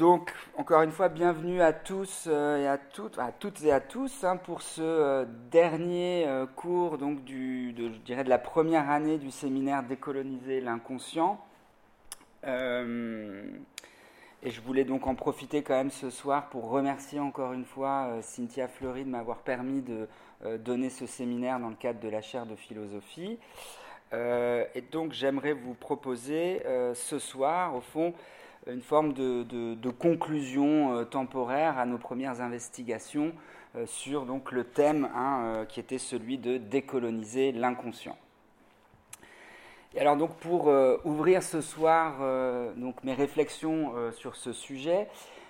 Donc, encore une fois, bienvenue à tous euh, et à toutes, à toutes et à tous hein, pour ce euh, dernier euh, cours donc de, je dirais de la première année du séminaire Décoloniser l'inconscient. et je voulais donc en profiter quand même ce soir pour remercier encore une fois Cynthia Fleury de m'avoir permis de donner ce séminaire dans le cadre de la chaire de philosophie. et donc, j'aimerais vous proposer ce soir, au fond, une forme de, conclusion euh, temporaire à nos premières investigations euh, sur le thème hein, euh, qui était celui de décoloniser l'inconscient. Alors donc pour ouvrir ce soir mes réflexions sur ce sujet,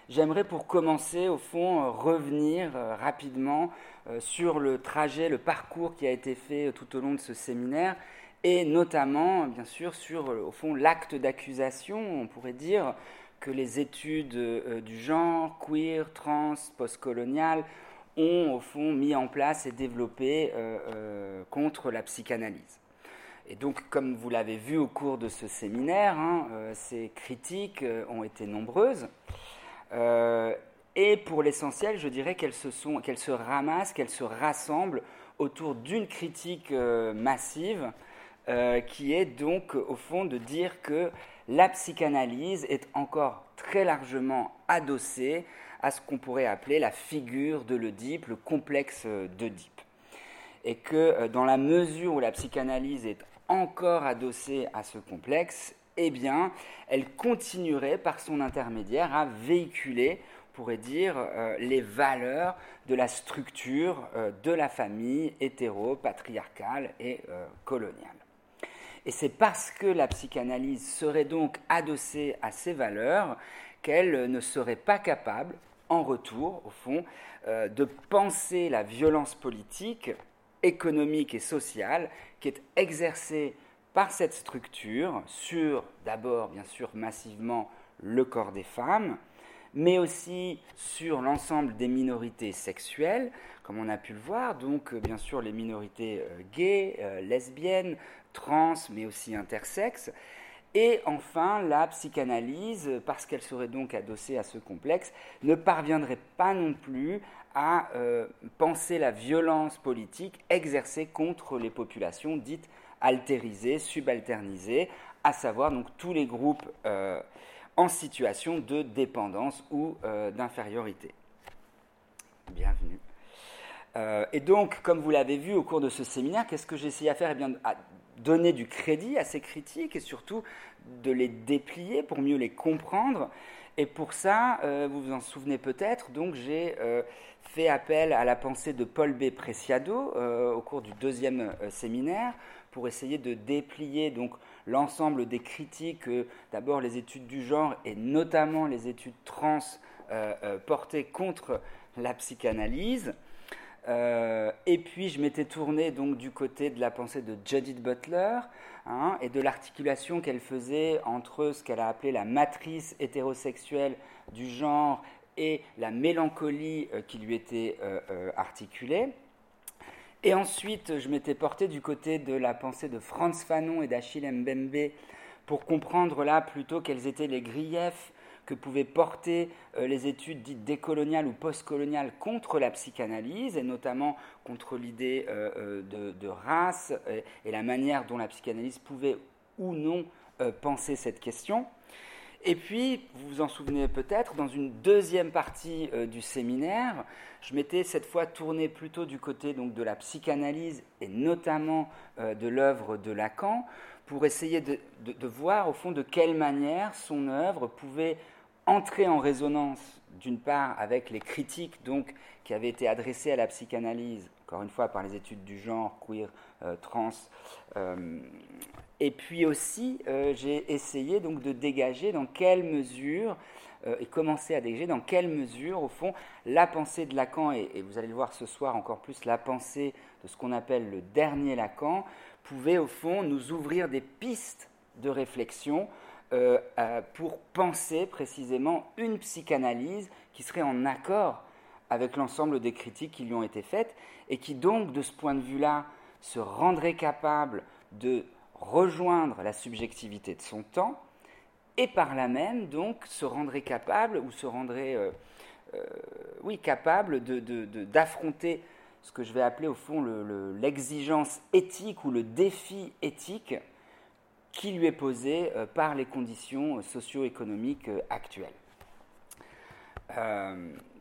j'aimerais pour commencer au fond revenir rapidement sur le trajet, le parcours qui a été fait tout au long de ce séminaire et notamment, bien sûr, sur, euh, au fond, l'acte d'accusation, on pourrait dire que les études euh, du genre, queer, trans, postcolonial, ont, au fond, mis en place et développé euh, contre la psychanalyse. Et donc, comme vous l'avez vu au cours de ce séminaire, hein, ces critiques ont été nombreuses. et pour l'essentiel, je dirais qu'elles se, sont, qu'elles se ramassent, qu'elles se rassemblent autour d'une critique massive euh, qui est donc au fond de dire que la psychanalyse est encore très largement adossée à ce qu'on pourrait appeler la figure de l'Oedipe, le complexe d'Oedipe. Et que euh, dans la mesure où la psychanalyse est encore adossée à ce complexe, eh bien, elle continuerait par son intermédiaire à véhiculer, on pourrait dire, euh, les valeurs de la structure de la famille hétéro-patriarcale et coloniale. Et c'est parce que la psychanalyse serait donc adossée à ces valeurs qu'elle ne serait pas capable, en retour, au fond, euh, de penser la violence politique, économique et sociale qui est exercée par cette structure sur, d'abord, bien sûr, massivement le corps des femmes, mais aussi sur l'ensemble des minorités sexuelles, comme on a pu le voir, donc bien sûr les minorités euh, gays, euh, lesbiennes, trans, mais aussi intersexes. Et enfin, la psychanalyse, parce qu'elle serait donc adossée à ce complexe, ne parviendrait pas non plus à euh, penser la violence politique exercée contre les populations dites altérisées, subalternisées, à savoir donc tous les groupes euh, en situation de dépendance ou euh, d'infériorité. Bienvenue. et donc, comme vous l'avez vu au cours de ce séminaire, qu'est-ce que j'ai essayé à faire? Eh bien, donner du crédit à ces critiques et surtout de les déplier pour mieux les comprendre. Et pour ça, euh, vous vous en souvenez peut-être, donc j'ai euh, fait appel à la pensée de Paul B. Preciado euh, au cours du deuxième séminaire pour essayer de déplier donc l'ensemble des critiques, d'abord les études du genre et notamment les études trans portées contre la psychanalyse. Euh, et puis je m'étais tourné donc du côté de la pensée de Judith Butler hein, et de l'articulation qu'elle faisait entre ce qu'elle a appelé la matrice hétérosexuelle du genre et la mélancolie euh, qui lui était euh, articulée. Et ensuite, je m'étais porté du côté de la pensée de Franz Fanon et d'Achille Mbembe pour comprendre là plutôt quels étaient les griefs que pouvaient porter euh, les études dites décoloniales ou postcoloniales contre la psychanalyse, et notamment contre l'idée euh, euh, de, race et, la manière dont la psychanalyse pouvait ou non penser cette question. Et puis, vous vous en souvenez peut-être, dans une deuxième partie du séminaire, je m'étais cette fois tourné plutôt du côté donc, de la psychanalyse et notamment de l'œuvre de Lacan pour essayer de, de, voir au fond de quelle manière son œuvre pouvait entrer en résonance d'une part avec les critiques donc qui avaient été adressées à la psychanalyse, encore une fois par les études du genre, queer, euh, trans, euh, et puis aussi euh, j'ai essayé donc de dégager dans quelle mesure et commencer à dégager dans quelle mesure au fond la pensée de Lacan et, et vous allez le voir ce soir encore plus la pensée de ce qu'on appelle le dernier Lacan pouvait au fond nous ouvrir des pistes de réflexion euh, euh, pour penser précisément une psychanalyse qui serait en accord avec l'ensemble des critiques qui lui ont été faites et qui donc, de ce point de vue-là, se rendrait capable de rejoindre la subjectivité de son temps et par là même donc se rendrait capable ou se rendrait euh, oui capable d'affronter de, ce que je vais appeler au fond l'exigence éthique ou le défi éthique qui lui est posé euh, par les conditions socio-économiques actuelles.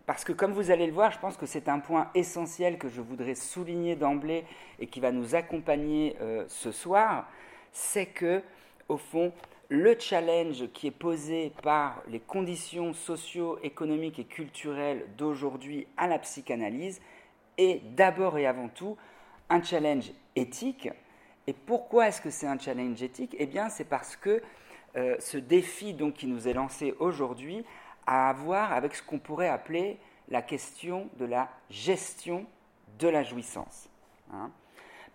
parce que comme vous allez le voir, je pense que c'est un point essentiel que je voudrais souligner d'emblée et qui va nous accompagner ce soir, c'est que, au fond, le challenge qui est posé par les conditions socio-économiques et culturelles d'aujourd'hui à la psychanalyse est d'abord et avant tout un challenge éthique. Et pourquoi est-ce que c'est un challenge éthique? Eh bien, c'est parce que euh, ce défi donc, qui nous est lancé aujourd'hui a à voir avec ce qu'on pourrait appeler la question de la gestion de la jouissance. Hein.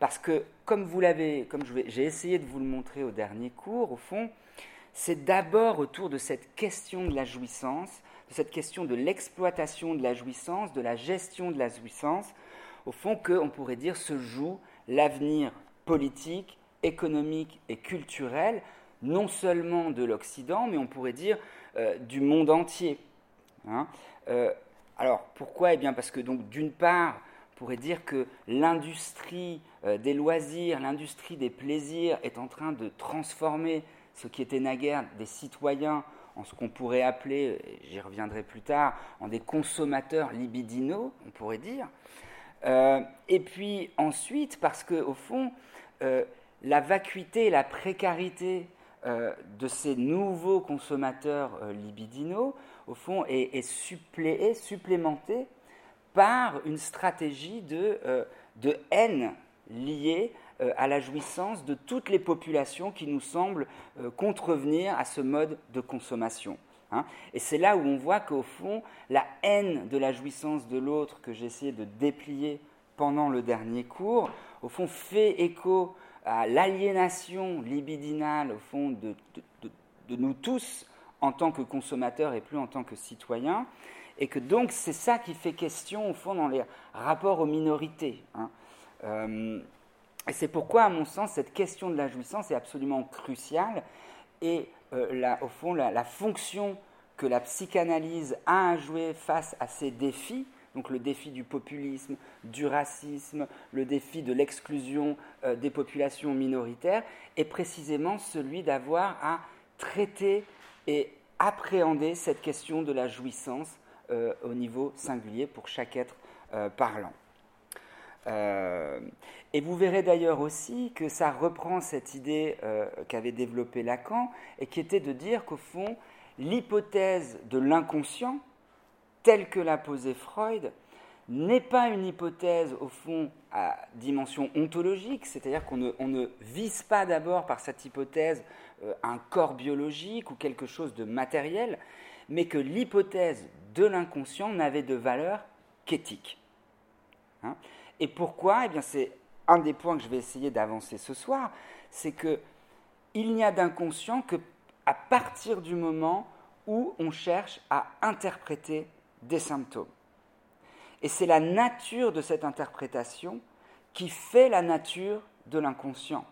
Parce que, comme vous l'avez, comme j'ai essayé de vous le montrer au dernier cours, au fond, c'est d'abord autour de cette question de la jouissance, de cette question de l'exploitation de la jouissance, de la gestion de la jouissance, au fond qu'on pourrait dire se joue l'avenir politique, économique et culturel, non seulement de l'Occident, mais on pourrait dire euh, du monde entier. Hein. Euh, alors pourquoi? Eh bien parce que donc d'une part, on pourrait dire que l'industrie euh, des loisirs, l'industrie des plaisirs est en train de transformer ce qui était naguère des citoyens en ce qu'on pourrait appeler, j'y reviendrai plus tard, en des consommateurs libidinaux, on pourrait dire. Euh, et puis ensuite, parce que au fond, euh, la vacuité, la précarité euh, de ces nouveaux consommateurs libidinaux, au fond, est, est, supplémentée par une stratégie de, de haine liée à la jouissance de toutes les populations qui nous semblent contrevenir à ce mode de consommation. Hein. Et c'est là où on voit qu'au fond, la haine de la jouissance de l'autre que essayé de déplier pendant le dernier cours, au fond, fait écho à l'aliénation libidinale, au fond, de, nous tous en tant que consommateurs et plus en tant que citoyens, et que donc c'est ça qui fait question, au fond, dans les rapports aux minorités. Hein. Euh, et c'est pourquoi, à mon sens, cette question de la jouissance est absolument cruciale. Et euh, au fond, la, fonction que la psychanalyse a à jouer face à ces défis, donc le défi du populisme, du racisme, le défi de l'exclusion euh, des populations minoritaires, est précisément celui d'avoir à traiter et appréhender cette question de la jouissance euh, au niveau singulier pour chaque être parlant. Euh, et vous verrez d'ailleurs aussi que ça reprend cette idée euh, qu'avait développée Lacan et qui était de dire qu'au fond, l'hypothèse de l'inconscient, telle que l'a posée Freud, n'est pas une hypothèse au fond à dimension ontologique, c'est-à-dire qu'on ne, vise pas d'abord par cette hypothèse euh, un corps biologique ou quelque chose de matériel, mais que l'hypothèse de l'inconscient n'avait de valeur qu'éthique. Hein et pourquoi? Eh bien, c'est un des points que je vais essayer d'avancer ce soir, c'est que il n'y a d'inconscient que à partir du moment où on cherche à interpréter des symptômes. Et c'est la nature de cette interprétation qui fait la nature de l'inconscient,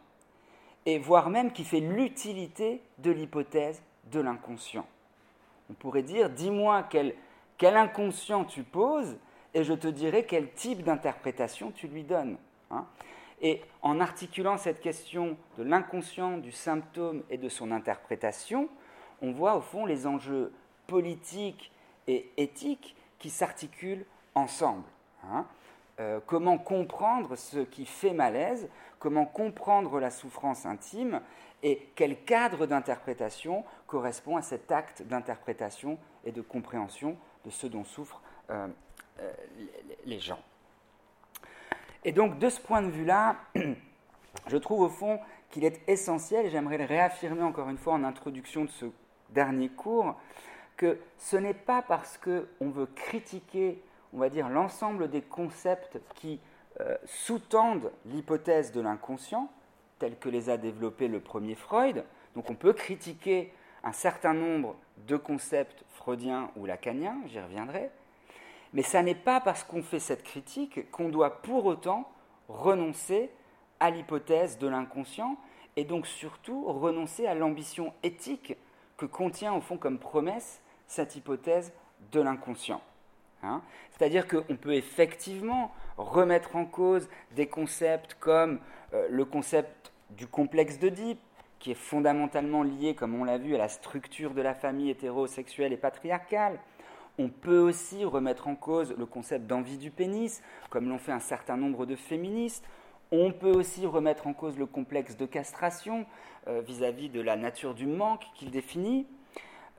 et voire même qui fait l'utilité de l'hypothèse de l'inconscient. On pourrait dire, dis-moi quel, quel inconscient tu poses, et je te dirai quel type d'interprétation tu lui donnes. Hein. Et en articulant cette question de l'inconscient, du symptôme et de son interprétation, on voit au fond les enjeux politiques et éthiques qui s'articulent ensemble. Hein. Euh, comment comprendre ce qui fait malaise, comment comprendre la souffrance intime et quel cadre d'interprétation correspond à cet acte d'interprétation et de compréhension de ce dont souffre euh, euh, les gens. Et donc, de ce point de vue-là, je trouve au fond qu'il est essentiel, et j'aimerais le réaffirmer encore une fois en introduction de ce dernier cours, que ce n'est pas parce qu'on veut critiquer, on va dire, l'ensemble des concepts qui euh, sous-tendent l'hypothèse de l'inconscient, tels que les a développés le premier Freud. Donc on peut critiquer un certain nombre de concepts freudiens ou lacaniens, j'y reviendrai, mais ça n'est pas parce qu'on fait cette critique qu'on doit pour autant renoncer à l'hypothèse de l'inconscient et donc surtout renoncer à l'ambition éthique que contient au fond comme promesse cette hypothèse de l'inconscient. Hein. C'est-à-dire qu'on peut effectivement remettre en cause des concepts comme euh, le concept du complexe d'Oedipe, qui est fondamentalement lié, comme on l'a vu, à la structure de la famille hétérosexuelle et patriarcale. On peut aussi remettre en cause le concept d'envie du pénis, comme l'ont fait un certain nombre de féministes. On peut aussi remettre en cause le complexe de castration euh, vis-à-vis de la nature du manque qu'il définit.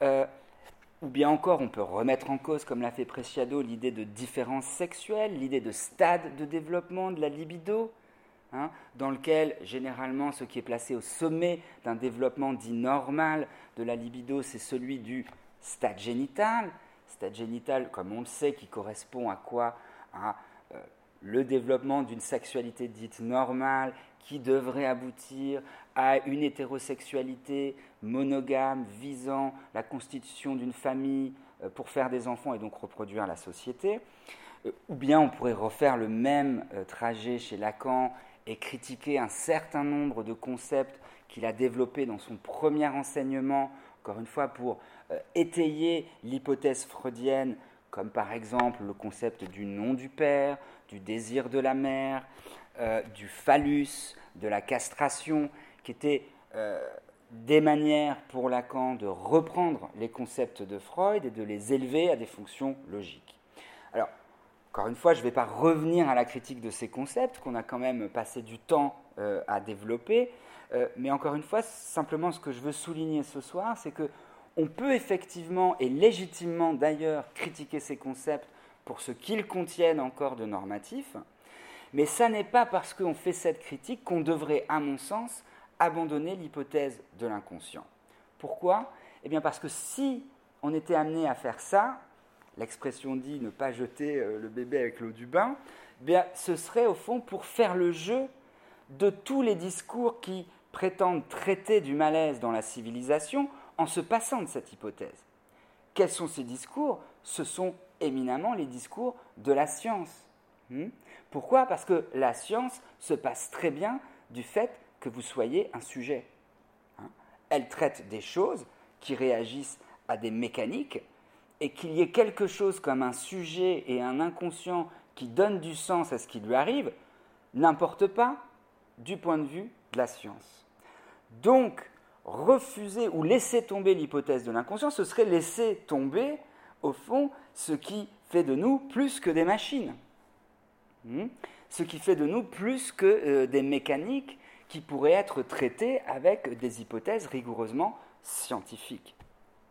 Euh, ou bien encore, on peut remettre en cause, comme l'a fait Preciado, l'idée de différence sexuelle, l'idée de stade de développement de la libido. Hein, dans lequel généralement ce qui est placé au sommet d'un développement dit normal de la libido, c'est celui du stade génital. Stade génital, comme on le sait, qui correspond à quoi À euh, le développement d'une sexualité dite normale qui devrait aboutir à une hétérosexualité monogame visant la constitution d'une famille euh, pour faire des enfants et donc reproduire la société. Euh, ou bien on pourrait refaire le même trajet chez Lacan et critiquer un certain nombre de concepts qu'il a développés dans son premier enseignement, encore une fois pour étayer l'hypothèse freudienne, comme par exemple le concept du nom du père, du désir de la mère, euh, du phallus, de la castration, qui étaient euh, des manières pour Lacan de reprendre les concepts de Freud et de les élever à des fonctions logiques. Alors, encore une fois, je ne vais pas revenir à la critique de ces concepts qu'on a quand même passé du temps euh, à développer, euh, mais encore une fois, simplement ce que je veux souligner ce soir, c'est que on peut effectivement et légitimement d'ailleurs critiquer ces concepts pour ce qu'ils contiennent encore de normatif, mais ça n'est pas parce qu'on fait cette critique qu'on devrait, à mon sens, abandonner l'hypothèse de l'inconscient. Pourquoi? Eh bien parce que si on était amené à faire ça, l'expression dit ne pas jeter euh, le bébé avec l'eau du bain, eh bien, ce serait au fond pour faire le jeu de tous les discours qui prétendent traiter du malaise dans la civilisation en se passant de cette hypothèse. Quels sont ces discours? Ce sont éminemment les discours de la science. Hmm? Pourquoi? Parce que la science se passe très bien du fait que vous soyez un sujet. Hein? Elle traite des choses qui réagissent à des mécaniques et qu'il y ait quelque chose comme un sujet et un inconscient qui donne du sens à ce qui lui arrive, n'importe pas du point de vue de la science. Donc, refuser ou laisser tomber l'hypothèse de l'inconscient, ce serait laisser tomber, au fond, ce qui fait de nous plus que des machines. Hmm? Ce qui fait de nous plus que euh, des mécaniques qui pourraient être traitées avec des hypothèses rigoureusement scientifiques.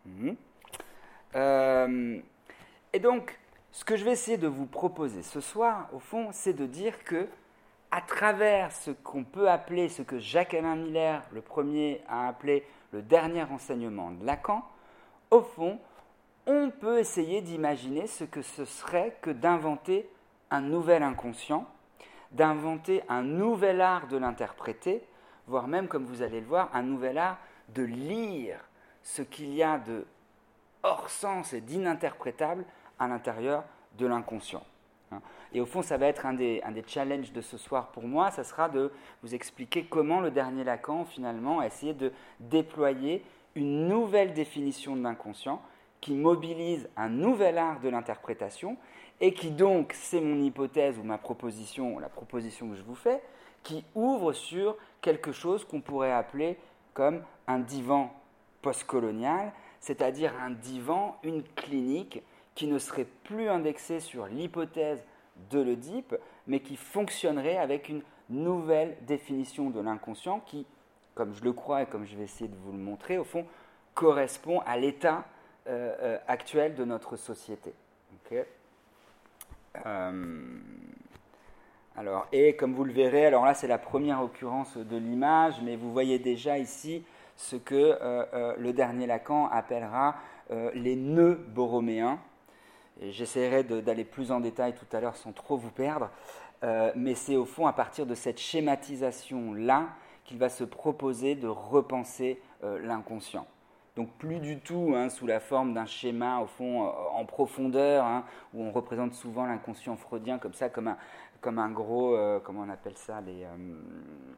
Hmm? Euh, et donc, ce que je vais essayer de vous proposer ce soir, au fond, c'est de dire que, à travers ce qu'on peut appeler, ce que Jacques-Alain Miller, le premier, a appelé le dernier enseignement de Lacan, au fond, on peut essayer d'imaginer ce que ce serait que d'inventer un nouvel inconscient, d'inventer un nouvel art de l'interpréter, voire même, comme vous allez le voir, un nouvel art de lire ce qu'il y a de hors sens et d'ininterprétable à l'intérieur de l'inconscient. Hein. Et au fond, ça va être un des, un des, challenges de ce soir pour moi, ça sera de vous expliquer comment le dernier Lacan, finalement, a essayé de déployer une nouvelle définition de l'inconscient qui mobilise un nouvel art de l'interprétation et qui donc, c'est mon hypothèse ou ma proposition, la proposition que je vous fais, qui ouvre sur quelque chose qu'on pourrait appeler comme un divan postcolonial, c'est-à-dire un divan, une clinique qui ne serait plus indexée sur l'hypothèse de l'Oedipe, mais qui fonctionnerait avec une nouvelle définition de l'inconscient qui, comme je le crois et comme je vais essayer de vous le montrer, au fond, correspond à l'état euh, euh, actuel de notre société. Euh, alors, et comme vous le verrez, alors là c'est la première occurrence de l'image, mais vous voyez déjà ici ce que le dernier Lacan appellera les nœuds borroméens. J'essaierai d'aller plus en détail tout à l'heure sans trop vous perdre, mais c'est au fond à partir de cette schématisation-là qu'il va se proposer de repenser l'inconscient. donc plus du tout hein, sous la forme d'un schéma au fond en profondeur, hein, où on représente souvent l'inconscient freudien comme ça, comme un, comme un gros, euh, comment on appelle ça, les, euh,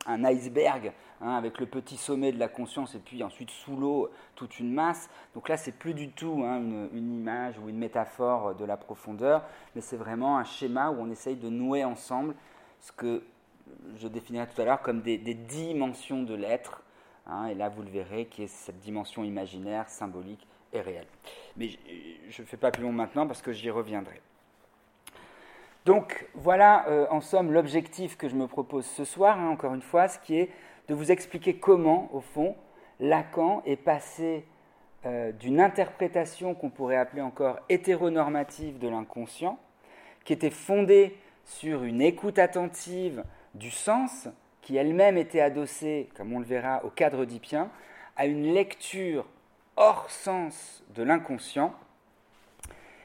un iceberg, hein, avec le petit sommet de la conscience et puis ensuite sous l'eau toute une masse. Donc là, c'est plus du tout hein, une, image ou une métaphore de la profondeur, mais c'est vraiment un schéma où on essaye de nouer ensemble ce que je définirais tout à l'heure comme des, dimensions de l'être. Hein, et là, vous le verrez, qui est cette dimension imaginaire, symbolique et réelle. Mais je ne fais pas plus long maintenant parce que j'y reviendrai. Donc voilà euh, en somme l'objectif que je me propose ce soir, hein, encore une fois, ce qui est de vous expliquer comment, au fond, Lacan est passé euh, d'une interprétation qu'on pourrait appeler encore hétéronormative de l'inconscient, qui était fondée sur une écoute attentive du sens, qui elle-même était adossée, comme on le verra, au cadre oedipien, à une lecture hors sens de l'inconscient,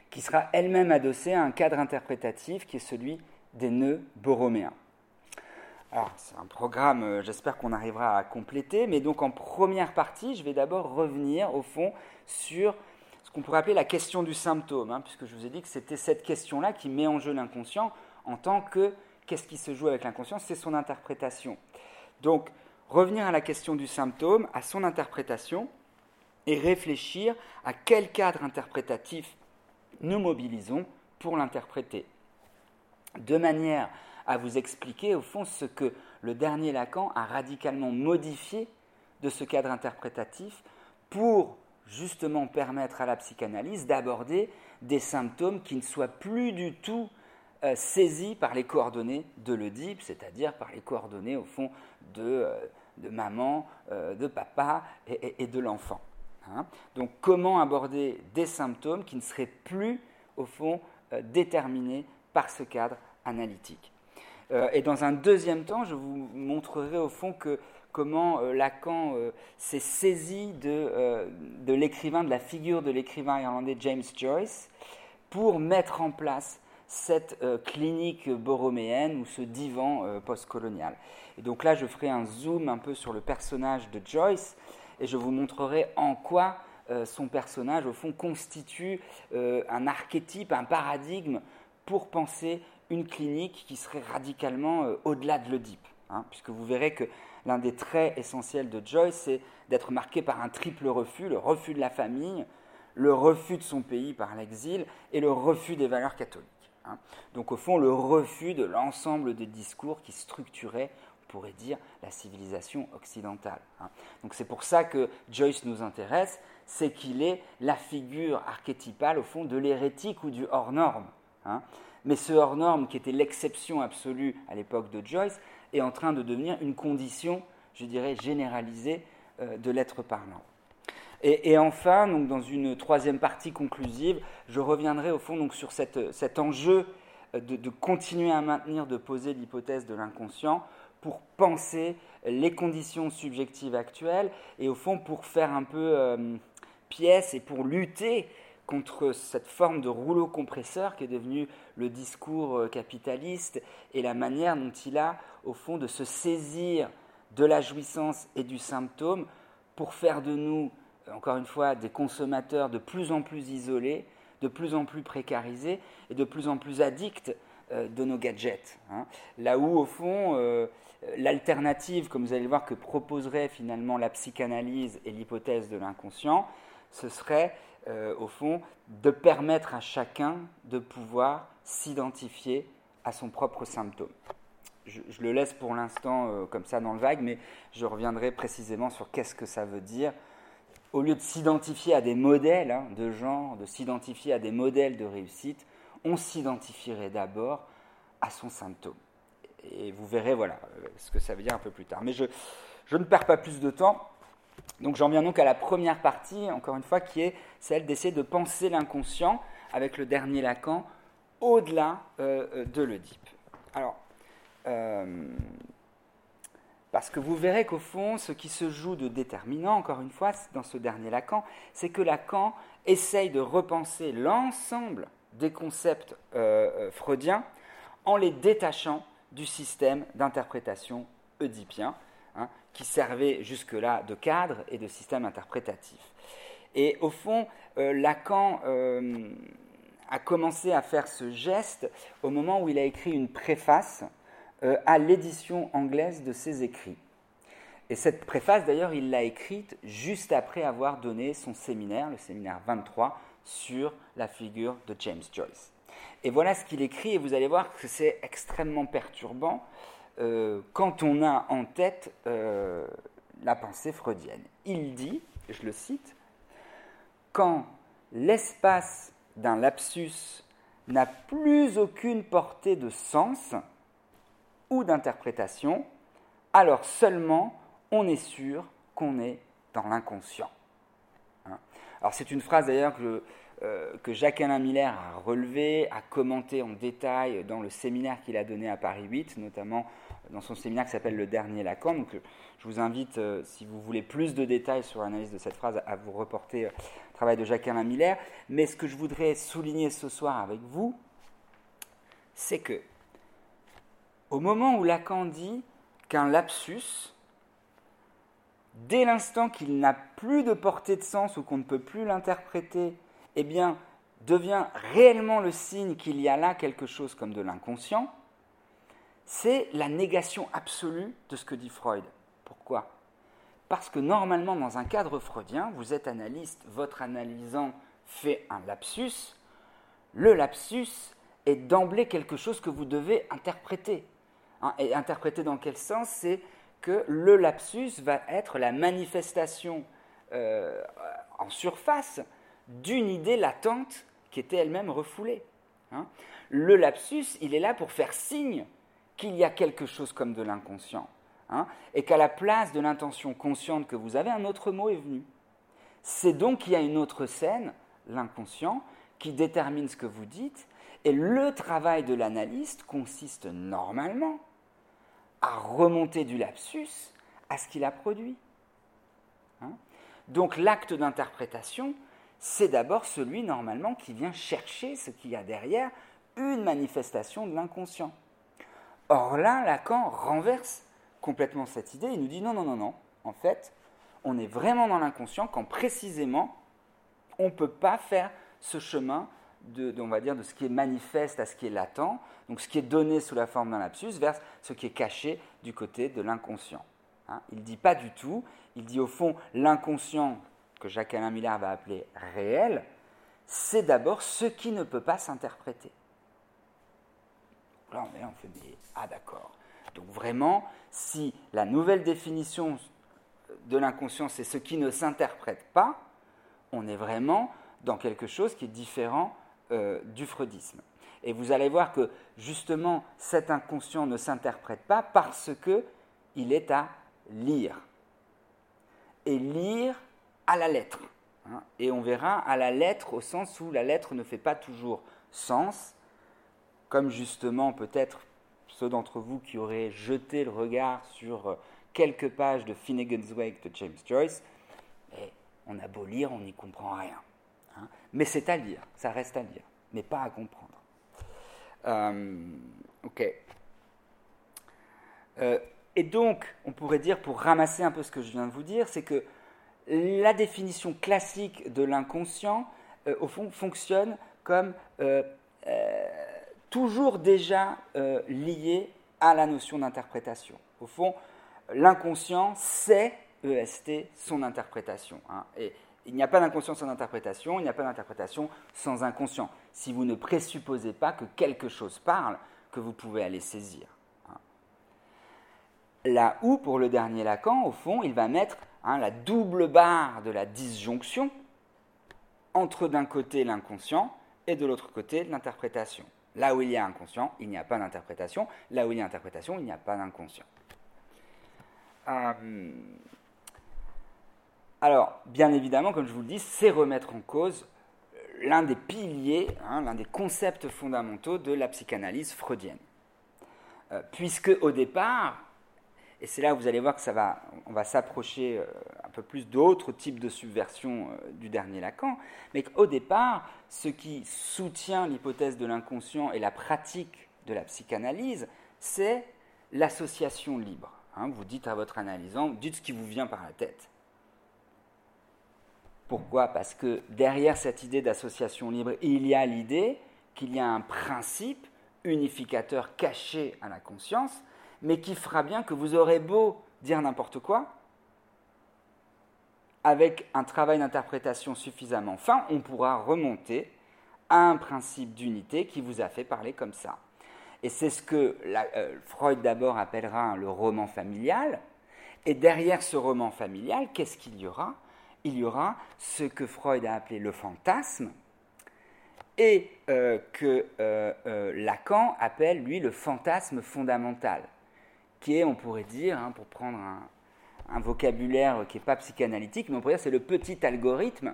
qui sera elle-même adossée à un cadre interprétatif qui est celui des nœuds borroméens. Alors, c'est un programme, euh, j'espère qu'on arrivera à compléter, mais donc en première partie, je vais d'abord revenir au fond sur ce qu'on pourrait appeler la question du symptôme, hein, puisque je vous ai dit que c'était cette question-là qui met en jeu l'inconscient en tant que qu'est-ce qui se joue avec l'inconscient, c'est son interprétation. Donc, revenir à la question du symptôme, à son interprétation, et réfléchir à quel cadre interprétatif nous mobilisons pour l'interpréter. De manière à vous expliquer au fond ce que le dernier Lacan a radicalement modifié de ce cadre interprétatif pour justement permettre à la psychanalyse d'aborder des symptômes qui ne soient plus du tout euh, saisis par les coordonnées de l'Oedipe, c'est-à-dire par les coordonnées au fond de, euh, maman, euh, de papa et de l'enfant. Hein. Donc comment aborder des symptômes qui ne seraient plus, au fond, euh, déterminés par ce cadre analytique? Euh, et dans un deuxième temps, je vous montrerai au fond que comment euh, Lacan s'est saisi de, de l'écrivain, de la figure de l'écrivain irlandais James Joyce, pour mettre en place cette clinique borroméenne ou ce divan postcolonial. Et donc là, je ferai un zoom un peu sur le personnage de Joyce et je vous montrerai en quoi euh, son personnage, au fond, constitue euh, un archétype, un paradigme pour penser une clinique qui serait radicalement euh, au-delà de l'Oedipe. Hein, puisque vous verrez que l'un des traits essentiels de Joyce, c'est d'être marqué par un triple refus, le refus de la famille, le refus de son pays par l'exil et le refus des valeurs catholiques. Hein. Donc au fond, le refus de l'ensemble des discours qui structuraient pourrait dire la civilisation occidentale. Hein. Donc c'est pour ça que Joyce nous intéresse, c'est qu'il est la figure archétypale au fond de l'hérétique ou du hors norme. Hein. Mais ce hors norme qui était l'exception absolue à l'époque de Joyce est en train de devenir une condition, je dirais, généralisée euh, de l'être parlant. Et, enfin, donc dans une troisième partie conclusive, je reviendrai au fond donc sur cet enjeu de, de, continuer à maintenir, de poser l'hypothèse de l'inconscient pour penser les conditions subjectives actuelles et au fond pour faire un peu euh, pièce et pour lutter contre cette forme de rouleau compresseur qui est devenu le discours euh, capitaliste et la manière dont il a au fond de se saisir de la jouissance et du symptôme pour faire de nous, euh, encore une fois, des consommateurs de plus en plus isolés, de plus en plus précarisés et de plus en plus addicts de nos gadgets. Hein. Là où, au fond, euh, l'alternative, comme vous allez le voir, que proposerait finalement la psychanalyse et l'hypothèse de l'inconscient, ce serait, euh, au fond, de permettre à chacun de pouvoir s'identifier à son propre symptôme. Je, le laisse pour l'instant euh, comme ça dans le vague, mais je reviendrai précisément sur qu'est-ce que ça veut dire. Au lieu de s'identifier à des modèles hein, de genre, de s'identifier à des modèles de réussite, on s'identifierait d'abord à son symptôme et vous verrez voilà, ce que ça veut dire un peu plus tard. Mais je, ne perds pas plus de temps. Donc j'en viens donc à la première partie, encore une fois, qui est celle d'essayer de penser l'inconscient avec le dernier Lacan au-delà euh, euh, de l'Oedipe. Alors, euh, parce que vous verrez qu'au fond, ce qui se joue de déterminant, encore une fois, dans ce dernier Lacan, c'est que Lacan essaye de repenser l'ensemble des concepts freudiens en les détachant du système d'interprétation oedipien. hein, qui servaient jusque-là de cadre et de système interprétatif. Et au fond, euh, Lacan euh, a commencé à faire ce geste au moment où il a écrit une préface euh, à l'édition anglaise de ses écrits. Et cette préface, d'ailleurs, il l'a écrite juste après avoir donné son séminaire, le séminaire 23, sur la figure de James Joyce. Et voilà ce qu'il écrit, et vous allez voir que c'est extrêmement perturbant quand on a en tête la pensée freudienne. Il dit, je le cite, quand l'espace d'un lapsus n'a plus aucune portée de sens ou d'interprétation, alors seulement on est sûr qu'on est dans l'inconscient. Hein. alors c'est une phrase d'ailleurs que, euh, que Jacques-Alain Miller a relevée, a commenté en détail dans le séminaire qu'il a donné à Paris 8, notamment dans son séminaire qui s'appelle Le Dernier Lacan. Donc, je vous invite, euh, si vous voulez plus de détails sur l'analyse de cette phrase, à vous reporter euh, au travail de Jacques-Alain Miller. Mais ce que je voudrais souligner ce soir avec vous, c'est que au moment où Lacan dit qu'un lapsus, dès l'instant qu'il n'a plus de portée de sens ou qu'on ne peut plus l'interpréter, eh bien, devient réellement le signe qu'il y a là quelque chose comme de l'inconscient, c'est la négation absolue de ce que dit Freud. Pourquoi? Parce que normalement, dans un cadre freudien, vous êtes analyste, votre analysant fait un lapsus. Le lapsus est d'emblée quelque chose que vous devez interpréter. Hein, et interpréter dans quel sens? C'est que le lapsus va être la manifestation euh, en surface d'une idée latente qui était elle-même refoulée. Hein. Le lapsus, il est là pour faire signe qu'il y a quelque chose comme de l'inconscient, hein, et qu'à la place de l'intention consciente que vous avez, un autre mot est venu. C'est donc qu'il y a une autre scène, l'inconscient, qui détermine ce que vous dites, et le travail de l'analyste consiste normalement à remonter du lapsus à ce qu'il a produit. Hein. donc l'acte d'interprétation, c'est d'abord celui normalement qui vient chercher ce qu'il y a derrière une manifestation de l'inconscient. Or là, Lacan renverse complètement cette idée. Il nous dit non, non, non, non. En fait, on est vraiment dans l'inconscient quand précisément on ne peut pas faire ce chemin de, on va dire, de ce qui est manifeste à ce qui est latent, donc ce qui est donné sous la forme d'un lapsus, vers ce qui est caché du côté de l'inconscient. Hein? il ne dit pas du tout, il dit au fond l'inconscient que Jacques-Alain Miller va appeler réel, c'est d'abord ce qui ne peut pas s'interpréter. Là, on est on fait des Ah, d'accord. Donc, vraiment, si la nouvelle définition de l'inconscient, c'est ce qui ne s'interprète pas, on est vraiment dans quelque chose qui est différent euh, du freudisme. Et vous allez voir que justement cet inconscient ne s'interprète pas parce que il est à lire. Et lire à la lettre. Hein. Et on verra à la lettre au sens où la lettre ne fait pas toujours sens, comme justement peut-être ceux d'entre vous qui auraient jeté le regard sur euh, quelques pages de Finnegan's Wake de James Joyce, on a beau lire, on n'y comprend rien. Hein. Mais c'est à lire, ça reste à lire, mais pas à comprendre. Euh, ok. Euh, et donc, on pourrait dire, pour ramasser un peu ce que je viens de vous dire, c'est que la définition classique de l'inconscient, au fond, fonctionne comme toujours déjà euh, lié à la notion d'interprétation. Au fond, l'inconscient, c'est EST, son interprétation. Hein. Et il n'y a pas d'inconscient sans interprétation, il n'y a pas d'interprétation sans inconscient. Si vous ne présupposez pas que quelque chose parle, que vous pouvez aller saisir. Hein. Là où, pour le dernier Lacan, au fond, il va mettre hein, la double barre de la disjonction entre d'un côté l'inconscient et de l'autre côté l'interprétation. Là où il y a inconscient, il n'y a pas d'interprétation. Là où il y a interprétation, il n'y a pas d'inconscient. Euh, alors, bien évidemment, comme je vous le dis, c'est remettre en cause l'un des piliers, hein, l'un des concepts fondamentaux de la psychanalyse freudienne. Euh, puisque au départ, et c'est là où vous allez voir que ça va, on va s'approcher euh, un peu plus d'autres types de subversion euh, du dernier Lacan, mais qu'au départ, ce qui soutient l'hypothèse de l'inconscient et la pratique de la psychanalyse, c'est l'association libre. Hein, vous dites à votre analysant, dites ce qui vous vient par la tête. Pourquoi? Parce que derrière cette idée d'association libre, il y a l'idée qu'il y a un principe unificateur caché à la conscience, mais qui fera bien que vous aurez beau dire n'importe quoi, avec un travail d'interprétation suffisamment fin, on pourra remonter à un principe d'unité qui vous a fait parler comme ça. Et c'est ce que euh, Freud d'abord appellera le roman familial. Et derrière ce roman familial, qu'est-ce qu'il y aura? Il y aura ce que Freud a appelé le fantasme et euh, que euh, Lacan appelle, lui, le fantasme fondamental, qui est, on pourrait dire, hein, pour prendre un, vocabulaire qui n'est pas psychanalytique, mais on pourrait dire c'est le petit algorithme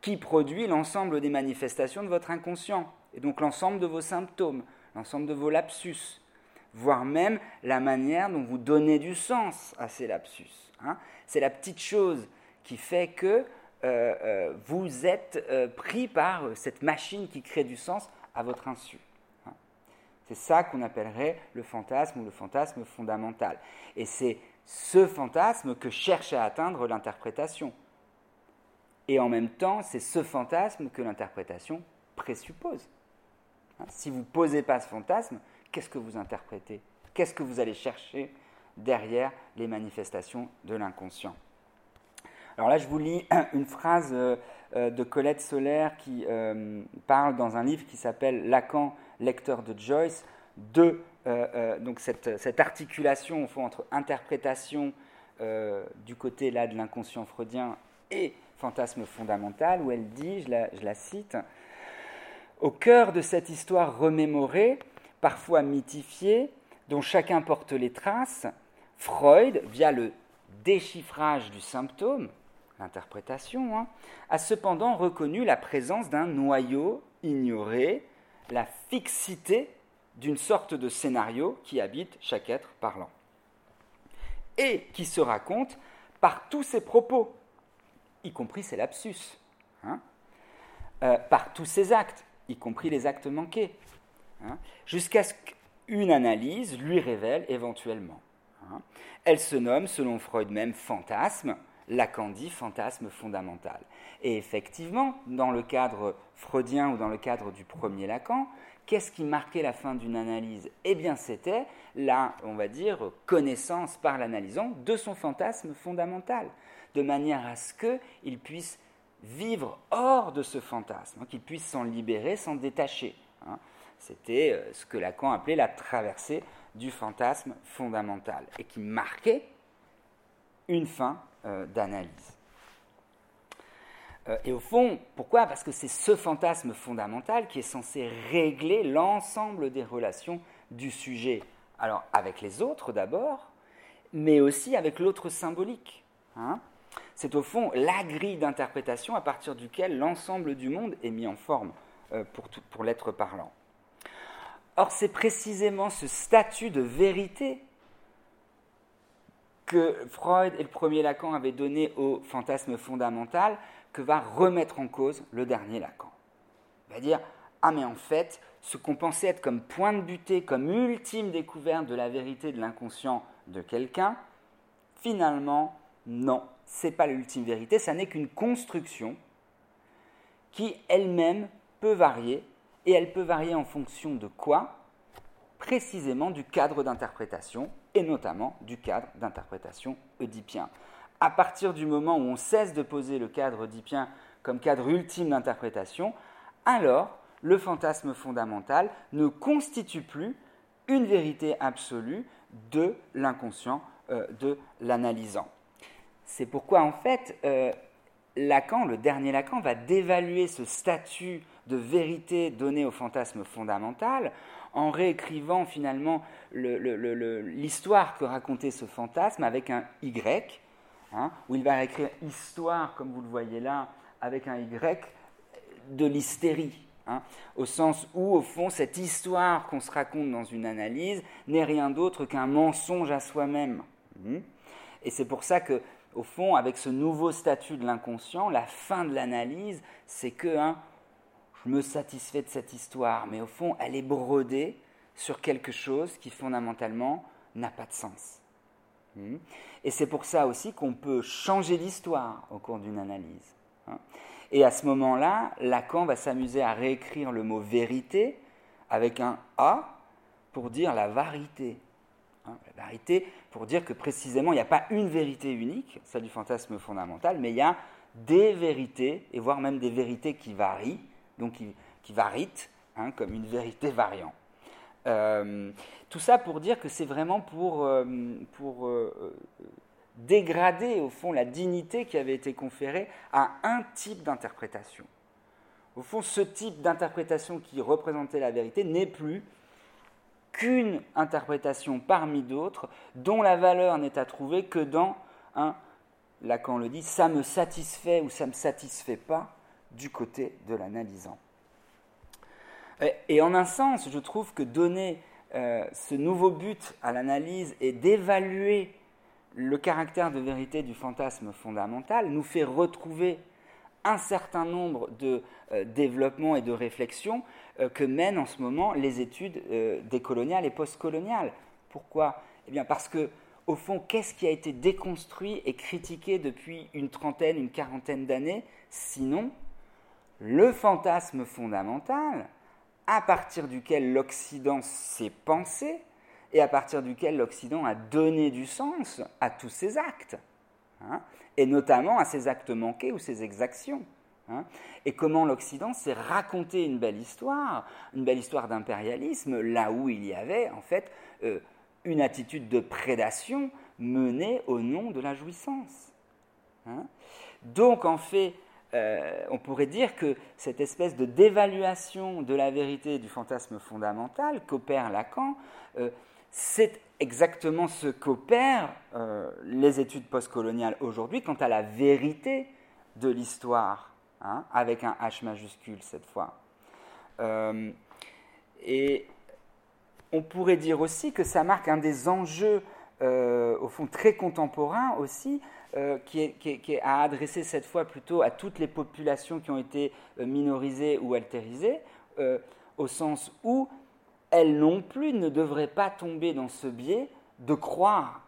qui produit l'ensemble des manifestations de votre inconscient, et donc l'ensemble de vos symptômes, l'ensemble de vos lapsus, voire même la manière dont vous donnez du sens à ces lapsus. Hein. C'est la petite chose qui fait que euh, euh, vous êtes euh, pris par cette machine qui crée du sens à votre insu. C'est ça qu'on appellerait le fantasme ou le fantasme fondamental. Et c'est ce fantasme que cherche à atteindre l'interprétation. Et en même temps, c'est ce fantasme que l'interprétation présuppose. Hein, si vous ne posez pas ce fantasme, qu'est-ce que vous interprétez? Qu'est-ce que vous allez chercher derrière les manifestations de l'inconscient? Alors là, je vous lis une phrase euh, euh, de Colette Solaire qui euh, parle dans un livre qui s'appelle Lacan, lecteur de Joyce, de euh, euh, donc cette, articulation entre interprétation euh, du côté là de l'inconscient freudien et fantasme fondamental, où elle dit, je la, je la cite, au cœur de cette histoire remémorée, parfois mythifiée, dont chacun porte les traces, Freud, via le déchiffrage du symptôme, l'interprétation, hein, a cependant reconnu la présence d'un noyau ignoré, la fixité d'une sorte de scénario qui habite chaque être parlant. Et qui se raconte par tous ses propos, y compris ses lapsus, hein, euh, par tous ses actes, y compris les actes manqués, hein, jusqu'à ce qu'une analyse lui révèle éventuellement. Hein. Elle se nomme, selon Freud même, fantasme, Lacan dit fantasme fondamental. Et effectivement, dans le cadre freudien ou dans le cadre du premier Lacan, Qu'est-ce qui marquait la fin d'une analyse? Eh bien, c'était la, on va dire, connaissance par l'analysant de son fantasme fondamental, de manière à ce qu'il puisse vivre hors de ce fantasme, hein, qu'il puisse s'en libérer, s'en détacher. Hein. C'était euh, ce que Lacan appelait la traversée du fantasme fondamental et qui marquait une fin euh, d'analyse. Euh, et au fond, pourquoi? Parce que c'est ce fantasme fondamental qui est censé régler l'ensemble des relations du sujet. Alors avec les autres d'abord, mais aussi avec l'autre symbolique. Hein. c'est au fond la grille d'interprétation à partir duquel l'ensemble du monde est mis en forme euh, pour, pour l'être parlant. Or, c'est précisément ce statut de vérité que Freud et le premier Lacan avaient donné au fantasme fondamental que va remettre en cause le dernier Lacan. Il va dire Ah, mais en fait, ce qu'on pensait être comme point de butée, comme ultime découverte de la vérité de l'inconscient de quelqu'un, finalement, non, c'est pas l'ultime vérité, ça n'est qu'une construction qui elle-même peut varier, et elle peut varier en fonction de quoi? Précisément du cadre d'interprétation, et notamment du cadre d'interprétation oedipien à partir du moment où on cesse de poser le cadre oedipien comme cadre ultime d'interprétation, alors le fantasme fondamental ne constitue plus une vérité absolue de l'inconscient euh, de l'analysant. C'est pourquoi en fait euh, Lacan, le dernier Lacan, va dévaluer ce statut de vérité donné au fantasme fondamental en réécrivant finalement l'histoire que racontait ce fantasme avec un Y, Hein, où il va écrire histoire, comme vous le voyez là, avec un Y, de l'hystérie. Hein, au sens où, au fond, cette histoire qu'on se raconte dans une analyse n'est rien d'autre qu'un mensonge à soi-même. Hmm. Et c'est pour ça que, au fond, avec ce nouveau statut de l'inconscient, la fin de l'analyse, c'est que hein, je me satisfais de cette histoire, mais au fond, elle est brodée sur quelque chose qui fondamentalement n'a pas de sens. Hmm? Et c'est pour ça aussi qu'on peut changer l'histoire au cours d'une analyse. Hein. Et à ce moment-là, Lacan va s'amuser à réécrire le mot vérité avec un A pour dire la vérité. Hein, la vérité pour dire que précisément, il n'y a pas une vérité unique, celle du fantasme fondamental, mais il y a des vérités, et voire même des vérités qui varient, donc qui, qui varient, hein, comme une vérité variant. Euh, tout ça pour dire que c'est vraiment pour, euh, pour euh, dégrader, au fond, la dignité qui avait été conférée à un type d'interprétation. Au fond, ce type d'interprétation qui représentait la vérité n'est plus qu'une interprétation parmi d'autres dont la valeur n'est à trouver que dans un, Lacan le dit, ça me satisfait ou ça ne me satisfait pas du côté de l'analysant. Et en un sens, je trouve que donner euh, ce nouveau but à l'analyse et d'évaluer le caractère de vérité du fantasme fondamental nous fait retrouver un certain nombre de euh, développements et de réflexions euh, que mènent en ce moment les études décoloniales et postcoloniales. Pourquoi? Eh bien parce que, au fond, qu'est-ce qui a été déconstruit et critiqué depuis une trentaine, une quarantaine d'années, sinon le fantasme fondamental à partir duquel l'Occident s'est pensé et à partir duquel l'Occident a donné du sens à tous ses actes, hein, et notamment à ses actes manqués ou ses exactions. Hein, et comment l'Occident s'est raconté une belle histoire, une belle histoire d'impérialisme, là où il y avait en fait euh, une attitude de prédation menée au nom de la jouissance. Hein. Donc en fait, euh, on pourrait dire que cette espèce de dévaluation de la vérité du fantasme fondamental qu'opère Lacan, euh, c'est exactement ce qu'opèrent euh, les études postcoloniales aujourd'hui quant à la vérité de l'histoire, hein, avec un H majuscule cette fois. et on pourrait dire aussi que ça marque un des enjeux, au fond, très contemporains aussi, euh, qui, est, à adresser cette fois plutôt à toutes les populations qui ont été euh, minorisées ou altérisées, euh, au sens où elles non plus ne devraient pas tomber dans ce biais de croire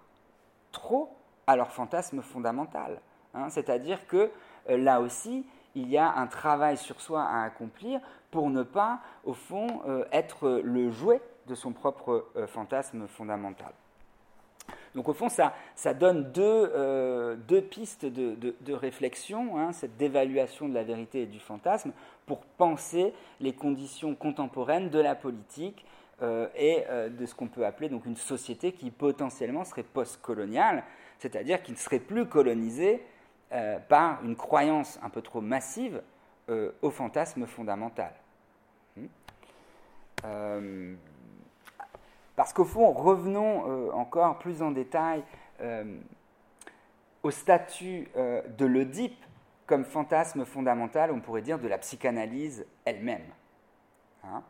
trop à leur fantasme fondamental. Hein. C'est-à-dire que là aussi, il y a un travail sur soi à accomplir pour ne pas, au fond, être le jouet de son propre fantasme fondamental. Donc au fond, ça, donne deux, euh, pistes de, réflexion, hein, cette dévaluation de la vérité et du fantasme, pour penser les conditions contemporaines de la politique euh, et euh, de ce qu'on peut appeler donc une société qui potentiellement serait post-coloniale, c'est-à-dire qui ne serait plus colonisée par une croyance un peu trop massive au fantasme fondamental. Hmm. Parce qu'au fond, revenons euh, encore plus en détail euh, au statut euh, de l'Oedipe comme fantasme fondamental, on pourrait dire, de la psychanalyse elle-même. Hein.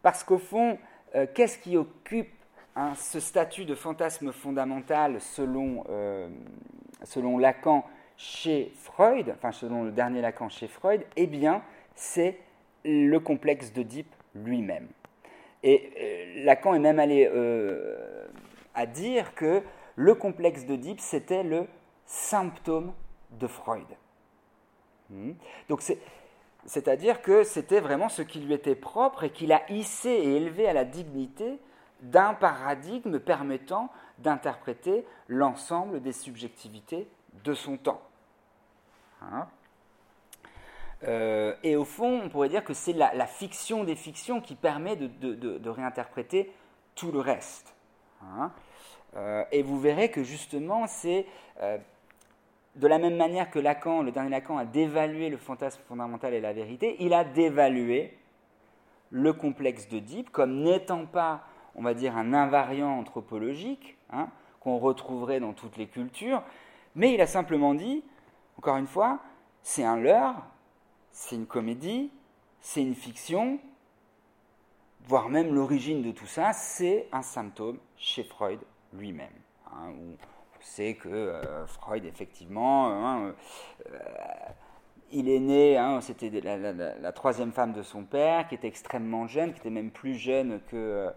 parce qu'au fond, qu'est-ce qui occupe hein, ce statut de fantasme fondamental selon, selon Lacan chez Freud, enfin selon le dernier Lacan chez Freud? Eh bien, c'est le complexe d'Oedipe lui-même. Et euh, Lacan est même allé euh, à dire que le complexe d'Oedipe, c'était le symptôme de Freud. Hmm. Donc c'est-à-dire que c'était vraiment ce qui lui était propre et qu'il a hissé et élevé à la dignité d'un paradigme permettant d'interpréter l'ensemble des subjectivités de son temps. Hein euh, et au fond, on pourrait dire que c'est la, fiction des fictions qui permet de, réinterpréter tout le reste. Hein. Euh, et vous verrez que justement, c'est euh, de la même manière que Lacan, le dernier Lacan, a dévalué le fantasme fondamental et la vérité, il a dévalué le complexe d'Oedipe comme n'étant pas, on va dire, un invariant anthropologique hein, qu'on retrouverait dans toutes les cultures, mais il a simplement dit, encore une fois, c'est un leurre, c'est une comédie, c'est une fiction, voire même l'origine de tout ça, c'est un symptôme chez Freud lui-même. Hein, on sait que euh, Freud, effectivement, hein, euh, il est né, hein, c'était la, troisième femme de son père, qui était extrêmement jeune, qui était même plus jeune que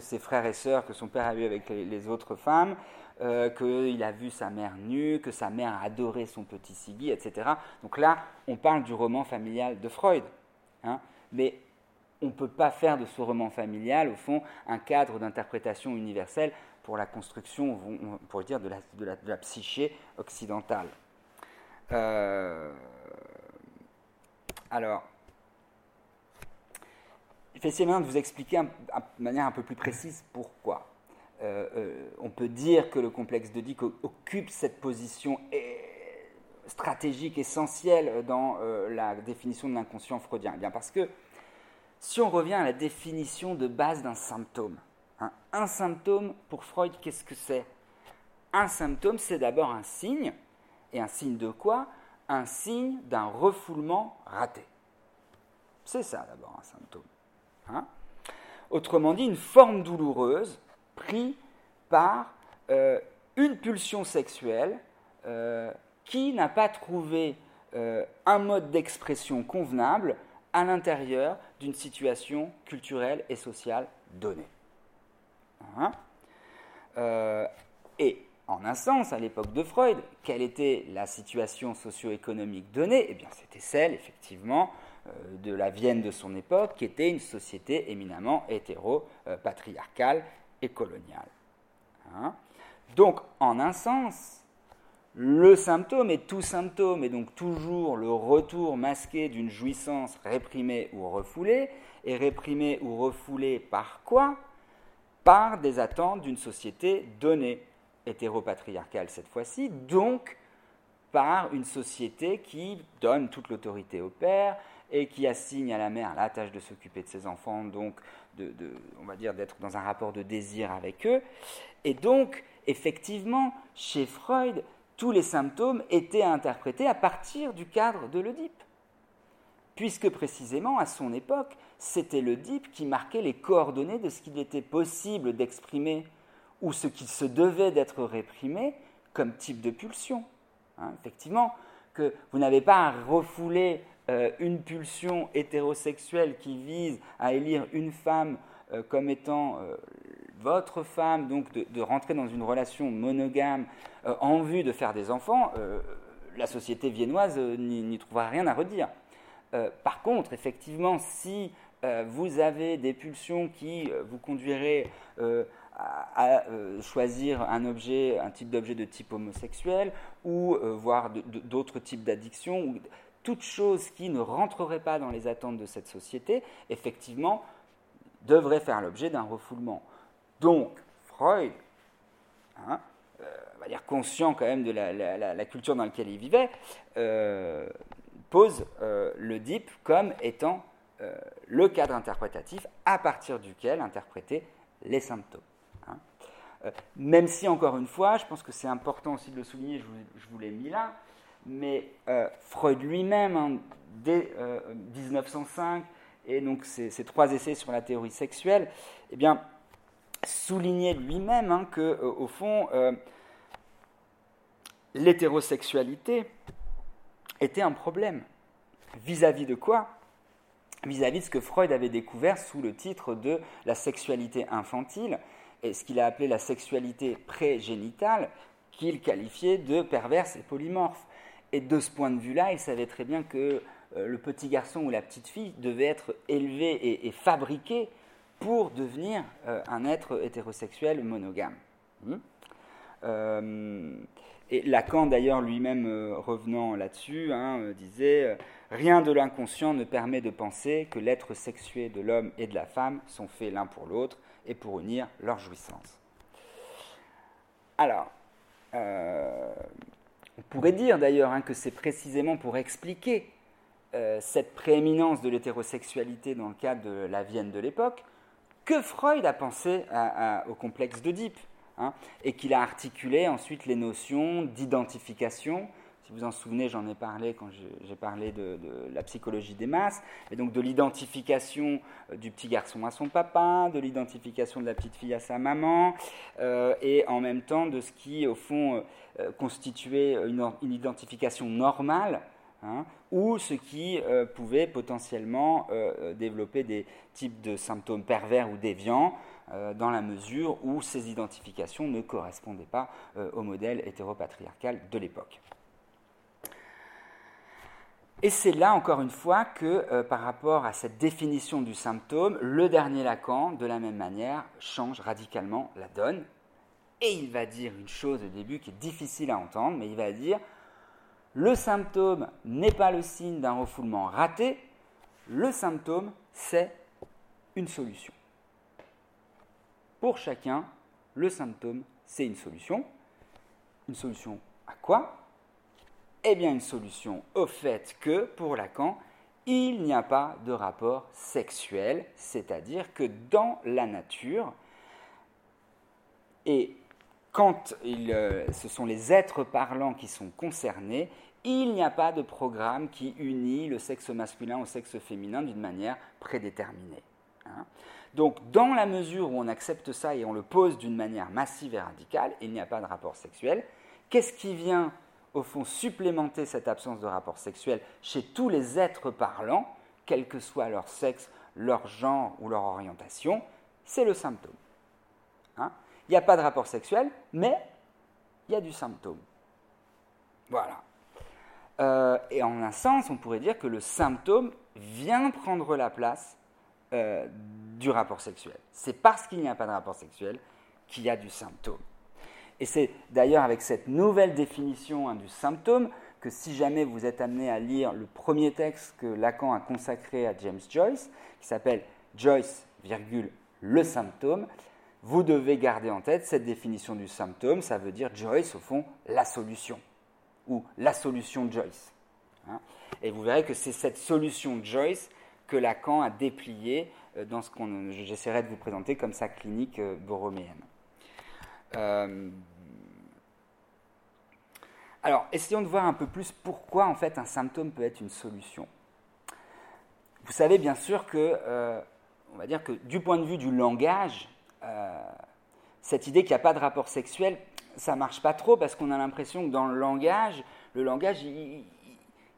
ses frères et sœurs, que son père a eu avec les, autres femmes, qu'il a vu sa mère nue, que sa mère a adoré son petit Siggy, etc. Donc là, on parle du roman familial de Freud. Hein. mais on ne peut pas faire de ce roman familial, au fond, un cadre d'interprétation universelle pour la construction, on pourrait dire, de la, psyché occidentale. Euh, alors, il fait essayer de vous expliquer de manière un peu plus précise pourquoi. Euh, euh, on peut dire que le complexe de d'Oedipe occupe cette position stratégique essentielle dans la définition de l'inconscient freudien. Eh bien parce que si on revient à la définition de base d'un symptôme, hein, un symptôme pour Freud, qu'est-ce que c'est? Un symptôme, c'est d'abord un signe, et un signe de quoi? Un signe d'un refoulement raté. C'est ça d'abord un symptôme. Hein. Autrement dit, une forme douloureuse prise par euh, une pulsion sexuelle euh, qui n'a pas trouvé euh, un mode d'expression convenable à l'intérieur d'une situation culturelle et sociale donnée. Hein et en un sens, à l'époque de Freud, quelle était la situation socio-économique donnée? Eh bien, c'était celle, effectivement, de la Vienne de son époque, qui était une société éminemment hétéro-patriarcale et coloniale. Hein Donc, en un sens, le symptôme est tout symptôme, et donc toujours le retour masqué d'une jouissance réprimée ou refoulée, et réprimée ou refoulée par quoi? Par des attentes d'une société donnée, hétéropatriarcale cette fois-ci, donc par une société qui donne toute l'autorité au père et qui assigne à la mère la tâche de s'occuper de ses enfants, donc on va dire d'être dans un rapport de désir avec eux. Et donc, effectivement, chez Freud, tous les symptômes étaient interprétés à partir du cadre de l'Oedipe. Puisque précisément, à son époque, c'était l'Oedipe qui marquait les coordonnées de ce qu'il était possible d'exprimer ou ce qui se devait d'être réprimé comme type de pulsion. Hein, effectivement, que vous n'avez pas à refouler euh, une pulsion hétérosexuelle qui vise à élire une femme euh, comme étant euh, votre femme, donc de, rentrer dans une relation monogame en vue de faire des enfants, la société viennoise n'y trouvera rien à redire. par contre, effectivement, si vous avez des pulsions qui vous conduiraient à, choisir un objet, un type d'objet de type homosexuel, ou voire d'autres types d'addictions, toute chose qui ne rentrerait pas dans les attentes de cette société, effectivement, devrait faire l'objet d'un refoulement. Donc, Freud, hein, euh, va conscient quand même de la, culture dans laquelle il vivait, euh, pose euh, le DIP comme étant le cadre interprétatif à partir duquel interpréter les symptômes. Hein. même si, encore une fois, je pense que c'est important aussi de le souligner, je vous, l'ai mis là, mais Freud lui-même, hein, dès 1905, et donc ses, trois essais sur la théorie sexuelle, eh bien, souligner lui-même hein, que, euh, au fond, euh, l'hétérosexualité était un problème. Vis-à-vis de quoi? Vis-à-vis de ce que Freud avait découvert sous le titre de la sexualité infantile, et ce qu'il a appelé la sexualité pré-génitale, qu'il qualifiait de perverse et polymorphe. Et de ce point de vue-là, il savait très bien que euh, le petit garçon ou la petite fille devait être élevé et, fabriqué pour devenir euh, un être hétérosexuel monogame. Hmm euh, et Lacan, d'ailleurs, lui-même, revenant là-dessus, hein, disait Rien de l'inconscient ne permet de penser que l'être sexué de l'homme et de la femme sont faits l'un pour l'autre et pour unir leur jouissance. Alors, on pourrait dire d'ailleurs hein, que c'est précisément pour expliquer cette prééminence de l'hétérosexualité dans le cadre de la Vienne de l'époque que Freud a pensé au complexe d'Oedipe, hein, et qu'il a articulé ensuite les notions d'identification. Si vous en souvenez, j'en ai parlé quand j'ai parlé de, la psychologie des masses, et donc de l'identification euh, du petit garçon à son papa, de l'identification de la petite fille à sa maman, euh, et en même temps de ce qui, au fond, euh, constituait une, identification normale Hein, ou ce qui pouvait potentiellement développer des types de symptômes pervers ou déviants, dans la mesure où ces identifications ne correspondaient pas au modèle hétéropatriarcal de l'époque. Et c'est là, encore une fois, que euh, par rapport à cette définition du symptôme, le dernier Lacan, de la même manière, change radicalement la donne. Et il va dire une chose au début qui est difficile à entendre, mais il va dire le symptôme n'est pas le signe d'un refoulement raté, le symptôme, c'est une solution. Pour chacun, le symptôme, c'est une solution. Une solution à quoi? Eh bien, une solution au fait que, pour Lacan, il n'y a pas de rapport sexuel, c'est-à-dire que dans la nature, et quand euh, ce sont les êtres parlants qui sont concernés, il n'y a pas de programme qui unit le sexe masculin au sexe féminin d'une manière prédéterminée. Hein. Donc, dans la mesure où on accepte ça et on le pose d'une manière massive et radicale, il n'y a pas de rapport sexuel. Qu'est-ce qui vient, au fond, supplémenter cette absence de rapport sexuel chez tous les êtres parlants, quel que soit leur sexe, leur genre ou leur orientation C'est le symptôme. Hein? il n'y a pas de rapport sexuel, mais il y a du symptôme. Voilà. Euh, et en un sens, on pourrait dire que le symptôme vient prendre la place euh, du rapport sexuel. C'est parce qu'il n'y a pas de rapport sexuel qu'il y a du symptôme. Et c'est d'ailleurs avec cette nouvelle définition hein, du symptôme que si jamais vous êtes amené à lire le premier texte que Lacan a consacré à James Joyce, qui s'appelle Joyce, virgule, le symptôme, vous devez garder en tête cette définition du symptôme, ça veut dire Joyce, au fond, la solution, ou la solution Joyce. Hein. Et vous verrez que c'est cette solution Joyce que Lacan a déplié euh, dans ce qu'on j'essaierai de vous présenter comme sa clinique euh, borroméenne. Euh, alors, essayons de voir un peu plus pourquoi en fait un symptôme peut être une solution. Vous savez bien sûr que, on va dire que du point de vue du langage, cette idée qu'il n'y a pas de rapport sexuel, ça marche pas trop parce qu'on a l'impression que dans le langage, le langage, il,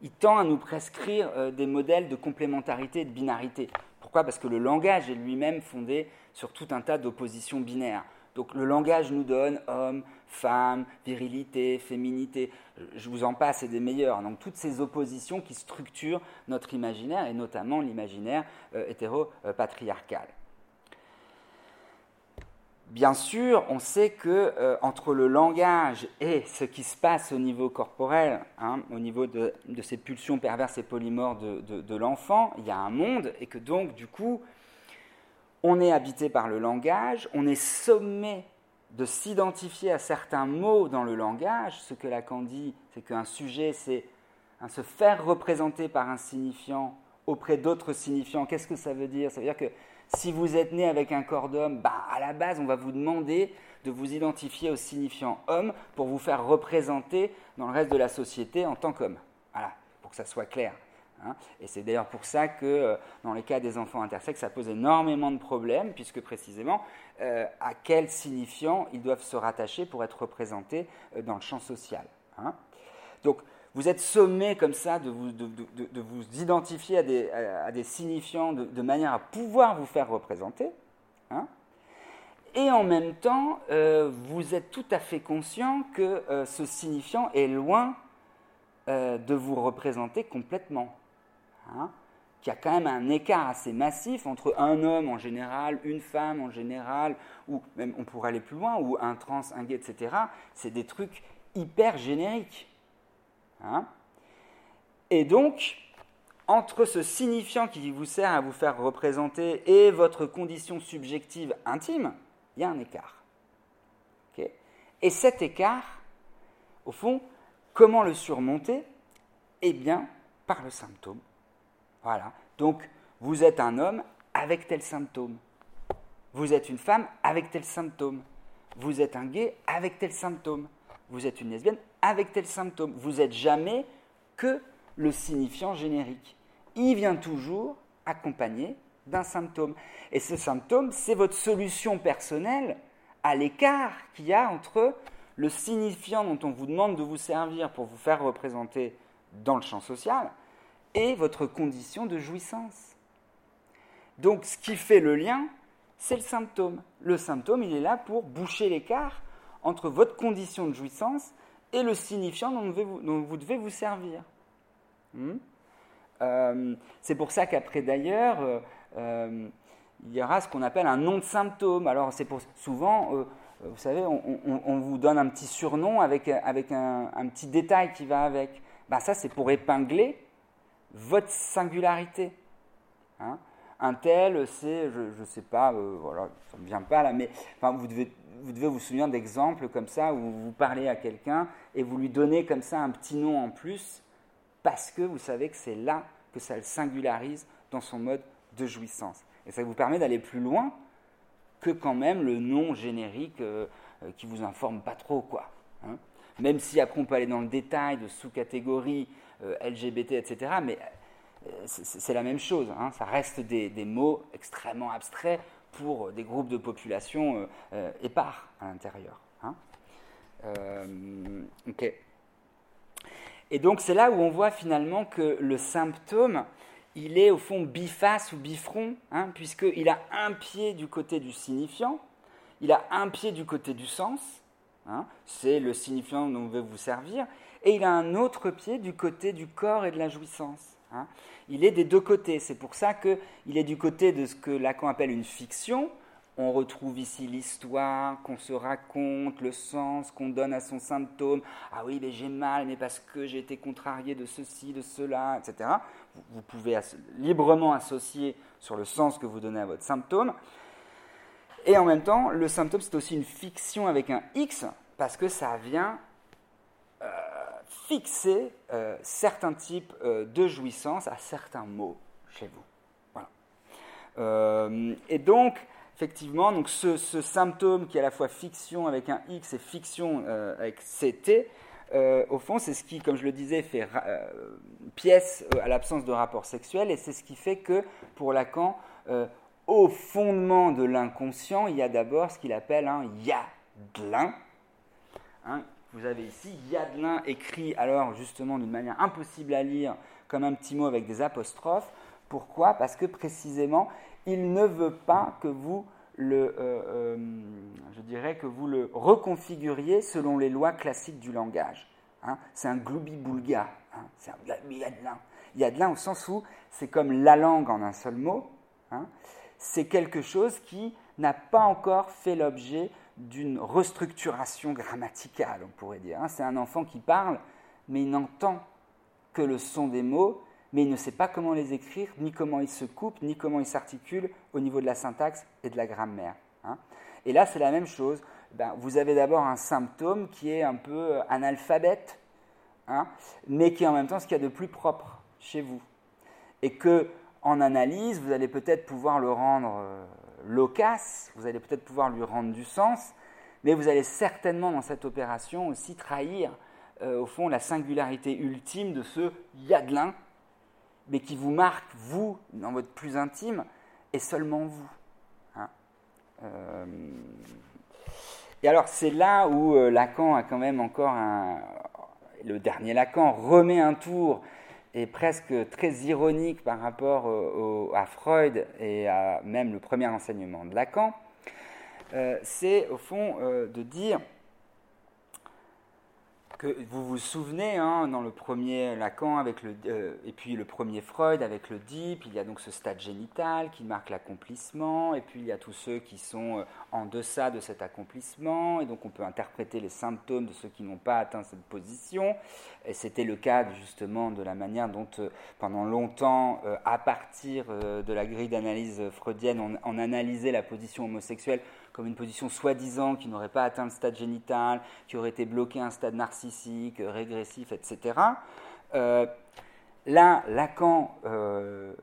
il tend à nous prescrire euh, des modèles de complémentarité et de binarité. Pourquoi? Parce que le langage est lui-même fondé sur tout un tas d'oppositions binaires. Donc le langage nous donne homme, femme, virilité, féminité, je vous en passe, et des meilleurs. Donc toutes ces oppositions qui structurent notre imaginaire, et notamment l'imaginaire euh, hétéro-patriarcal. Bien sûr, on sait que euh, entre le langage et ce qui se passe au niveau corporel, hein, au niveau de, ces pulsions perverses et polymorphes de, l'enfant, il y a un monde et que donc, du coup, on est habité par le langage, on est sommé de s'identifier à certains mots dans le langage. Ce que Lacan dit, c'est qu'un sujet, c'est se faire représenter par un signifiant auprès d'autres signifiants. Qu'est-ce que ça veut dire? Ça veut dire que si vous êtes né avec un corps d'homme, bah, à la base, on va vous demander de vous identifier au signifiant homme pour vous faire représenter dans le reste de la société en tant qu'homme. Voilà, pour que ça soit clair. Hein. Et c'est d'ailleurs pour ça que euh, dans les cas des enfants intersexes, ça pose énormément de problèmes, puisque précisément, euh, à quel signifiant ils doivent se rattacher pour être représentés euh, dans le champ social. Hein. Donc, vous êtes sommé comme ça de vous, identifier à des, signifiants de, manière à pouvoir vous faire représenter. Hein. et en même temps, vous êtes tout à fait conscient que ce signifiant est loin de vous représenter complètement. Hein, qu'il y a quand même un écart assez massif entre un homme en général, une femme en général, ou même on pourrait aller plus loin, ou un trans, un gay, etc. C'est des trucs hyper génériques. Hein. et donc, entre ce signifiant qui vous sert à vous faire représenter et votre condition subjective intime, il y a un écart. et cet écart, au fond, comment le surmonter? Eh bien, par le symptôme. Voilà. Donc, vous êtes un homme avec tel symptôme. Vous êtes une femme avec tel symptôme. Vous êtes un gay avec tel symptôme vous êtes une lesbienne avec tel symptôme. Vous n'êtes jamais que le signifiant générique. Il vient toujours accompagné d'un symptôme. Et ce symptôme, c'est votre solution personnelle à l'écart qu'il y a entre le signifiant dont on vous demande de vous servir pour vous faire représenter dans le champ social et votre condition de jouissance. Donc ce qui fait le lien, c'est le symptôme. Le symptôme, il est là pour boucher l'écart entre votre condition de jouissance et le signifiant dont vous, devez vous servir. Hmm euh, c'est pour ça qu'après d'ailleurs, euh, euh, il y aura ce qu'on appelle un nom de symptôme. Alors c'est pour souvent, vous savez, on, vous donne un petit surnom avec, avec un, petit détail qui va avec. Ben, ça c'est pour épingler votre singularité. Hein un tel, c'est, je ne sais pas, voilà, ça ne me vient pas là, mais enfin, vous devez vous devez vous souvenir d'exemples comme ça où vous parlez à quelqu'un et vous lui donnez comme ça un petit nom en plus parce que vous savez que c'est là que ça le singularise dans son mode de jouissance. Et ça vous permet d'aller plus loin que quand même le nom générique euh, euh, qui vous informe pas trop quoi. Hein. même si après on peut aller dans le détail de sous-catégories euh, LGBT, etc. Mais c'est la même chose. Hein. ça reste des, mots extrêmement abstraits pour des groupes de population euh, euh, épars à l'intérieur. Hein. Euh, Et donc c'est là où on voit finalement que le symptôme, il est au fond biface ou bifront, hein, puisqu'il a un pied du côté du signifiant, il a un pied du côté du sens, c'est le signifiant dont on veut vous servir, et il a un autre pied du côté du corps et de la jouissance. Hein. Il est des deux côtés. C'est pour ça qu'il est du côté de ce que Lacan appelle une fiction. On retrouve ici l'histoire qu'on se raconte, le sens qu'on donne à son symptôme. Ah oui, mais j'ai mal, mais parce que j'ai été contrarié de ceci, de cela, etc. Vous, pouvez librement associer sur le sens que vous donnez à votre symptôme. Et en même temps, le symptôme, c'est aussi une fiction avec un X, parce que ça vient euh, fixer euh, certains types euh, de jouissance à certains mots chez vous. Voilà. Euh, et donc, effectivement, donc ce, symptôme qui est à la fois fiction avec un X et fiction avec CT, au fond, c'est ce qui, comme je le disais, fait pièce à l'absence de rapport sexuel, et c'est ce qui fait que, pour Lacan, au fondement de l'inconscient, il y a d'abord ce qu'il appelle un yadelin, hein, vous avez ici Yadelin écrit alors justement d'une manière impossible à lire, comme un petit mot avec des apostrophes. Pourquoi? Parce que précisément, il ne veut pas que vous le, euh, euh, je dirais que vous le reconfiguriez selon les lois classiques du langage. Hein. c'est un gloubi-boulga, hein. c'est un Yadelin. Yadelin au sens où c'est comme la langue en un seul mot. Hein. c'est quelque chose qui n'a pas encore fait l'objet d'une restructuration grammaticale, on pourrait dire. Hein. C'est un enfant qui parle, mais il n'entend que le son des mots, mais il ne sait pas comment les écrire, ni comment ils se coupent, ni comment ils s'articulent au niveau de la syntaxe et de la grammaire. Hein. Et là, c'est la même chose. Ben, vous avez d'abord un symptôme qui est un peu analphabète, hein, mais qui est en même temps ce qu'il y a de plus propre chez vous. Et que, en analyse, vous allez peut-être pouvoir le rendre euh, loquace, vous allez peut-être pouvoir lui rendre du sens, mais vous allez certainement dans cette opération aussi trahir euh, au fond la singularité ultime de ce Yadelin, mais qui vous marque, vous, dans votre plus intime, et seulement vous. Hein. Euh, et alors c'est là où euh, Lacan a quand même encore un... Le dernier Lacan remet un tour est presque très ironique par rapport à Freud et à même le premier enseignement de Lacan, euh, c'est au fond euh, de dire que vous vous souvenez, hein, dans le premier Lacan avec le, euh, et puis le premier Freud avec le DIP, il y a donc ce stade génital qui marque l'accomplissement, et puis il y a tous ceux qui sont euh, en deçà de cet accomplissement, et donc on peut interpréter les symptômes de ceux qui n'ont pas atteint cette position. Et c'était le cas justement de la manière dont, euh, pendant longtemps, à partir de la grille d'analyse freudienne, on analysait la position homosexuelle comme une position soi-disant qui n'aurait pas atteint le stade génital, qui aurait été bloqué à un stade narcissique, régressif, etc. Euh, là, Lacan, euh,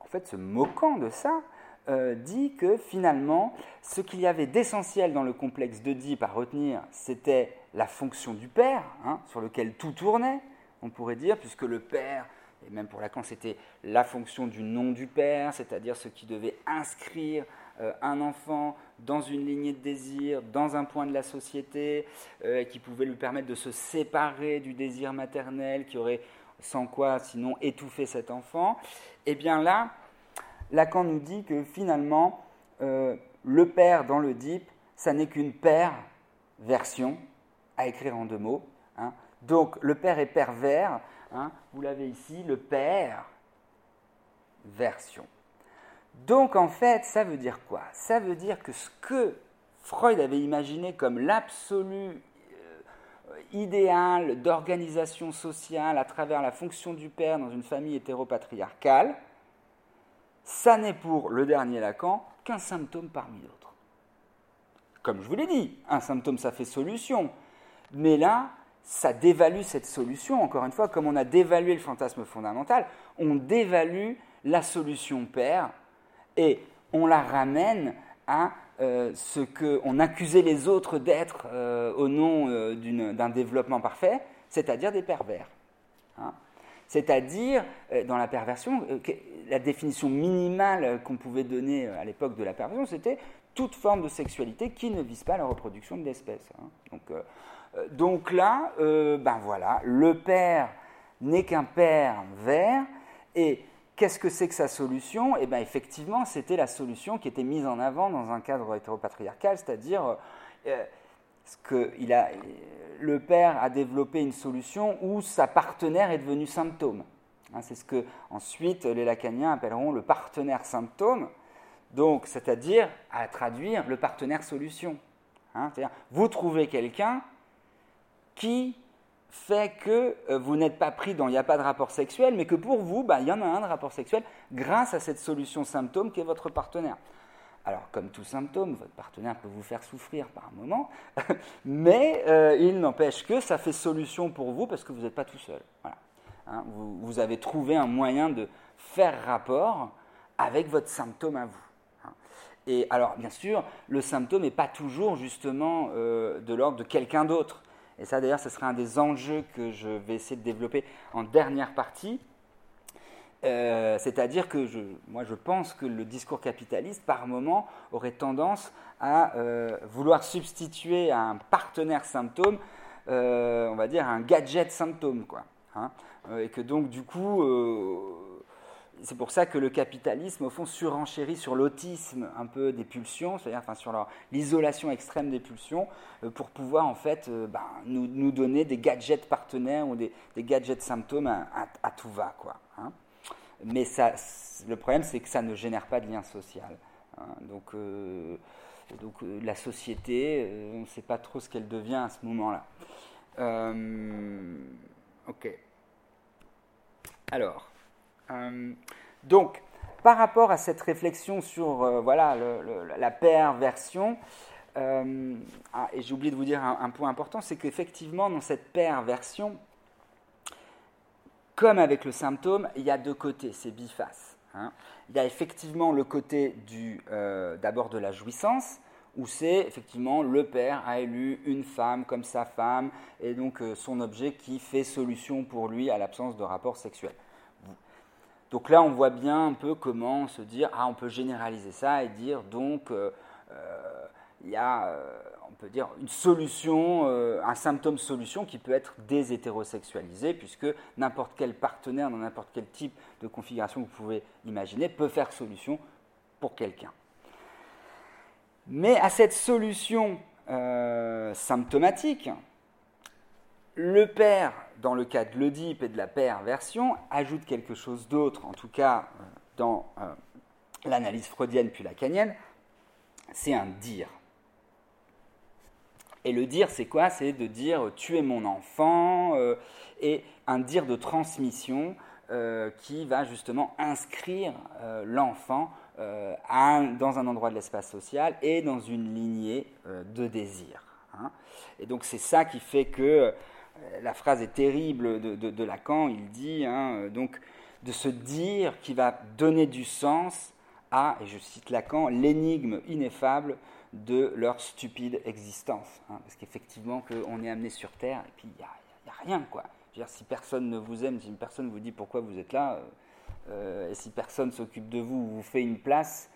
en fait, se moquant de ça, euh, dit que finalement, ce qu'il y avait d'essentiel dans le complexe d'Oedipe à retenir, c'était la fonction du père, hein, sur lequel tout tournait, on pourrait dire, puisque le père, et même pour Lacan, c'était la fonction du nom du père, c'est-à-dire ce qui devait inscrire euh, un enfant dans une lignée de désir, dans un point de la société, euh, qui pouvait lui permettre de se séparer du désir maternel, qui aurait sans quoi sinon étouffé cet enfant, et eh bien là, Lacan nous dit que finalement, le père dans le DIP, ça n'est qu'une paire version à écrire en deux mots. Hein. Donc le père est pervers, hein. vous l'avez ici, le père version. Donc en fait, ça veut dire quoi? Ça veut dire que ce que Freud avait imaginé comme l'absolu euh, idéal d'organisation sociale à travers la fonction du père dans une famille hétéropatriarcale, ça n'est pour le dernier Lacan qu'un symptôme parmi d'autres. Comme je vous l'ai dit, un symptôme ça fait solution, mais là, ça dévalue cette solution. Encore une fois, comme on a dévalué le fantasme fondamental, on dévalue la solution père et on la ramène à euh, ce qu'on accusait les autres d'être euh, au nom euh, d'un développement parfait, c'est-à-dire des pervers. Hein. c'est-à-dire, dans la perversion, la définition minimale qu'on pouvait donner à l'époque de la perversion, c'était toute forme de sexualité qui ne vise pas la reproduction de l'espèce. Hein. Donc, donc, là, ben voilà, le père n'est qu'un père vert, et Qu'est-ce que c'est que sa solution? Eh bien, effectivement, c'était la solution qui était mise en avant dans un cadre hétéropatriarcal, c'est-à-dire euh, que le père a développé une solution où sa partenaire est devenue symptôme. Hein, c'est ce que ensuite les lacaniens appelleront le partenaire symptôme, donc c'est-à-dire à traduire le partenaire solution. Hein, c'est-à-dire, vous trouvez quelqu'un qui fait que euh, vous n'êtes pas pris dans il n'y a pas de rapport sexuel, mais que pour vous, bah, il y en a un de rapport sexuel grâce à cette solution symptôme qui est votre partenaire. Alors, comme tout symptôme, votre partenaire peut vous faire souffrir par un moment, mais euh, il n'empêche que ça fait solution pour vous parce que vous n'êtes pas tout seul. Hein, vous, vous, avez trouvé un moyen de faire rapport avec votre symptôme à vous. Hein. Et alors, bien sûr, le symptôme n'est pas toujours justement euh, de l'ordre de quelqu'un d'autre. Et ça, d'ailleurs, ce sera un des enjeux que je vais essayer de développer en dernière partie. Euh, c'est-à-dire que je, moi, je pense que le discours capitaliste, par moment, aurait tendance à euh, vouloir substituer à un partenaire symptôme, euh, on va dire, un gadget symptôme, quoi. Hein. et que donc, du coup, c'est pour ça que le capitalisme, au fond, surenchérit sur l'autisme un peu des pulsions, c'est-à-dire enfin, sur l'isolation extrême des pulsions, euh, pour pouvoir en fait euh, ben, nous, donner des gadgets partenaires ou des, gadgets symptômes à, tout va. Quoi, hein. Mais ça, le problème, c'est que ça ne génère pas de lien social. Hein. Donc, euh, donc la société, on ne sait pas trop ce qu'elle devient à ce moment-là. ok. Alors. Euh, donc, par rapport à cette réflexion sur euh, voilà, la perversion, euh, ah, et j'ai oublié de vous dire un, point important, c'est qu'effectivement, dans cette perversion, comme avec le symptôme, il y a deux côtés, c'est biface. Hein. Il y a effectivement le côté d'abord de la jouissance, où c'est effectivement le père a élu une femme comme sa femme, et donc son objet qui fait solution pour lui à l'absence de rapport sexuel. Donc là, on voit bien un peu comment se dire, ah, on peut généraliser ça et dire donc, euh, euh, il y a, euh, on peut dire, une solution, un symptôme solution qui peut être déshétérosexualisé, puisque n'importe quel partenaire dans n'importe quel type de configuration que vous pouvez imaginer peut faire solution pour quelqu'un. Mais à cette solution symptomatique, le père dans le cas de l'Oedipe et de la perversion, ajoute quelque chose d'autre, en tout cas euh, dans euh, l'analyse freudienne puis lacanienne, c'est un dire. Et le dire, c'est quoi? C'est de dire tu es mon enfant, euh, et un dire de transmission qui va justement inscrire l'enfant dans un endroit de l'espace social et dans une lignée de désir. Hein. Et donc c'est ça qui fait que euh, la phrase est terrible de, Lacan, il dit hein, euh, donc de se dire qui va donner du sens à, et je cite Lacan, l'énigme ineffable de leur stupide existence. Hein. parce qu'effectivement, on est amené sur Terre et puis il n'y a, rien. Quoi. si personne ne vous aime, si personne vous dit pourquoi vous êtes là, euh, et si personne s'occupe de vous ou vous fait une place,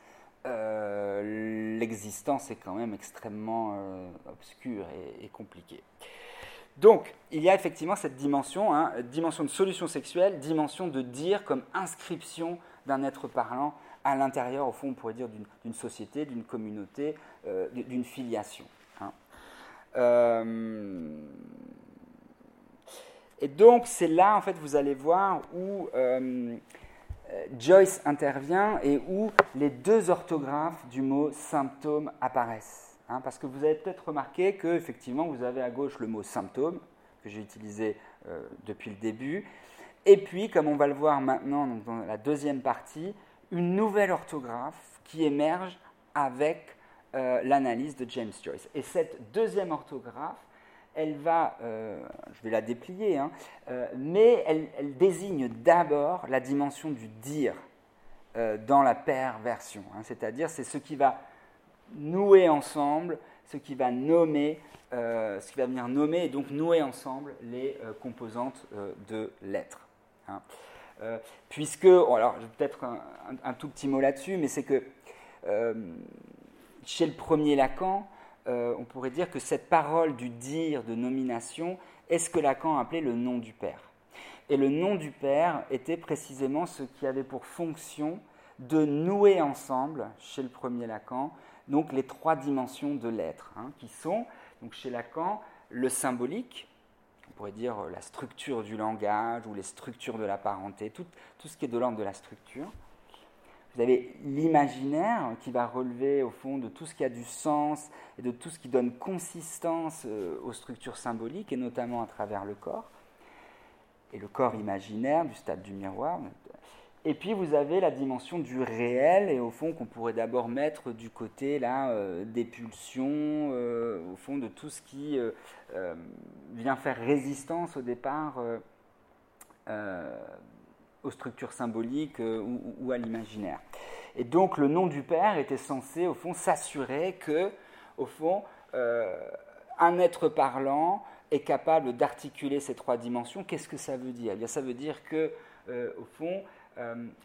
l'existence est quand même extrêmement obscure et compliquée. Donc, il y a effectivement cette dimension, hein, dimension de solution sexuelle, dimension de dire comme inscription d'un être parlant à l'intérieur, au fond, on pourrait dire, d'une société, d'une communauté, euh, d'une filiation. Hein. Euh, et donc, c'est là, en fait, vous allez voir où euh, Joyce intervient et où les deux orthographes du mot symptôme apparaissent. Hein, parce que vous avez peut-être remarqué que, effectivement, vous avez à gauche le mot symptôme, que j'ai utilisé depuis le début, et puis, comme on va le voir maintenant dans la deuxième partie, une nouvelle orthographe qui émerge avec euh, l'analyse de James Joyce. Et cette deuxième orthographe, elle va, euh, je vais la déplier, hein, euh, mais elle, désigne d'abord la dimension du dire dans la perversion. Hein, C'est-à-dire, c'est ce qui va nouer ensemble, ce qui va nommer, ce qui va venir nommer et donc nouer ensemble les composantes de l'être. Hein. Euh, puisque, alors peut-être un, tout petit mot là-dessus, mais c'est que euh, chez le premier Lacan, euh, on pourrait dire que cette parole du dire, de nomination, est ce que Lacan appelait le nom du Père. Et le nom du Père était précisément ce qui avait pour fonction de nouer ensemble, chez le premier Lacan, donc les trois dimensions de l'être, hein, qui sont, donc chez Lacan, le symbolique, on pourrait dire la structure du langage ou les structures de la parenté, tout, tout ce qui est de l'ordre de la structure. Vous avez l'imaginaire qui va relever au fond de tout ce qui a du sens et de tout ce qui donne consistance euh, aux structures symboliques et notamment à travers le corps. Et le corps imaginaire du stade du miroir, et puis vous avez la dimension du réel, et au fond qu'on pourrait d'abord mettre du côté là, euh, des pulsions, euh, au fond de tout ce qui euh, vient faire résistance au départ aux structures symboliques ou, à l'imaginaire. Et donc le nom du Père était censé au fond s'assurer que, au fond, un être parlant est capable d'articuler ces trois dimensions. Qu'est-ce que ça veut dire? Eh bien, Ça veut dire que, au fond,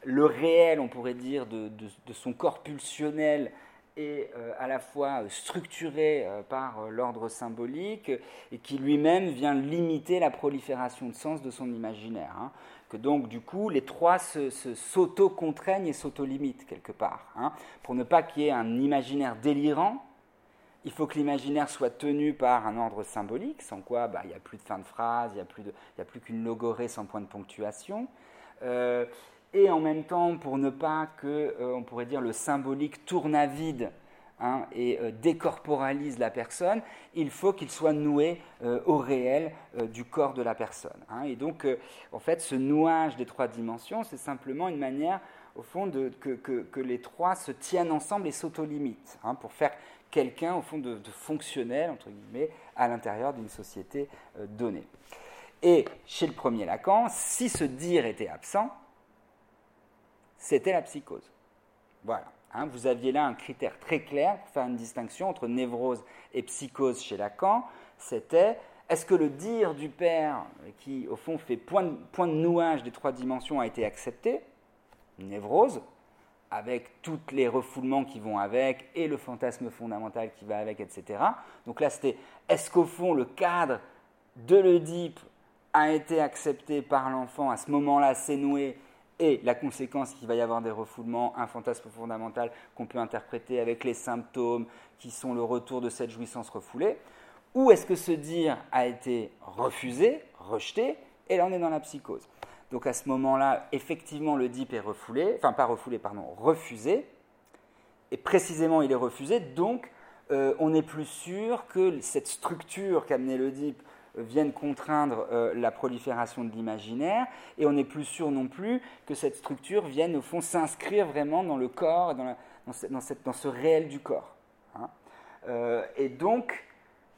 le réel, on pourrait dire, de, son corps pulsionnel est euh, à la fois structuré euh, par l'ordre symbolique et qui lui-même vient limiter la prolifération de sens de son imaginaire. Hein. Que donc, du coup, les trois s'auto-contraignent et s'auto-limitent quelque part. Hein. Pour ne pas qu'il y ait un imaginaire délirant, il faut que l'imaginaire soit tenu par un ordre symbolique, sans quoi bah, il n'y a plus de fin de phrase, il n'y a plus, qu'une logorée sans point de ponctuation et en même temps pour ne pas que, euh, on pourrait dire, le symbolique tourne à vide hein, et euh, décorporalise la personne, il faut qu'il soit noué euh, au réel du corps de la personne. Hein. Et donc, en fait, ce nouage des trois dimensions, c'est simplement une manière, au fond, de, que, les trois se tiennent ensemble et s'auto-limitent, hein, pour faire quelqu'un, au fond, de, de, fonctionnel, entre guillemets, à l'intérieur d'une société donnée. Et chez le premier Lacan, si ce dire était absent, c'était la psychose. Voilà. Hein, vous aviez là un critère très clair pour faire une distinction entre névrose et psychose chez Lacan. C'était est-ce que le dire du père, qui au fond fait point de, point de nouage des trois dimensions, a été accepté? Névrose, avec tous les refoulements qui vont avec et le fantasme fondamental qui va avec, etc. Donc là, c'était est-ce qu'au fond le cadre de l'Oedipe a été accepté par l'enfant? À ce moment-là, c'est noué et la conséquence qu'il va y avoir des refoulements, un fantasme fondamental qu'on peut interpréter avec les symptômes qui sont le retour de cette jouissance refoulée, ou est-ce que ce dire a été refusé, rejeté, et là on est dans la psychose. Donc à ce moment-là, effectivement, le DIP est refoulé, enfin pas refoulé, pardon, refusé, et précisément il est refusé, donc euh, on est plus sûr que cette structure qu'amenait le DIP viennent contraindre euh, la prolifération de l'imaginaire, et on n'est plus sûr non plus que cette structure vienne au fond s'inscrire vraiment dans le corps, dans, dans, dans, ce réel du corps. Hein. Euh, et donc,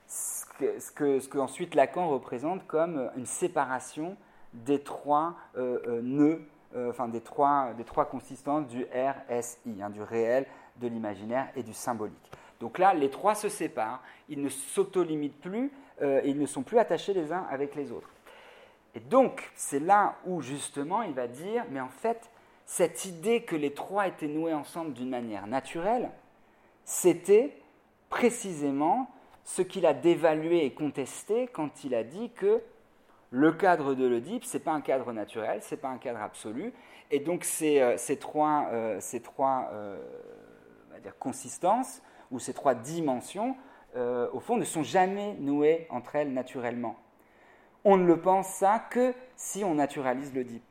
ce que, ce, ensuite Lacan représente comme une séparation des trois euh, nœuds, enfin des trois, des trois consistances du RSI, hein, du réel, de l'imaginaire et du symbolique. Donc là, les trois se séparent, ils ne s'auto-limitent plus, euh, ils ne sont plus attachés les uns avec les autres. Et donc, c'est là où justement il va dire, mais en fait, cette idée que les trois étaient noués ensemble d'une manière naturelle, c'était précisément ce qu'il a dévalué et contesté quand il a dit que le cadre de l'Oedipe, ce n'est pas un cadre naturel, ce n'est pas un cadre absolu, Et donc ces, euh, ces trois, euh, ces trois on va dire consistances, ou ces trois dimensions, au fond, ne sont jamais nouées entre elles naturellement. On ne le pense ça que si on naturalise le DIP,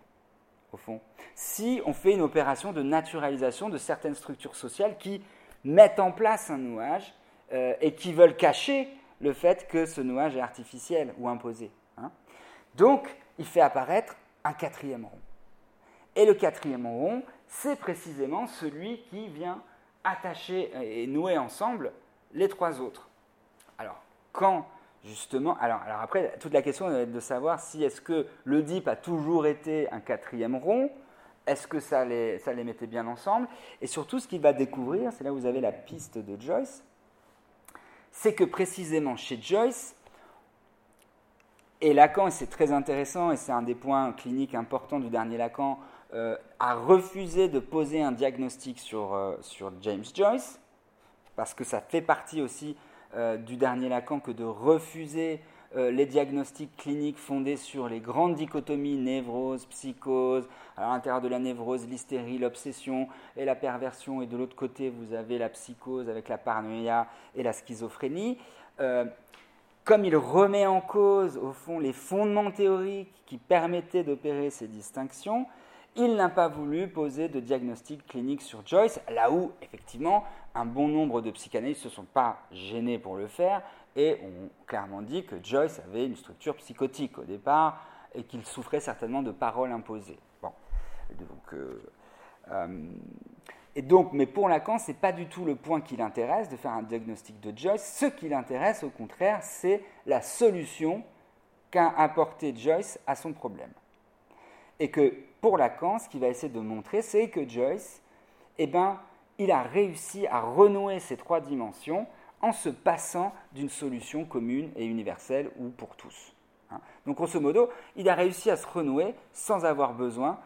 au fond. Si on fait une opération de naturalisation de certaines structures sociales qui mettent en place un nouage et qui veulent cacher le fait que ce nouage est artificiel ou imposé. Hein. Donc, il fait apparaître un quatrième rond. Et le quatrième rond, c'est précisément celui qui vient attacher et nouer ensemble les trois autres. Quand justement, alors, alors après, toute la question est de savoir si est-ce que le DIP a toujours été un quatrième rond, est-ce que ça les, ça les mettait bien ensemble, et surtout ce qu'il va découvrir, c'est là où vous avez la piste de Joyce, c'est que précisément chez Joyce, et Lacan, c'est très intéressant, et c'est un des points cliniques importants du dernier Lacan, euh, a refusé de poser un diagnostic sur, euh, sur James Joyce, parce que ça fait partie aussi du dernier Lacan que de refuser les diagnostics cliniques fondés sur les grandes dichotomies névrose, psychose, à l'intérieur de la névrose, l'hystérie, l'obsession et la perversion, et de l'autre côté, vous avez la psychose avec la paranoïa et la schizophrénie. Comme il remet en cause, au fond, les fondements théoriques qui permettaient d'opérer ces distinctions, il n'a pas voulu poser de diagnostic clinique sur Joyce, là où, effectivement, un bon nombre de psychanalystes ne se sont pas gênés pour le faire et ont clairement dit que Joyce avait une structure psychotique au départ et qu'il souffrait certainement de paroles imposées. Bon. Donc, euh, euh, et donc, mais pour Lacan, ce n'est pas du tout le point qui l'intéresse de faire un diagnostic de Joyce. Ce qui l'intéresse, au contraire, c'est la solution qu'a apporté Joyce à son problème. Et que pour Lacan, ce qu'il va essayer de montrer, c'est que Joyce, eh ben, il a réussi à renouer ces trois dimensions en se passant d'une solution commune et universelle ou pour tous. Hein. Donc, grosso modo, il a réussi à se renouer sans avoir besoin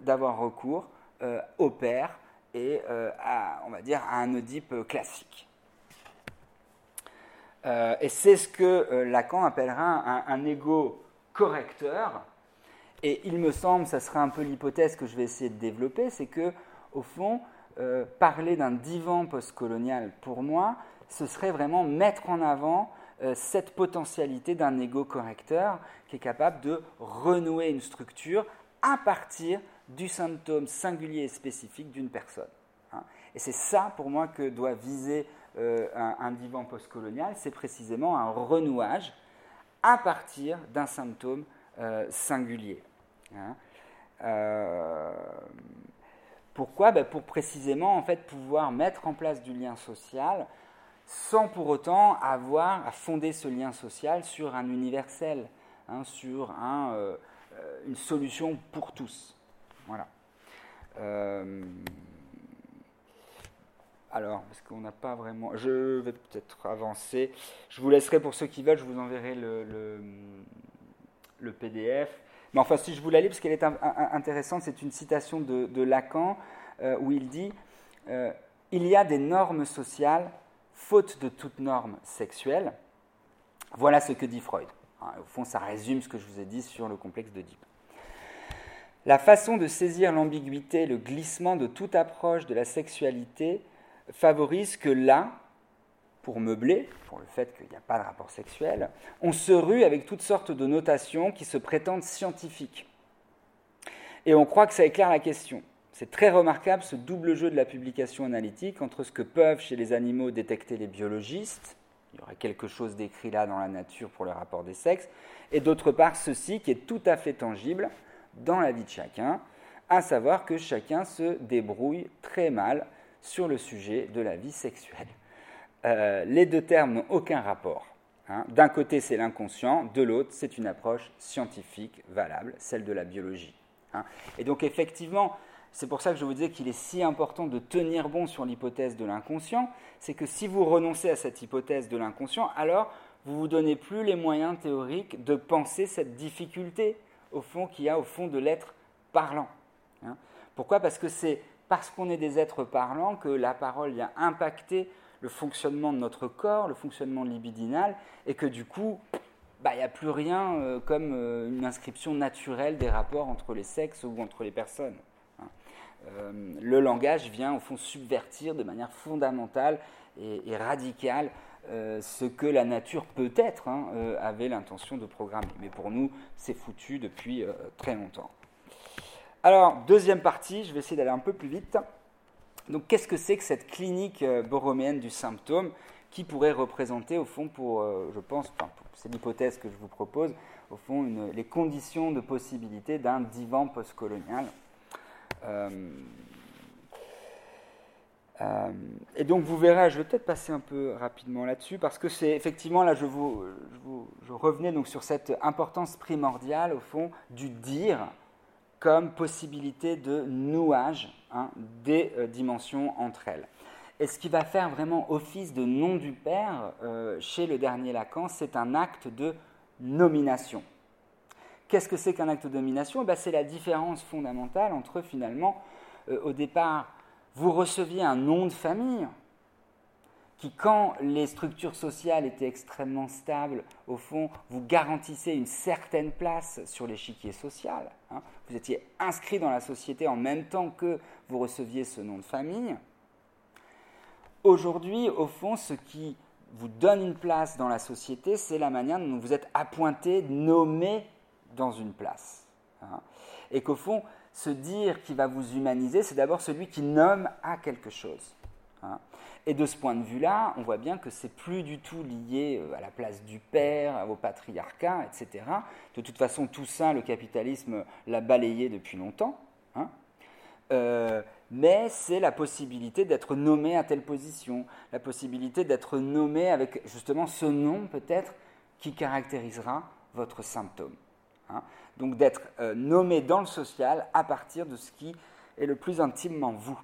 d'avoir recours euh, au père et euh, à, on va dire, à un Oedipe classique. Euh, et c'est ce que Lacan appellera un, un ego correcteur. Et il me semble, ça sera un peu l'hypothèse que je vais essayer de développer, c'est que, au fond, parler d'un divan postcolonial, pour moi, ce serait vraiment mettre en avant cette potentialité d'un ego correcteur qui est capable de renouer une structure à partir du symptôme singulier et spécifique d'une personne. Hein. Et c'est ça, pour moi, que doit viser euh, un, divan postcolonial, c'est précisément un renouage à partir d'un symptôme euh, singulier. Hein. Euh, pourquoi ben, Pour précisément en fait, pouvoir mettre en place du lien social sans pour autant avoir à fonder ce lien social sur un universel, hein, sur une solution pour tous. Voilà. Euh, alors, parce qu'on n'a pas vraiment. Je vais peut-être avancer. Je vous laisserai pour ceux qui veulent, je vous enverrai le, PDF. Mais enfin, si je vous la lis, parce qu'elle est intéressante, c'est une citation de, Lacan euh, où il dit euh, Il y a des normes sociales, faute de toute norme sexuelle. Voilà ce que dit Freud. Hein, au fond, ça résume ce que je vous ai dit sur le complexe Deep. La façon de saisir l'ambiguïté, le glissement de toute approche de la sexualité favorise que là, pour meubler, pour le fait qu'il n'y a pas de rapport sexuel, on se rue avec toutes sortes de notations qui se prétendent scientifiques. Et on croit que ça éclaire la question. C'est très remarquable ce double jeu de la publication analytique entre ce que peuvent chez les animaux détecter les biologistes, il y aurait quelque chose d'écrit là dans la nature pour le rapport des sexes, et d'autre part ceci qui est tout à fait tangible, dans la vie de chacun, à savoir que chacun se débrouille très mal sur le sujet de la vie sexuelle. Euh, les deux termes n'ont aucun rapport. Hein. D'un côté, c'est l'inconscient, de l'autre, c'est une approche scientifique valable, celle de la biologie. Hein. Et donc, effectivement, c'est pour ça que je vous disais qu'il est si important de tenir bon sur l'hypothèse de l'inconscient, c'est que si vous renoncez à cette hypothèse de l'inconscient, alors vous vous donnez plus les moyens théoriques de penser cette difficulté au fond, qu'il y a au fond de l'être parlant. Hein. Pourquoi? Parce que c'est parce qu'on est des êtres parlants que la parole vient impacter le fonctionnement de notre corps, le fonctionnement libidinal, et que du coup, bah, il n'y a plus rien euh, comme euh, une inscription naturelle des rapports entre les sexes ou entre les personnes. Hein. le langage vient au fond subvertir de manière fondamentale et, radicale ce que la nature peut-être hein, avait l'intention de programmer. Mais pour nous, c'est foutu depuis très longtemps. Alors, deuxième partie, je vais essayer d'aller un peu plus vite. Donc, qu'est-ce que c'est que cette clinique borroméenne du symptôme qui pourrait représenter, au fond, pour, je pense, c'est l'hypothèse que je vous propose, au fond, les conditions de possibilité d'un divan postcolonial. Euh, euh, et donc vous verrez, je vais peut-être passer un peu rapidement là-dessus, parce que c'est effectivement, là je, vous, je, revenais donc sur cette importance primordiale, au fond, du dire comme possibilité de nouage hein, des euh, dimensions entre elles. Et ce qui va faire vraiment office de nom du Père chez le dernier Lacan, c'est un acte de nomination. Qu'est-ce que c'est qu'un acte de nomination? Ben, C'est la différence fondamentale entre finalement, euh, au départ, vous receviez un nom de famille qui, quand les structures sociales étaient extrêmement stables, au fond, vous garantissait une certaine place sur l'échiquier social. Hein. Vous étiez inscrit dans la société en même temps que vous receviez ce nom de famille. Aujourd'hui, au fond, ce qui vous donne une place dans la société, c'est la manière dont vous êtes appointé, nommé dans une place. Hein. Et qu'au fond, se dire qui va vous humaniser, c'est d'abord celui qui nomme à quelque chose. Hein. Et de ce point de vue-là, on voit bien que c'est plus du tout lié euh, à la place du père, au patriarcat, etc. De toute façon, tout ça, le capitalisme l'a balayé depuis longtemps. Hein. Euh, mais c'est la possibilité d'être nommé à telle position, la possibilité d'être nommé avec justement ce nom peut-être qui caractérisera votre symptôme. Hein. Donc d'être euh, nommé dans le social à partir de ce qui est le plus intimement vous.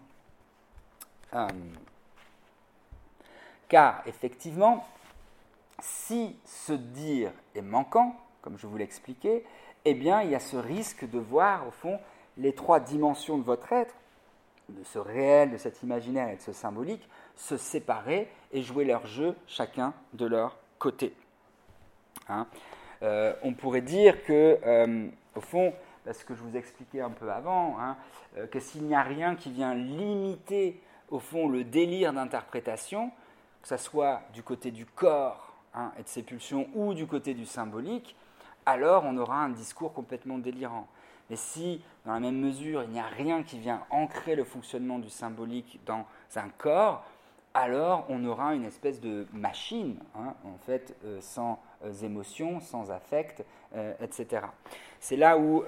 Car effectivement, si ce dire est manquant, comme je vous l'expliquais, eh bien il y a ce risque de voir au fond les trois dimensions de votre être de ce réel, de cet imaginaire et de ce symbolique, se séparer et jouer leur jeu chacun de leur côté. Hein. Euh, on pourrait dire que, euh, au fond, ce que je vous expliquais un peu avant, hein, euh, que s'il n'y a rien qui vient limiter, au fond, le délire d'interprétation, que ce soit du côté du corps hein, et de ses pulsions ou du côté du symbolique, alors on aura un discours complètement délirant. Mais si, dans la même mesure, il n'y a rien qui vient ancrer le fonctionnement du symbolique dans un corps, alors on aura une espèce de machine, hein, en fait, euh, sans euh, émotions, sans affect, euh, etc. C'est là où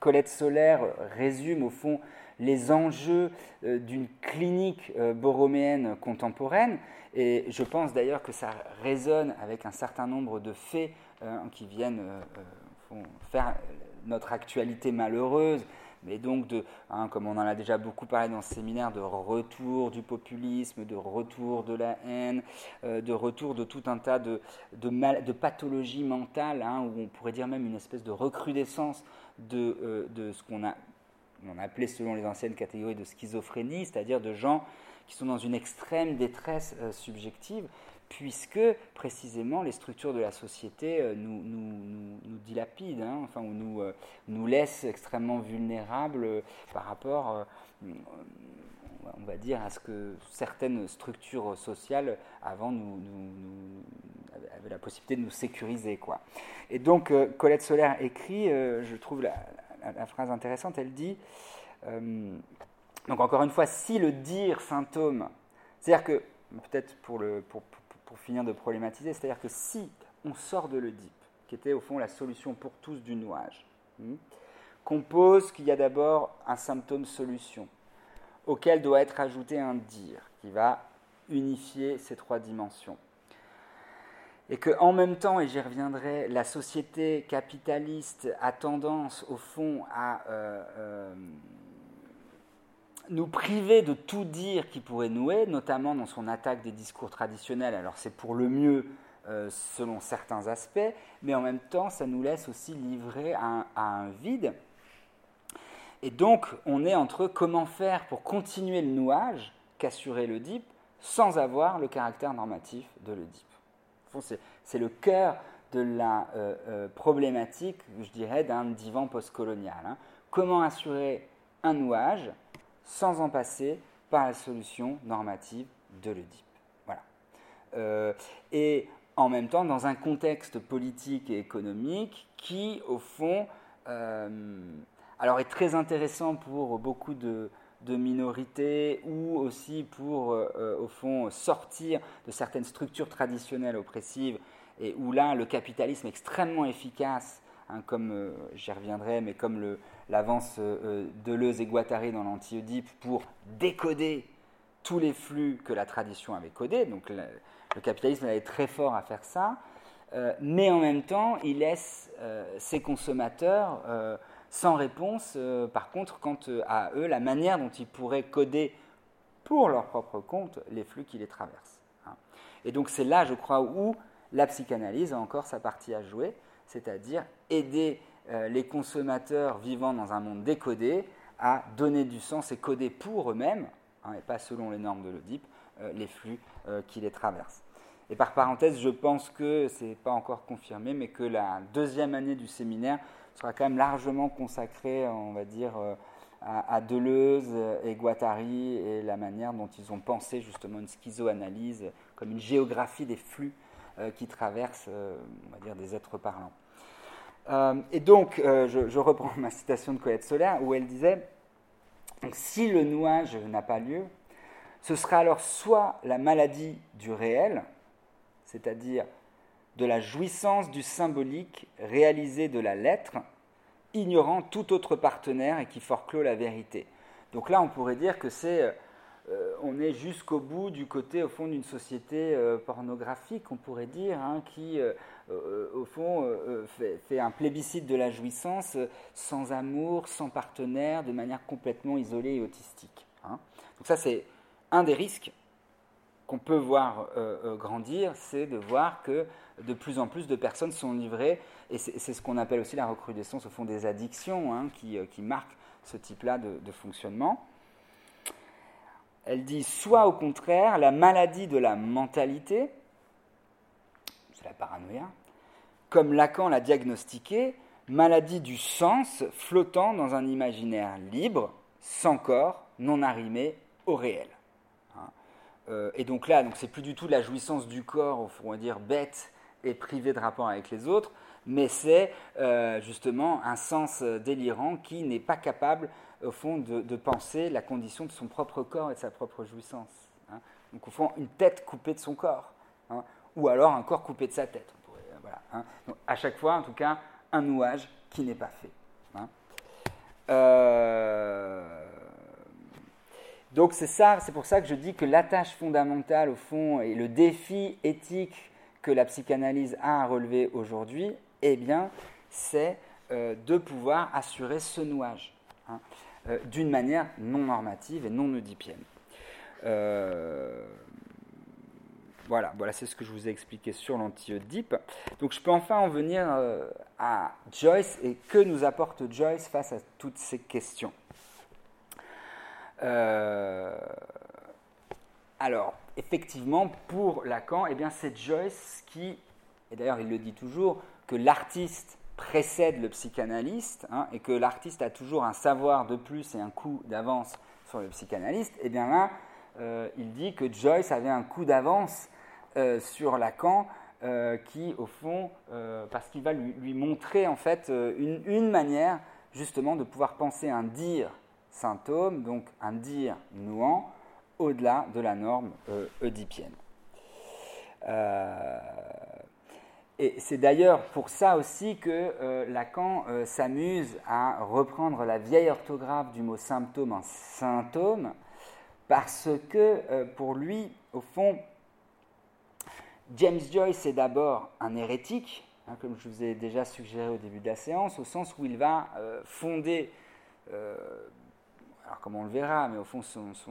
Colette Solaire résume, au fond, les enjeux d'une clinique borroméenne contemporaine. Et je pense d'ailleurs que ça résonne avec un certain nombre de faits qui viennent faire notre actualité malheureuse, mais donc de, hein, comme on en a déjà beaucoup parlé dans ce séminaire, de retour du populisme, de retour de la haine, euh, de retour de tout un tas de, de, pathologies mentales, hein, où on pourrait dire même une espèce de recrudescence de, euh, de ce qu'on a, on a appelé selon les anciennes catégories de schizophrénie, c'est-à-dire de gens qui sont dans une extrême détresse euh, subjective puisque précisément les structures de la société euh, nous, dilapident, hein, enfin, ou nous, euh, nous laissent extrêmement vulnérables par rapport, on va dire, à ce que certaines structures sociales avant nous, avaient la possibilité de nous sécuriser. Et donc, Colette Solaire écrit, je trouve la, la, phrase intéressante, elle dit, donc encore une fois, si le dire symptôme, c'est-à-dire que, peut-être pour, pour, pour finir de problématiser, c'est-à-dire que si on sort de l'Oedipe, qui était au fond la solution pour tous du nouage, hmm, qu'on pose qu'il y a d'abord un symptôme-solution, auquel doit être ajouté un dire, qui va unifier ces trois dimensions. Et que en même temps, et j'y reviendrai, la société capitaliste a tendance, au fond, à euh, euh, nous priver de tout dire qui pourrait nouer, notamment dans son attaque des discours traditionnels. Alors c'est pour le mieux euh, selon certains aspects, mais en même temps ça nous laisse aussi livrer à un, vide. Et donc on est entre comment faire pour continuer le nouage qu'assurer l'Oedipe sans avoir le caractère normatif de l'Oedipe. C'est le cœur de la euh, euh, problématique, je dirais, d'un divan postcolonial. Hein. Comment assurer un nouage sans en passer par la solution normative de l'Oedipe? Voilà. Euh, et en même temps, dans un contexte politique et économique qui, au fond, alors est très intéressant pour beaucoup de, minorités ou aussi pour, euh, au fond, sortir de certaines structures traditionnelles oppressives et où là, le capitalisme extrêmement efficace, hein, comme j'y reviendrai, mais comme l'avance Deleuze et Guattari dans l'anti-Oedipe pour décoder tous les flux que la tradition avait codés. Donc le, capitalisme est très fort à faire ça. Euh, mais en même temps, il laisse euh, ses consommateurs euh, sans réponse, par contre, quant à eux, la manière dont ils pourraient coder pour leur propre compte les flux qui les traversent. Hein. Et donc c'est là, je crois, où la psychanalyse a encore sa partie à jouer, c'est-à-dire aider les consommateurs vivant dans un monde décodé à donner du sens et coder pour eux-mêmes, Hein, et pas selon les normes de l'ODIP, euh, les flux euh, qui les traversent. Et par parenthèse, je pense que, ce n'est pas encore confirmé, mais que la deuxième année du séminaire sera quand même largement consacrée, on va dire, euh, à, Deleuze et Guattari et la manière dont ils ont pensé justement une schizoanalyse comme une géographie des flux qui traversent, on va dire, des êtres parlants. et donc, je, reprends ma citation de Colette Solaire où elle disait si le nouage n'a pas lieu, ce sera alors soit la maladie du réel, c'est-à-dire de la jouissance du symbolique réalisé de la lettre, ignorant tout autre partenaire et qui forclôt la vérité. Donc là, on pourrait dire que c'est, euh, on est jusqu'au bout du côté, au fond, d'une société euh, pornographique, on pourrait dire, hein, qui, euh, au fond, fait, un plébiscite de la jouissance sans amour, sans partenaire, de manière complètement isolée et autistique. Hein. Donc ça, c'est un des risques qu'on peut voir grandir, c'est de voir que de plus en plus de personnes sont livrées, et c'est ce qu'on appelle aussi la recrudescence, au fond, des addictions, hein, qui, qui, marquent ce type-là de fonctionnement. Elle dit soit au contraire la maladie de la mentalité, c'est la paranoïa, comme Lacan l'a diagnostiqué, maladie du sens flottant dans un imaginaire libre, sans corps, non arrimé au réel. Hein. Euh, et donc là, donc c'est plus du tout la jouissance du corps, on va dire bête et privé de rapport avec les autres, mais c'est euh, justement un sens délirant qui n'est pas capable au fond, de, penser la condition de son propre corps et de sa propre jouissance. Hein. Donc, au fond, une tête coupée de son corps, hein. ou alors un corps coupé de sa tête. Euh, voilà, hein. Donc, à chaque fois, en tout cas, un nouage qui n'est pas fait. Euh, donc c'est ça, c'est pour ça que je dis que la tâche fondamentale au fond et le défi éthique que la psychanalyse a à relever aujourd'hui, eh bien, c'est euh, de pouvoir assurer ce nouage. Euh, d'une manière non normative et non oedipienne. Euh, voilà, voilà c'est ce que je vous ai expliqué sur l'anti-Oedipe. Donc je peux enfin en venir à Joyce et que nous apporte Joyce face à toutes ces questions. alors, effectivement, pour Lacan, eh bien, c'est Joyce qui, et d'ailleurs il le dit toujours, que l'artiste précède le psychanalyste hein, et que l'artiste a toujours un savoir de plus et un coup d'avance sur le psychanalyste, et eh bien là, euh, il dit que Joyce avait un coup d'avance euh, sur Lacan euh, qui, au fond, parce qu'il va lui, montrer en fait une, une, manière justement de pouvoir penser un dire symptôme, donc un dire nouant, au-delà de la norme oedipienne. Et c'est d'ailleurs pour ça aussi que euh, Lacan euh, s'amuse à reprendre la vieille orthographe du mot symptôme en symptôme, parce que euh, pour lui, au fond, James Joyce est d'abord un hérétique, hein, comme je vous ai déjà suggéré au début de la séance, au sens où il va fonder, comme on le verra, mais au fond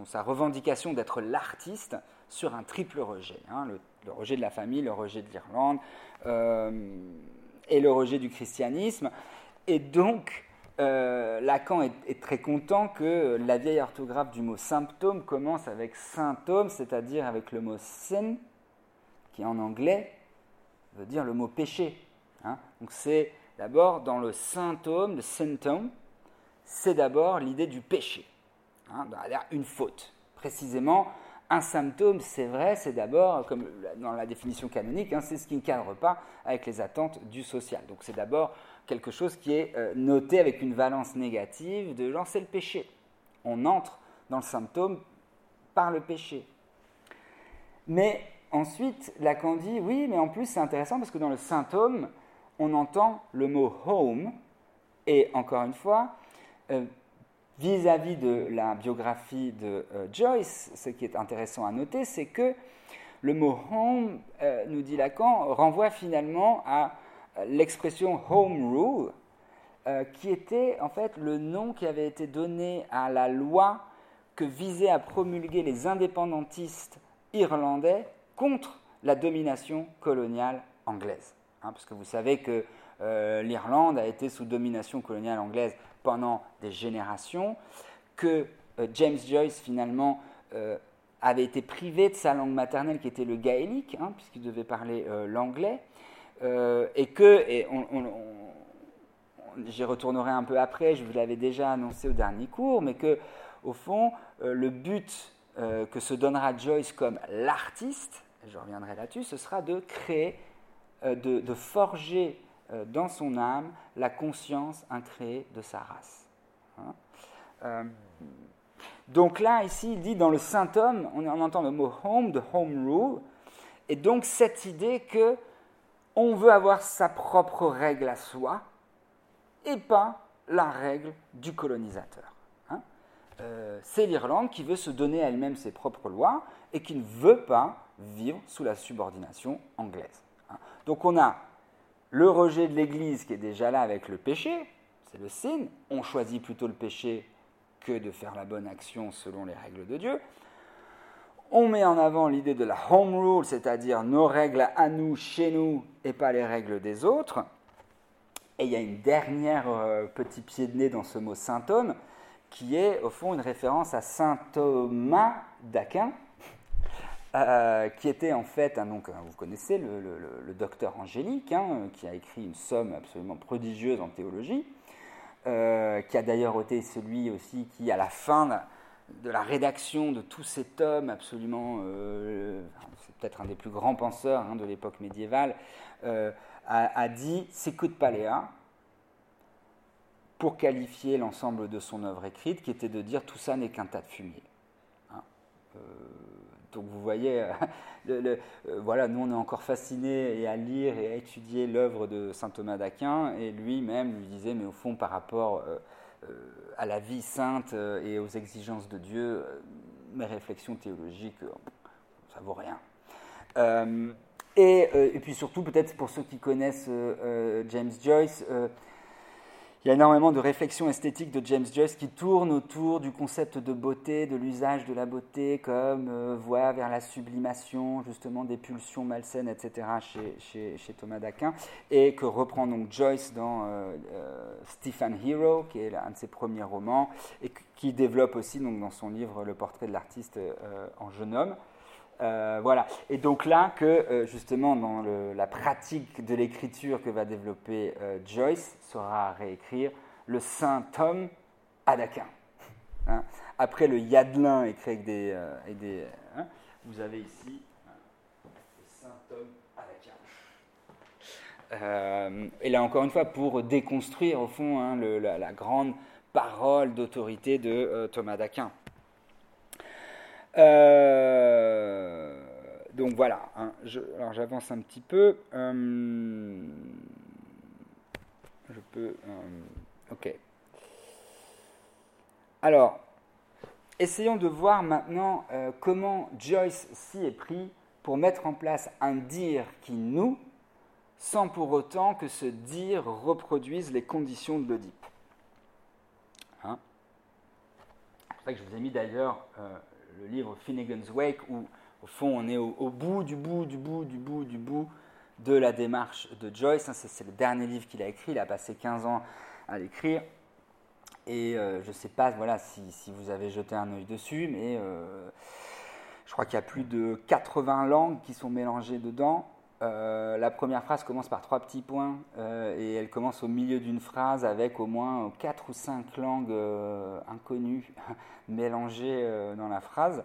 sa revendication d'être l'artiste sur un triple rejet, hein, le, le rejet de la famille, le rejet de l'Irlande, euh, et le rejet du christianisme. Et donc, euh, Lacan est, très content que la vieille orthographe du mot symptôme commence avec symptôme, c'est-à-dire avec le mot sin, qui en anglais veut dire le mot péché. Hein. Donc c'est d'abord dans le symptôme, le symptôme, c'est d'abord l'idée du péché, hein, une faute. Précisément, un symptôme, c'est vrai, c'est d'abord, comme dans la définition canonique, hein, c'est ce qui ne cadre pas avec les attentes du social. Donc c'est d'abord quelque chose qui est euh, noté avec une valence négative de c'est le péché. On entre dans le symptôme par le péché. Mais ensuite, Lacan dit oui, mais en plus c'est intéressant parce que dans le symptôme, on entend le mot home, et encore une fois, euh, vis-à-vis de la biographie de euh, Joyce, ce qui est intéressant à noter, c'est que le mot home, euh, nous dit Lacan, renvoie finalement à l'expression home rule, qui était en fait le nom qui avait été donné à la loi que visaient à promulguer les indépendantistes irlandais contre la domination coloniale anglaise. Hein, parce que vous savez que euh, l'Irlande a été sous domination coloniale anglaise pendant des générations, que euh, James Joyce finalement euh, avait été privé de sa langue maternelle qui était le gaélique, hein, puisqu'il devait parler l'anglais, et que, et j'y retournerai un peu après, je vous l'avais déjà annoncé au dernier cours, mais que au fond, le but que se donnera Joyce comme l'artiste, je reviendrai là-dessus, ce sera de créer, de forger euh, dans son âme la conscience incréée de sa race. Hein. Euh, donc là, ici, il dit dans le Saint-Homme, on, entend le mot home, de home rule, et donc cette idée que on veut avoir sa propre règle à soi et pas la règle du colonisateur. Hein. Euh, c'est l'Irlande qui veut se donner à elle-même ses propres lois et qui ne veut pas vivre sous la subordination anglaise. Hein. Donc on a le rejet de l'Église qui est déjà là avec le péché, c'est le sin, on choisit plutôt le péché que de faire la bonne action selon les règles de Dieu. On met en avant l'idée de la home rule, c'est-à-dire nos règles à nous, chez nous, et pas les règles des autres. Et il y a une dernière euh, petit pied de nez dans ce mot homme, qui est au fond une référence à saint Thomas d'Aquin, euh, qui était en fait, donc, euh, vous connaissez le, docteur Angélique, hein, qui a écrit une somme absolument prodigieuse en théologie, euh, qui a d'ailleurs été celui aussi qui, à la fin de la rédaction de tous ces tomes, absolument, c'est peut-être un des plus grands penseurs hein, de l'époque médiévale, a, dit c'est coup de paléa pour qualifier l'ensemble de son œuvre écrite, qui était de dire tout ça n'est qu'un tas de fumier. Hein. Donc vous voyez, euh, euh, voilà, nous on est encore fascinés et à lire et à étudier l'œuvre de saint Thomas d'Aquin, et lui-même lui disait, mais au fond par rapport euh, à la vie sainte et aux exigences de Dieu, mes réflexions théologiques, ça vaut rien. Et, puis surtout, peut-être pour ceux qui connaissent James Joyce, il y a énormément de réflexions esthétiques de James Joyce qui tournent autour du concept de beauté, de l'usage de la beauté comme euh, voie vers la sublimation, justement des pulsions malsaines, etc. chez, Thomas d'Aquin, et que reprend donc Joyce dans euh, euh, Stephen Hero, qui est un de ses premiers romans, et qui développe aussi donc, dans son livre Le portrait de l'artiste en jeune homme. Euh, voilà. Et donc là que euh, justement dans la pratique de l'écriture que va développer euh, Joyce sera réécrire le Saint Tom Adaquin. Hein. Après le Yadelin écrit avec des, des hein, vous avez ici hein, le Saint Tom Adaquin. et là encore une fois pour déconstruire au fond la, la, grande parole d'autorité de Thomas d'Aquin. Euh, donc voilà, hein, alors j'avance un petit peu. Euh, je peux. Euh, ok. Alors, essayons de voir maintenant comment Joyce s'y est pris pour mettre en place un dire qui nous, sans pour autant que ce dire reproduise les conditions de l'Oedipe. Hein C'est pour ça que je vous ai mis d'ailleurs le livre Finnegan's Wake, où au fond on est au, bout du bout du bout du bout du bout de la démarche de Joyce. Hein, c'est le dernier livre qu'il a écrit, il a passé 15 ans à l'écrire. Et euh, je ne sais pas voilà, si, vous avez jeté un œil dessus, mais euh, je crois qu'il y a plus de 80 langues qui sont mélangées dedans. Euh, la première phrase commence par trois petits points euh, et elle commence au milieu d'une phrase avec au moins quatre ou cinq langues euh, inconnues mélangées dans la phrase.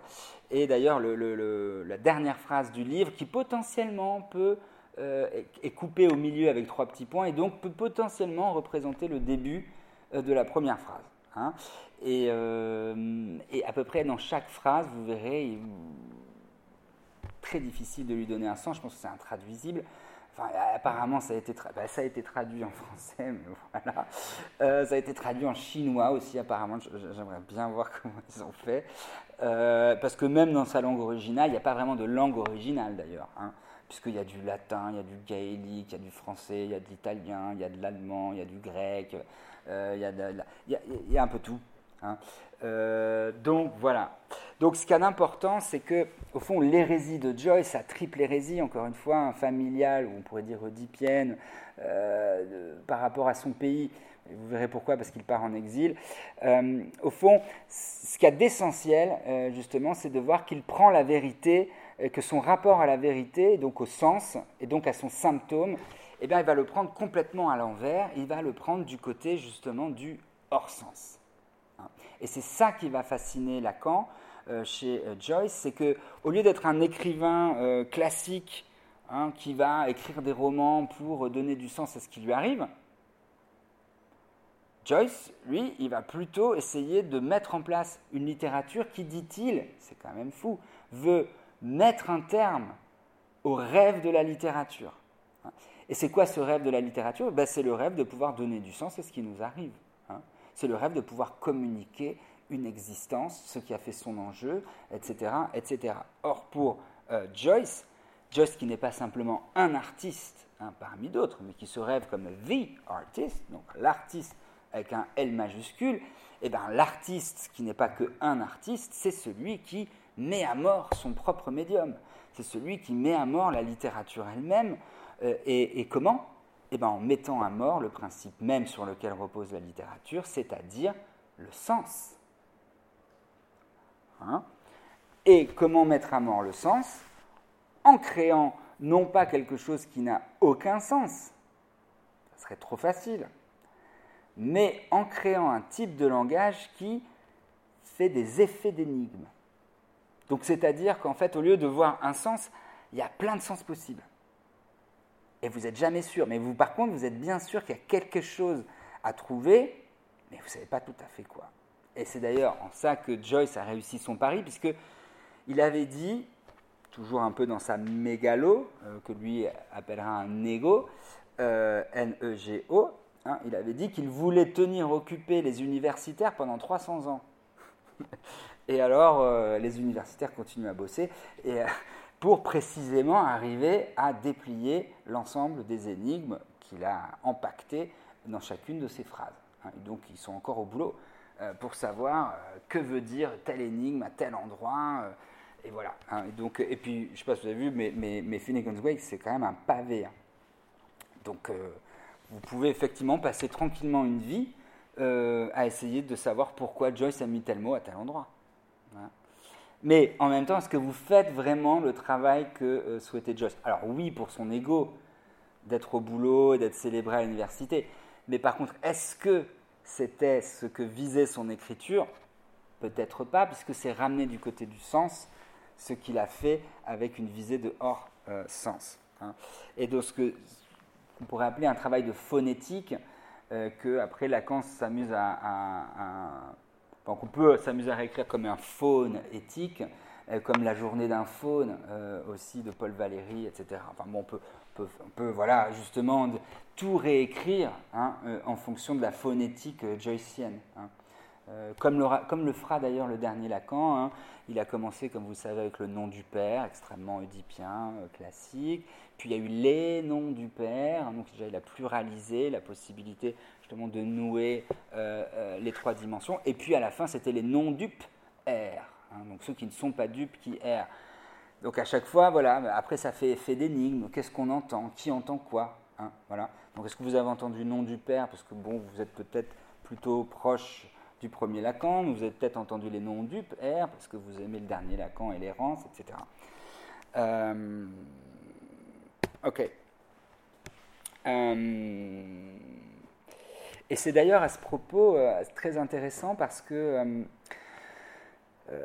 Et d'ailleurs, la dernière phrase du livre, qui potentiellement peut est coupée au milieu avec trois petits points et donc peut potentiellement représenter le début de la première phrase. Hein. Et, et, à peu près dans chaque phrase, vous verrez, très difficile de lui donner un sens. Je pense que c'est intraduisible. Enfin, apparemment, ça a, été bah, ça a été traduit en français, mais voilà. Euh, ça a été traduit en chinois aussi, apparemment. J'aimerais bien voir comment ils ont fait. Euh, parce que même dans sa langue originale, il n'y a pas vraiment de langue originale d'ailleurs. Hein, Puisqu'il y a du latin, il y a du gaélique, il y a du français, il y a de l'italien, il y a de l'allemand, il y a du grec, euh, il, y a il, y a, un peu tout. Hein. donc voilà. Donc ce qui est important, c'est que, au fond, l'hérésie de Joyce, sa triple hérésie, encore une fois, familiale, ou on pourrait dire oedipienne, euh, par rapport à son pays, vous verrez pourquoi, parce qu'il part en exil. Euh, au fond, ce qu'il y a d'essentiel, euh, justement, c'est de voir qu'il prend la vérité, que son rapport à la vérité, donc au sens, et donc à son symptôme, eh bien, il va le prendre complètement à l'envers, il va le prendre du côté, justement, du hors-sens. Et c'est ça qui va fasciner Lacan, euh, chez euh, Joyce, c'est que au lieu d'être un écrivain euh, classique hein, qui va écrire des romans pour donner du sens à ce qui lui arrive, Joyce, lui, il va plutôt essayer de mettre en place une littérature qui, dit-il, c'est quand même fou, veut mettre un terme au rêve de la littérature. Et c'est quoi ce rêve de la littérature? Ben, C'est le rêve de pouvoir donner du sens à ce qui nous arrive. C'est le rêve de pouvoir communiquer une existence, ce qui a fait son enjeu, etc. etc. Or, pour euh, Joyce, Joyce qui n'est pas simplement un artiste hein, parmi d'autres, mais qui se rêve comme the artist, donc l'artiste avec un L majuscule, eh bien l'artiste qui n'est pas que un artiste, c'est celui qui met à mort son propre médium. C'est celui qui met à mort la littérature elle-même. Euh, et, et, comment? Eh bien en mettant à mort le principe même sur lequel repose la littérature, c'est-à-dire le sens. Hein? Et comment mettre à mort le sens? En créant non pas quelque chose qui n'a aucun sens, ça serait trop facile, mais en créant un type de langage qui fait des effets d'énigme. Donc c'est-à-dire qu'en fait, au lieu de voir un sens, il y a plein de sens possibles. Et vous n'êtes jamais sûr. Mais vous, par contre, vous êtes bien sûr qu'il y a quelque chose à trouver, mais vous ne savez pas tout à fait quoi. Et c'est d'ailleurs en ça que Joyce a réussi son pari, puisque il avait dit, toujours un peu dans sa mégalo, euh, que lui appellera un ego, euh, N-E-G-O, hein, il avait dit qu'il voulait tenir occupés les universitaires pendant 300 ans. et alors, euh, les universitaires continuent à bosser et, pour précisément arriver à déplier l'ensemble des énigmes qu'il a empaquetées dans chacune de ses phrases. Hein. donc, ils sont encore au boulot. Euh, pour savoir euh, que veut dire telle énigme à tel endroit. Euh, et voilà. Hein. donc, et puis, je ne sais pas si vous avez vu, mais, mais, mais Finnegan's Wake, c'est quand même un pavé. Hein. Donc, vous pouvez effectivement passer tranquillement une vie à essayer de savoir pourquoi Joyce a mis tel mot à tel endroit. Mais en même temps, est-ce que vous faites vraiment le travail que souhaitait Joyce? Alors oui, pour son ego, d'être au boulot d'être célébré à l'université. Mais par contre, est-ce que c'était ce que visait son écriture? Peut-être pas, puisque c'est ramené du côté du sens, ce qu'il a fait avec une visée de hors euh, sens. Hein. Et de ce que on pourrait appeler un travail de phonétique, euh, que après Lacan s'amuse à, qu'on peut s'amuser à réécrire comme un faune éthique, euh, comme la journée d'un faune aussi de Paul Valéry, etc. Enfin bon, on peut, on peut, voilà, justement tout réécrire hein, euh, en fonction de la phonétique euh, joycienne. Hein. Euh, comme, le, comme, le, fera d'ailleurs le dernier Lacan, hein. il a commencé, comme vous le savez, avec le nom du père, extrêmement oedipien, classique. Puis il y a eu les noms du père, donc déjà il a pluralisé la possibilité justement de nouer les trois dimensions. Et puis à la fin, c'était les noms dupes R, donc ceux qui ne sont pas dupes qui errent. Donc à chaque fois, voilà, après ça fait effet d'énigme, qu'est-ce qu'on entend, qui entend quoi, hein, voilà. Donc est-ce que vous avez entendu nom du père, parce que bon, vous êtes peut-être plutôt proche du premier Lacan, vous avez peut-être entendu les noms du père, parce que vous aimez le dernier Lacan et l'errance, etc. Euh, Ok. Euh, et c'est d'ailleurs à ce propos euh, très intéressant parce que euh,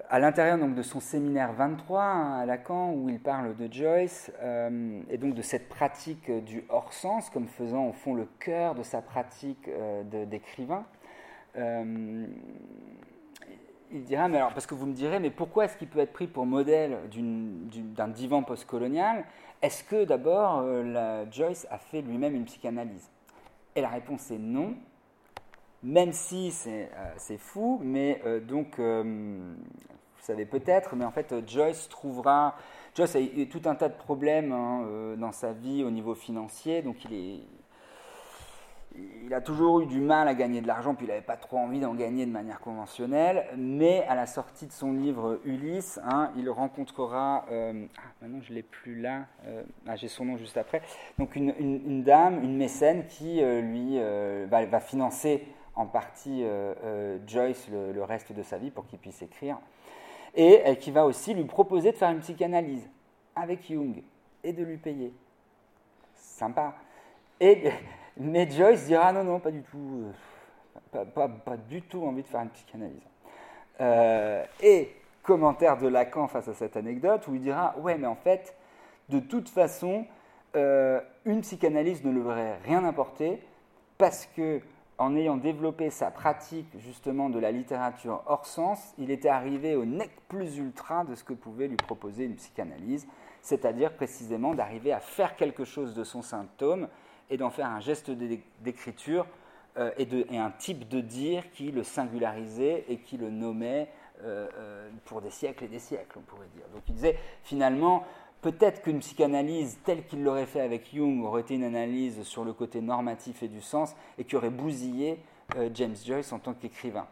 à l'intérieur donc, de son séminaire 23 hein, à Lacan, où il parle de Joyce et donc de cette pratique du hors-sens comme faisant au fond le cœur de sa pratique d'écrivain, il dira, mais alors, parce que vous me direz, mais pourquoi est-ce qu'il peut être pris pour modèle d'un divan postcolonial? Est-ce que d'abord euh, Joyce a fait lui-même une psychanalyse? Et la réponse est non, même si c'est euh, fou, mais euh, donc, vous savez peut-être, mais en fait Joyce trouvera... Joyce a eu tout un tas de problèmes hein, dans sa vie au niveau financier, donc il est il a toujours eu du mal à gagner de l'argent, puis il n'avait pas trop envie d'en gagner de manière conventionnelle. Mais à la sortie de son livre Ulysse, hein, il rencontrera, euh, ah, maintenant je l'ai plus là, euh, ah, j'ai son nom juste après, donc une, dame, une mécène qui euh, lui va, financer en partie Joyce le, reste de sa vie pour qu'il puisse écrire, et qui va aussi lui proposer de faire une psychanalyse avec Jung et de lui payer. Sympa. Et mais Joyce dira non, non, pas du tout, euh, pas, du tout envie de faire une psychanalyse. Euh, et commentaire de Lacan face à cette anecdote où il dira ouais, mais en fait, de toute façon, euh, une psychanalyse ne aurait rien apporté parce que en ayant développé sa pratique justement de la littérature hors sens, il était arrivé au nec plus ultra de ce que pouvait lui proposer une psychanalyse, c'est-à-dire précisément d'arriver à faire quelque chose de son symptôme et d'en faire un geste d'écriture euh, et, un type de dire qui le singularisait et qui le nommait euh, euh, pour des siècles et des siècles, on pourrait dire. Donc il disait finalement, peut-être qu'une psychanalyse telle qu'il l'aurait fait avec Jung aurait été une analyse sur le côté normatif et du sens et qui aurait bousillé James Joyce en tant qu'écrivain.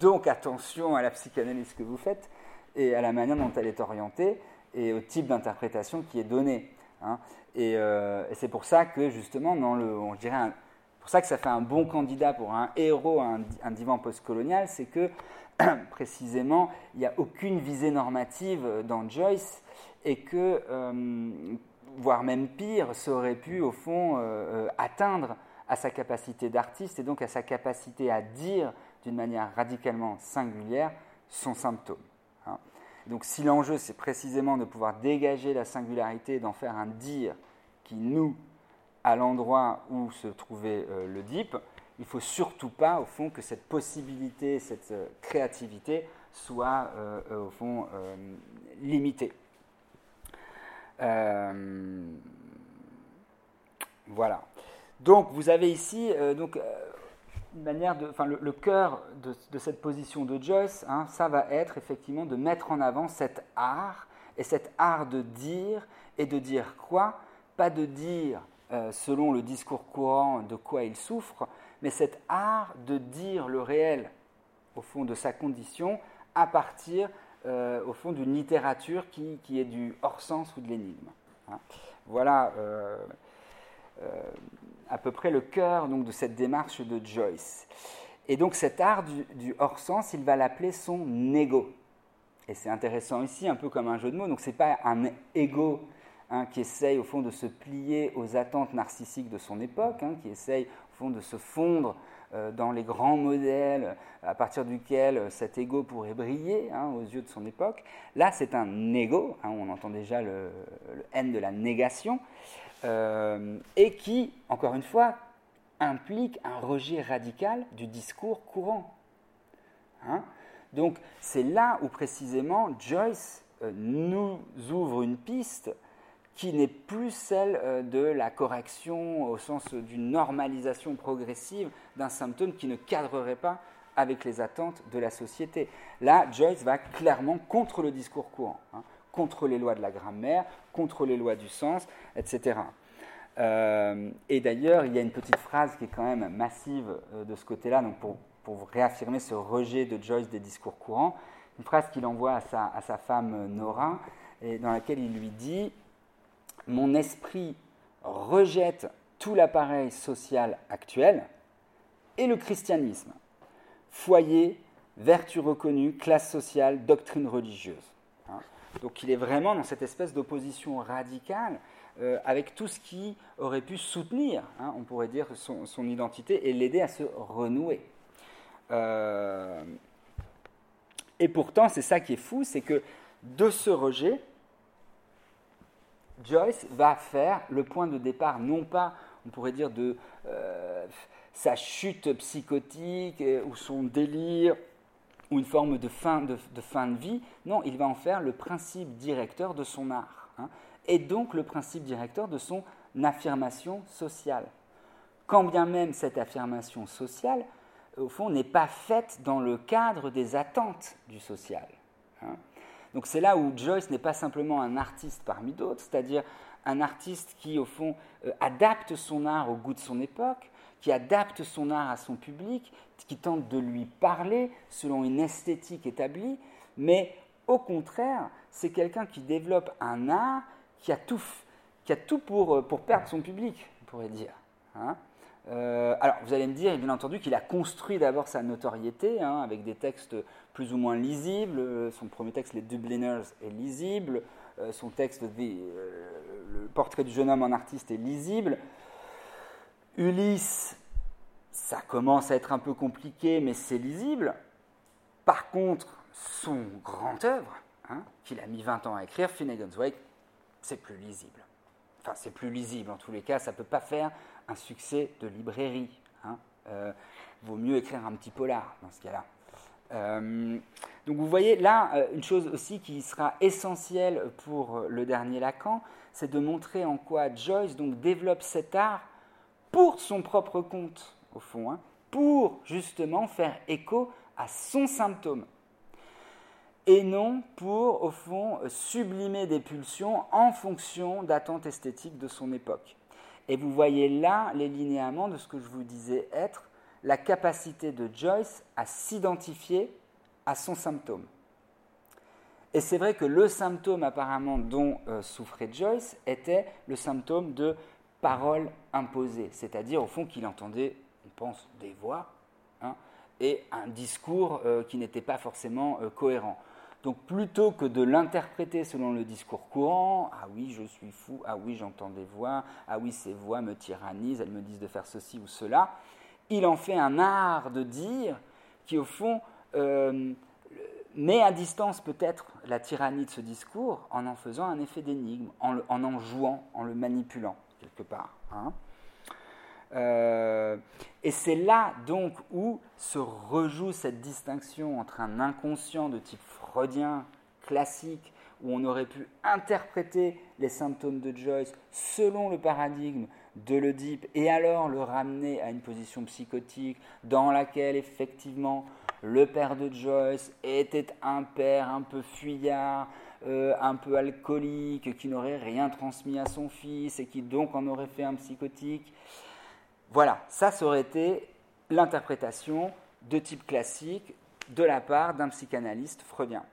donc attention à la psychanalyse que vous faites et à la manière dont elle est orientée et au type d'interprétation qui est donné. Hein. Euh, et, c'est pour ça que justement, dans le, on dirait, pour ça que ça fait un bon candidat pour un héros, un, un divan postcolonial, c'est que précisément, il n'y a aucune visée normative dans Joyce et que, euh, voire même pire, ça aurait pu au fond euh, atteindre à sa capacité d'artiste et donc à sa capacité à dire d'une manière radicalement singulière son symptôme. Donc si l'enjeu, c'est précisément de pouvoir dégager la singularité et d'en faire un dire qui nous, à l'endroit où se trouvait euh, le DIP, il ne faut surtout pas, au fond, que cette possibilité, cette euh, créativité soit, euh, au fond, limitée. voilà. Donc, vous avez ici, donc, manière de, le, cœur de, cette position de Joyce, hein, ça va être effectivement de mettre en avant cet art, et cet art de dire, et de dire quoi? Pas de dire, selon le discours courant, de quoi il souffre, mais cet art de dire le réel, au fond, de sa condition, à partir, euh, au fond, d'une littérature qui, qui, est du hors-sens ou de l'énigme. Hein. Voilà. Euh, à peu près le cœur donc, de cette démarche de Joyce. Et donc cet art du, hors-sens, il va l'appeler son ego. Et c'est intéressant ici, un peu comme un jeu de mots. Donc ce n'est pas un ego hein, qui essaye au fond de se plier aux attentes narcissiques de son époque, hein, qui essaye au fond de se fondre euh, dans les grands modèles à partir duquel cet ego pourrait briller hein, aux yeux de son époque. Là, c'est un ego, on entend déjà le, N de la négation, euh, et qui, encore une fois, implique un rejet radical du discours courant. Hein. Donc c'est là où précisément Joyce euh, nous ouvre une piste qui n'est plus celle euh, de la correction au sens d'une normalisation progressive d'un symptôme qui ne cadrerait pas avec les attentes de la société. Là, Joyce va clairement contre le discours courant. Hein contre les lois de la grammaire, contre les lois du sens, etc. Euh, et d'ailleurs, il y a une petite phrase qui est quand même massive euh, de ce côté-là, donc pour, pour, réaffirmer ce rejet de Joyce des discours courants, une phrase qu'il envoie à sa, à sa femme Nora, et dans laquelle il lui dit Mon esprit rejette tout l'appareil social actuel et le christianisme, foyer, vertu reconnue, classe sociale, doctrine religieuse. Donc il est vraiment dans cette espèce d'opposition radicale euh, avec tout ce qui aurait pu soutenir, hein, on pourrait dire, son, identité et l'aider à se renouer. Euh, et pourtant, c'est ça qui est fou, c'est que de ce rejet, Joyce va faire le point de départ, non pas, on pourrait dire, de euh, sa chute psychotique ou son délire ou une forme de fin de, fin de vie. Non, il va en faire le principe directeur de son art. Hein, et donc le principe directeur de son affirmation sociale. Quand bien même cette affirmation sociale, au fond, n'est pas faite dans le cadre des attentes du social. Hein. Donc c'est là où Joyce n'est pas simplement un artiste parmi d'autres, c'est-à-dire un artiste qui, au fond, euh, adapte son art au goût de son époque, qui adapte son art à son public, qui tente de lui parler selon une esthétique établie, mais au contraire, c'est quelqu'un qui développe un art qui a tout, qui a tout pour, euh, pour perdre son public, on pourrait dire. Hein. Euh, alors, vous allez me dire, bien entendu, qu'il a construit d'abord sa notoriété hein, avec des textes plus ou moins lisibles. Son premier texte, Les Dubliners, est lisible. Euh, son texte, Le portrait du jeune homme en artiste, est lisible. Ulysse, ça commence à être un peu compliqué, mais c'est lisible. Par contre, son grand œuvre, hein, qu'il a mis 20 ans à écrire, Finnegan's Wake, c'est plus lisible. Enfin, c'est plus lisible en tous les cas, ça ne peut pas faire un succès de librairie. Hein. Euh, vaut mieux écrire un petit polar dans ce cas-là. Euh, donc vous voyez là, euh, une chose aussi qui sera essentielle pour le dernier Lacan, c'est de montrer en quoi Joyce donc, développe cet art pour son propre compte, au fond, hein, pour justement faire écho à son symptôme et non pour, au fond, sublimer des pulsions en fonction d'attentes esthétiques de son époque. Et vous voyez là les linéaments de ce que je vous disais être la capacité de Joyce à s'identifier à son symptôme. Et c'est vrai que le symptôme apparemment dont euh, souffrait Joyce était le symptôme de parole imposée, c'est-à-dire au fond qu'il entendait, on pense, des voix hein, et un discours euh, qui n'était pas forcément euh, cohérent. Donc plutôt que de l'interpréter selon le discours courant, ah oui, je suis fou, ah oui, j'entends des voix, ah oui, ces voix me tyrannisent, elles me disent de faire ceci ou cela, il en fait un art de dire qui, au fond, euh, met à distance peut-être la tyrannie de ce discours en en faisant un effet d'énigme, en, en, jouant, en le manipulant, quelque part. Hein. Euh, et c'est là donc où se rejoue cette distinction entre un inconscient de type freudien classique, où on aurait pu interpréter les symptômes de Joyce selon le paradigme de l'Oedipe et alors le ramener à une position psychotique dans laquelle effectivement le père de Joyce était un père un peu fuyard, euh, un peu alcoolique, qui n'aurait rien transmis à son fils et qui donc en aurait fait un psychotique. Voilà, ça, ça aurait été l'interprétation de type classique de la part d'un psychanalyste freudien.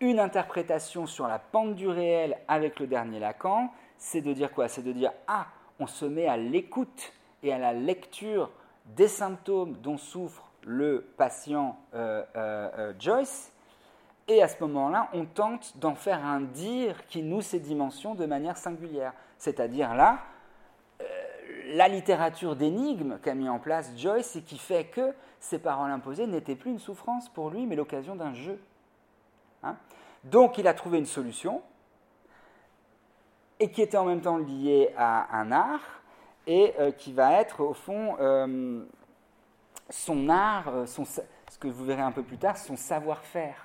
Une interprétation sur la pente du réel avec le dernier Lacan, c'est de dire quoi? C'est de dire ah, on se met à l'écoute et à la lecture des symptômes dont souffre le patient euh, euh, euh, Joyce, et à ce moment-là, on tente d'en faire un dire qui noue ses dimensions de manière singulière. C'est-à-dire là, la littérature d'énigmes qu'a mis en place Joyce et qui fait que ces paroles imposées n'étaient plus une souffrance pour lui, mais l'occasion d'un jeu. Hein? Donc il a trouvé une solution, et qui était en même temps liée à un art, et euh, qui va être au fond euh, son art, euh, ce que vous verrez un peu plus tard, son savoir-faire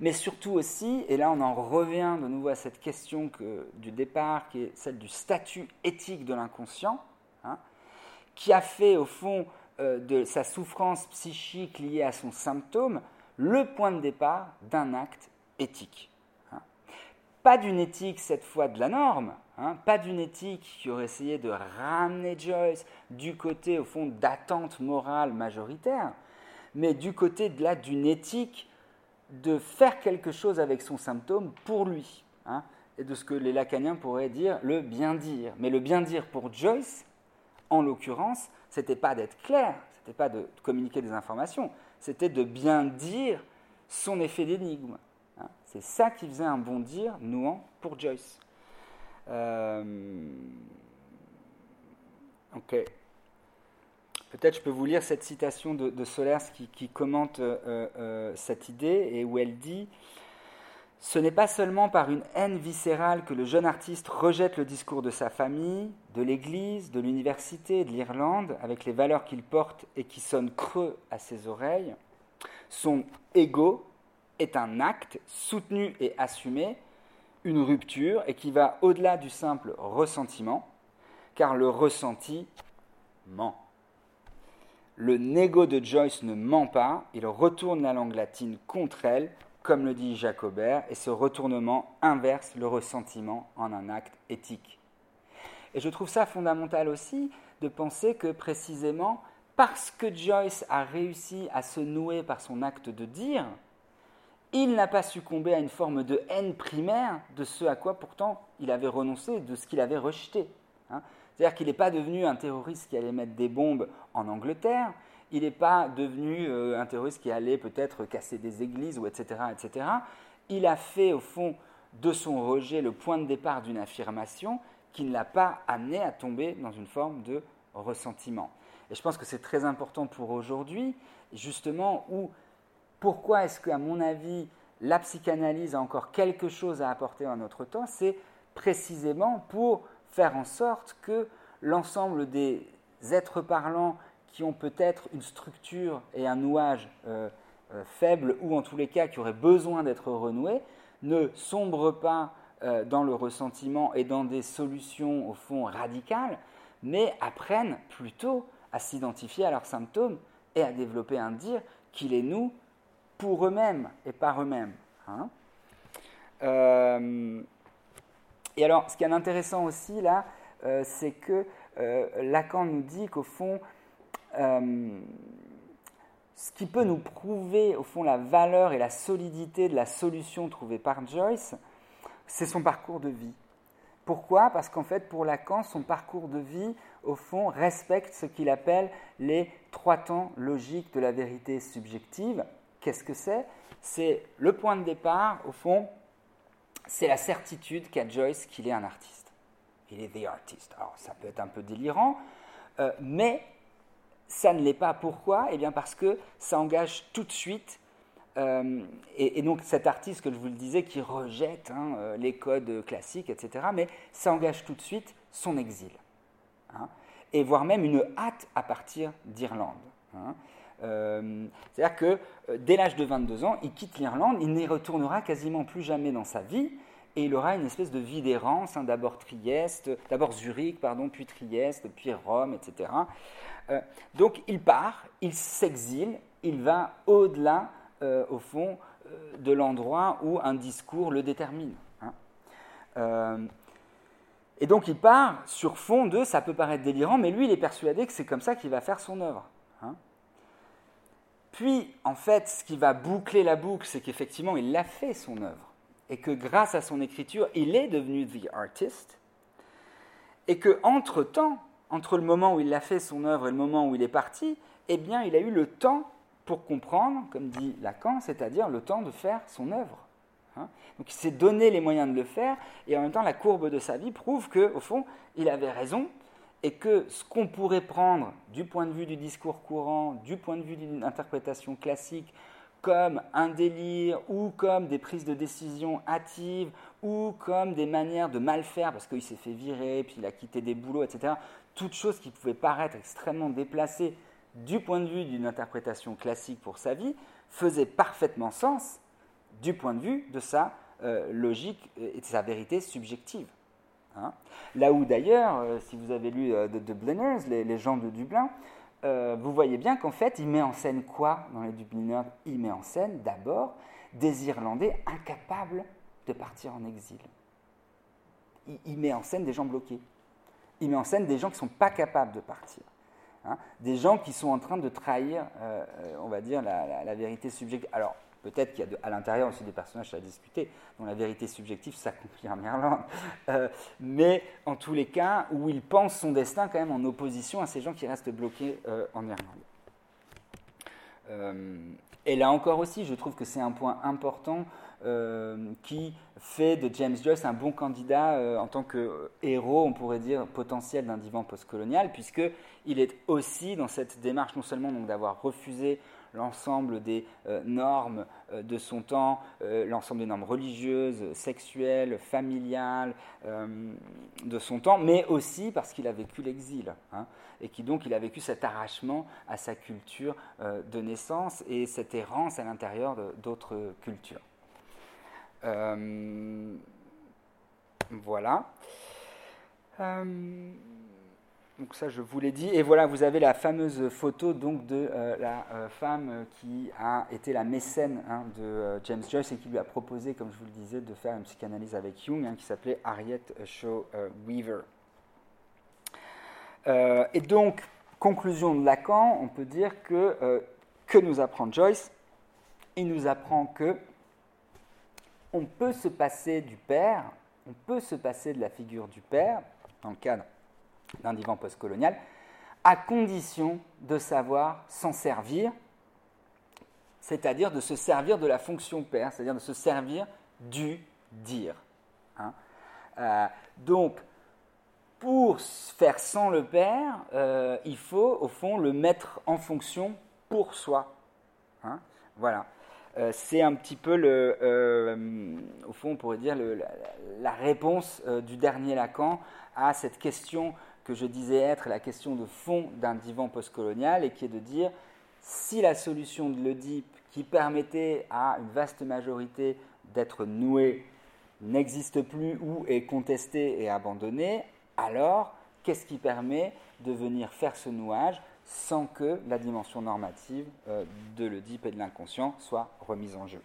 mais surtout aussi, et là on en revient de nouveau à cette question du départ, qui est celle du statut éthique de l'inconscient, hein, qui a fait au fond de sa souffrance psychique liée à son symptôme le point de départ d'un acte éthique. Pas d'une éthique cette fois de la norme, hein, pas d'une éthique qui aurait essayé de ramener Joyce du côté au fond d'attente morale majoritaire, mais du côté de d'une éthique de faire quelque chose avec son symptôme pour lui, hein, et de ce que les lacaniens pourraient dire le bien dire. Mais le bien dire pour Joyce, en l'occurrence, c'était pas d'être clair, c'était pas de communiquer des informations, c'était de bien dire son effet d'énigme. C'est ça qui faisait un bon dire nouant pour Joyce. Euh, ok. Peut-être je peux vous lire cette citation de, Solers qui, commente euh, euh, cette idée et où elle dit Ce n'est pas seulement par une haine viscérale que le jeune artiste rejette le discours de sa famille, de l'Église, de l'université, de l'Irlande, avec les valeurs qu'il porte et qui sonnent creux à ses oreilles. Son ego est un acte soutenu et assumé, une rupture et qui va au-delà du simple ressentiment, car le ressenti ment. Le négo de Joyce ne ment pas, il retourne la langue latine contre elle, comme le dit Jacobert, et ce retournement inverse le ressentiment en un acte éthique. Et je trouve ça fondamental aussi de penser que précisément parce que Joyce a réussi à se nouer par son acte de dire, il n'a pas succombé à une forme de haine primaire de ce à quoi pourtant il avait renoncé, de ce qu'il avait rejeté. Hein. C'est-à-dire qu'il n'est pas devenu un terroriste qui allait mettre des bombes en Angleterre, il n'est pas devenu euh, un terroriste qui allait peut-être casser des églises, ou etc., etc. Il a fait au fond de son rejet le point de départ d'une affirmation qui ne l'a pas amené à tomber dans une forme de ressentiment. Et je pense que c'est très important pour aujourd'hui, justement, où pourquoi est-ce qu'à mon avis, la psychanalyse a encore quelque chose à apporter à notre temps C'est précisément pour faire en sorte que l'ensemble des êtres parlants qui ont peut-être une structure et un nouage euh, euh, faible, ou en tous les cas qui auraient besoin d'être renoués, ne sombrent pas euh, dans le ressentiment et dans des solutions au fond radicales, mais apprennent plutôt à s'identifier à leurs symptômes et à développer un dire qui les noue pour eux-mêmes et par eux-mêmes. Hein. Et alors, ce qui est intéressant aussi là, euh, c'est que euh, Lacan nous dit qu'au fond, euh, ce qui peut nous prouver au fond la valeur et la solidité de la solution trouvée par Joyce, c'est son parcours de vie. Pourquoi? Parce qu'en fait, pour Lacan, son parcours de vie, au fond, respecte ce qu'il appelle les trois temps logiques de la vérité subjective. Qu'est-ce que c'est? C'est le point de départ, au fond, c'est la certitude qu'a Joyce qu'il est un artiste. Il est the artist. Alors ça peut être un peu délirant, euh, mais ça ne l'est pas. Pourquoi? Eh bien parce que ça engage tout de suite, euh, et, donc cet artiste que je vous le disais qui rejette hein, euh, les codes classiques, etc., mais ça engage tout de suite son exil. Hein, et voire même une hâte à partir d'Irlande. Hein. Euh, c'est-à-dire que euh, dès l'âge de 22 ans, il quitte l'Irlande, il n'y retournera quasiment plus jamais dans sa vie, et il aura une espèce de vie d'errance, hein, d'abord Trieste, d'abord Zurich, pardon, puis Trieste, puis Rome, etc. Euh, donc il part, il s'exile, il va au-delà, au fond, de l'endroit où un discours le détermine. Hein. et donc il part sur fond de, ça peut paraître délirant, mais lui il est persuadé que c'est comme ça qu'il va faire son œuvre. Puis, en fait, ce qui va boucler la boucle, c'est qu'effectivement, il a fait son œuvre. Et que grâce à son écriture, il est devenu the artist. Et que entre-temps, entre le moment où il a fait son œuvre et le moment où il est parti, eh bien, il a eu le temps pour comprendre, comme dit Lacan, c'est-à-dire le temps de faire son œuvre. Hein. Donc il s'est donné les moyens de le faire, et en même temps, la courbe de sa vie prouve qu'au fond, il avait raison, et que ce qu'on pourrait prendre du point de vue du discours courant, du point de vue d'une interprétation classique, comme un délire ou comme des prises de décision hâtives ou comme des manières de mal faire parce qu'il s'est fait virer, puis il a quitté des boulots, etc. Toutes choses qui pouvaient paraître extrêmement déplacées du point de vue d'une interprétation classique pour sa vie faisaient parfaitement sens du point de vue de sa euh, logique et de sa vérité subjective. Hein. Là où d'ailleurs, euh, si vous avez lu euh, The Dubliners, les, gens de Dublin, euh, vous voyez bien qu'en fait, il met en scène quoi dans les Dubliners? Il met en scène d'abord des Irlandais incapables de partir en exil. Il, met en scène des gens bloqués. Il met en scène des gens qui ne sont pas capables de partir. Hein. Des gens qui sont en train de trahir, on va dire, la, la vérité subjective. Alors, Peut-être qu'il y a à l'intérieur aussi des personnages à discuter, dont la vérité subjective s'accomplit en Irlande. Euh, mais en tous les cas, où il pense son destin quand même en opposition à ces gens qui restent bloqués euh, en Irlande. Euh, Et là encore aussi, je trouve que c'est un point important qui fait de James Joyce un bon candidat en tant que héros, on pourrait dire, potentiel d'un divan postcolonial, puisqu'il est aussi dans cette démarche non seulement d'avoir refusé l'ensemble des euh, normes de son temps, l'ensemble des normes religieuses, sexuelles, familiales de son temps, mais aussi parce qu'il a vécu l'exil, hein, et qui donc il a vécu cet arrachement à sa culture de naissance et cette errance à l'intérieur d'autres cultures. Euh, voilà. Euh, donc ça, je vous l'ai dit. Et voilà, vous avez la fameuse photo donc de euh, la femme qui a été la mécène hein, de James Joyce et qui lui a proposé, comme je vous le disais, de faire une psychanalyse avec Jung, hein, qui s'appelait Harriet Shaw Weaver. et donc, conclusion de Lacan, on peut dire que que nous apprend Joyce Il nous apprend que on peut se passer du père, on peut se passer de la figure du père, dans le cadre d'un divan postcolonial, à condition de savoir s'en servir, c'est-à-dire de se servir de la fonction père, c'est-à-dire de se servir du dire. Hein. Euh, donc, pour faire sans le père, euh, il faut au fond le mettre en fonction pour soi. Hein. voilà. Euh, c'est un petit peu, le, au fond, on pourrait dire, la, réponse du dernier Lacan à cette question que je disais être la question de fond d'un divan postcolonial et qui est de dire si la solution de l'Oedipe qui permettait à une vaste majorité d'être nouée n'existe plus ou est contestée et abandonnée, alors qu'est-ce qui permet de venir faire ce nouage sans que la dimension normative euh, de l'Oedipe et de l'inconscient soit remise en jeu?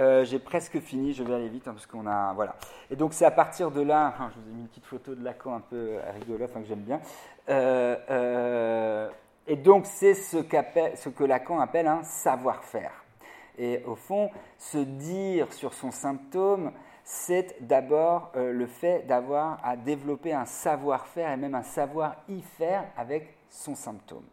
Euh, j'ai presque fini, je vais aller vite hein, parce qu'on a voilà. Et donc c'est à partir de là, hein, je vous ai mis une petite photo de Lacan un peu euh, rigolo, enfin que j'aime bien. et donc c'est ce, ce, que Lacan appelle un savoir-faire. Et au fond, se dire sur son symptôme, c'est d'abord le fait d'avoir à développer un savoir-faire et même un savoir-y faire avec son symptôme.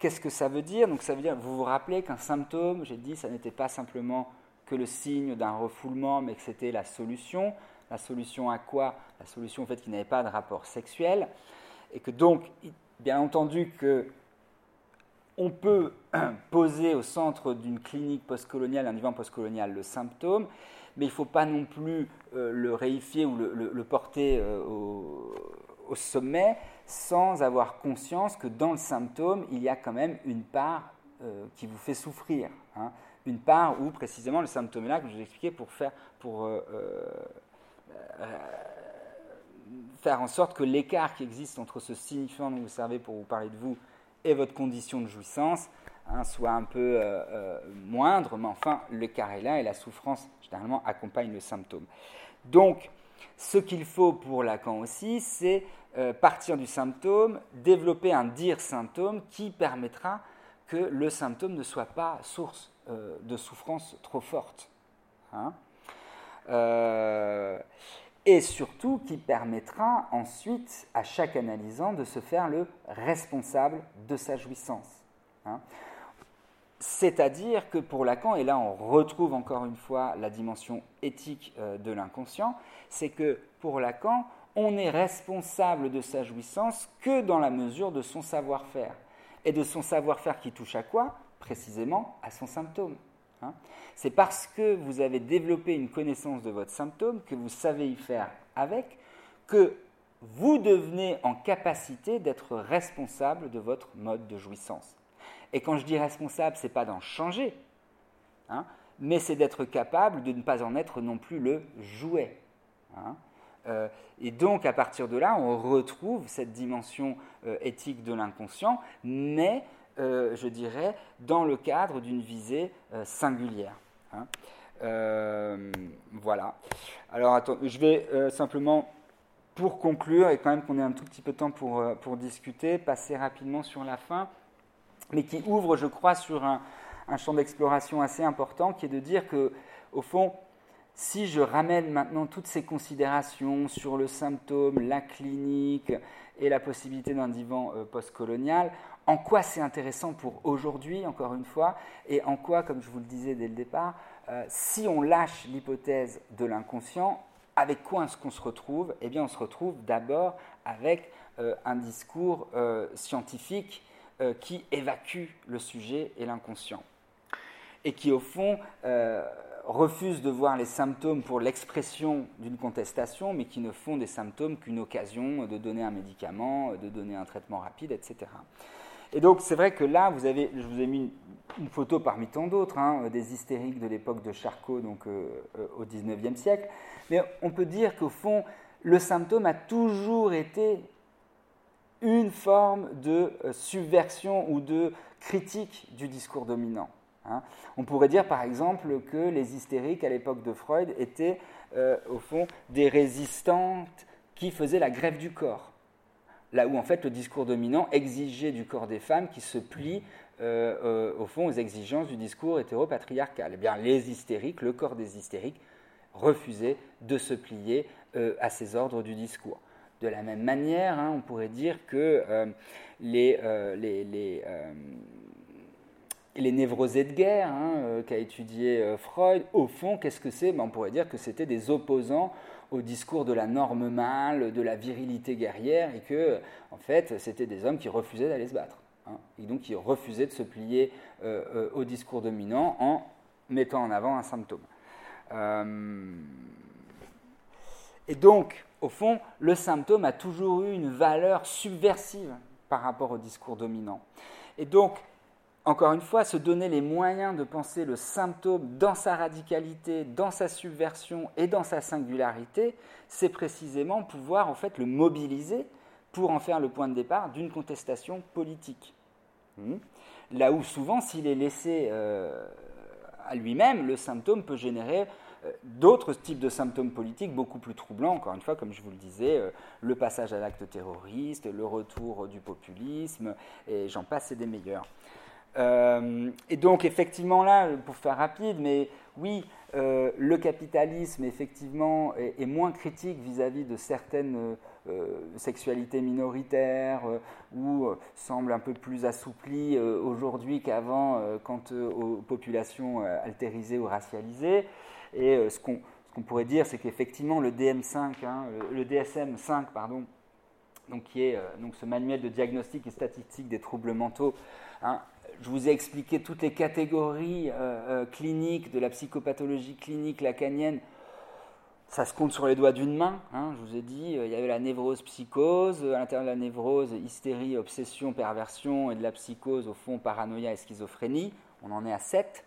Qu'est-ce que ça veut dire? Donc ça veut dire, vous vous rappelez qu'un symptôme, j'ai dit, ça n'était pas simplement que le signe d'un refoulement, mais que c'était la solution. La solution à quoi? La solution au fait qu'il n'avait pas de rapport sexuel. Et que donc, bien entendu que on peut poser au centre d'une clinique postcoloniale, un divan postcolonial, le symptôme, mais il ne faut pas non plus euh, le réifier ou le, porter euh, au, au, sommet sans avoir conscience que dans le symptôme, il y a quand même une part euh, qui vous fait souffrir. Hein. Une part où précisément le symptôme est là, que je vous ai expliqué, pour faire, pour, euh, euh, faire en sorte que l'écart qui existe entre ce signifiant dont vous servez pour vous parler de vous et votre condition de jouissance hein, soit un peu moindre, mais enfin l'écart est là et la souffrance généralement accompagne le symptôme. Donc, ce qu'il faut pour Lacan aussi, c'est euh, partir du symptôme, développer un dire symptôme qui permettra que le symptôme ne soit pas source euh, de souffrance trop forte. Hein. Euh, et surtout qui permettra ensuite à chaque analysant de se faire le responsable de sa jouissance. Hein. C'est-à-dire que pour Lacan, et là on retrouve encore une fois la dimension éthique de l'inconscient, c'est que pour Lacan, on n'est responsable de sa jouissance que dans la mesure de son savoir-faire. Et de son savoir-faire qui touche à quoi? Précisément à son symptôme. Hein. C'est parce que vous avez développé une connaissance de votre symptôme, que vous savez y faire avec, que vous devenez en capacité d'être responsable de votre mode de jouissance. Et quand je dis responsable, ce n'est pas d'en changer, hein, mais c'est d'être capable de ne pas en être non plus le jouet. Hein. Euh, et donc, à partir de là, on retrouve cette dimension euh, éthique de l'inconscient, mais, euh, je dirais, dans le cadre d'une visée singulière. Hein. voilà. Alors, attends, je vais simplement, pour conclure, et quand même qu'on ait un tout petit peu de temps pour, pour discuter, passer rapidement sur la fin, mais qui ouvre, je crois, sur un, un champ d'exploration assez important, qui est de dire que, au fond, si je ramène maintenant toutes ces considérations sur le symptôme, la clinique et la possibilité d'un divan euh, postcolonial, en quoi c'est intéressant pour aujourd'hui, encore une fois, et en quoi, comme je vous le disais dès le départ, euh, si on lâche l'hypothèse de l'inconscient, avec quoi est-ce qu'on se retrouve? Eh bien, on se retrouve d'abord avec euh, un discours scientifique qui évacue le sujet et l'inconscient, et qui, au fond, refusent de voir les symptômes pour l'expression d'une contestation, mais qui ne font des symptômes qu'une occasion de donner un médicament, de donner un traitement rapide, etc. Et donc c'est vrai que là, vous avez, je vous ai mis une, photo parmi tant d'autres, hein, des hystériques de l'époque de Charcot, donc euh, euh, au XIXe siècle, mais on peut dire qu'au fond, le symptôme a toujours été une forme de euh, subversion ou de critique du discours dominant. Hein. On pourrait dire par exemple que les hystériques à l'époque de Freud étaient euh, au fond des résistantes qui faisaient la grève du corps. Là où en fait le discours dominant exigeait du corps des femmes qui se plient euh, euh, au fond aux exigences du discours hétéropatriarcal. Eh bien les hystériques, le corps des hystériques, refusait de se plier à ces ordres du discours. De la même manière, hein, on pourrait dire que les névrosés de guerre hein, euh, qu'a étudié euh, Freud, au fond, qu'est-ce que c'est? Ben, On pourrait dire que c'était des opposants au discours de la norme mâle, de la virilité guerrière, et que, en fait, c'était des hommes qui refusaient d'aller se battre. Hein, et donc qui refusaient de se plier euh, au discours dominant en mettant en avant un symptôme. et donc, au fond, le symptôme a toujours eu une valeur subversive par rapport au discours dominant. Et donc, encore une fois, se donner les moyens de penser le symptôme dans sa radicalité, dans sa subversion et dans sa singularité, c'est précisément pouvoir en fait le mobiliser pour en faire le point de départ d'une contestation politique. Hmm. Là où souvent, s'il est laissé euh, à lui-même, le symptôme peut générer euh, d'autres types de symptômes politiques beaucoup plus troublants, encore une fois, comme je vous le disais, euh, le passage à l'acte terroriste, le retour du populisme, et j'en passe et des meilleurs. Euh, et donc, effectivement, là, pour faire rapide, mais oui, euh, le capitalisme, effectivement, est, moins critique vis-à-vis de certaines euh, sexualités minoritaires ou semble un peu plus assoupli aujourd'hui qu'avant quant aux populations altérisées ou racialisées. Et ce qu'on pourrait dire, c'est qu'effectivement, le DM5, hein, le DSM5, pardon, donc qui est donc ce manuel de diagnostic et statistique des troubles mentaux, hein, je vous ai expliqué toutes les catégories euh, euh, cliniques de la psychopathologie clinique lacanienne. Ça se compte sur les doigts d'une main. Hein, je vous ai dit, euh, il y avait la névrose psychose, à l'intérieur de la névrose, hystérie, obsession, perversion, et de la psychose, au fond, paranoïa et schizophrénie. On en est à 7.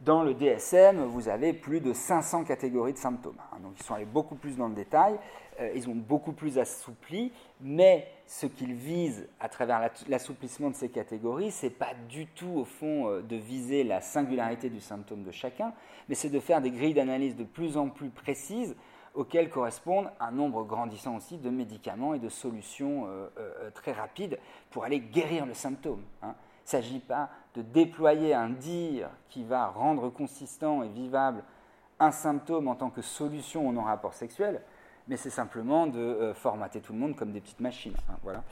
Dans le DSM, vous avez plus de 500 catégories de symptômes. Hein, donc ils sont allés beaucoup plus dans le détail. Euh, ils ont beaucoup plus assoupli, mais ce qu'ils visent à travers l'assouplissement de ces catégories, ce n'est pas du tout au fond euh, de viser la singularité du symptôme de chacun, mais c'est de faire des grilles d'analyse de plus en plus précises auxquelles correspondent un nombre grandissant aussi de médicaments et de solutions euh, très rapides pour aller guérir le symptôme. Hein. Il ne s'agit pas de déployer un dire qui va rendre consistant et vivable un symptôme en tant que solution au non-rapport sexuel, mais c'est simplement de euh, formater tout le monde comme des petites machines. Hein, voilà.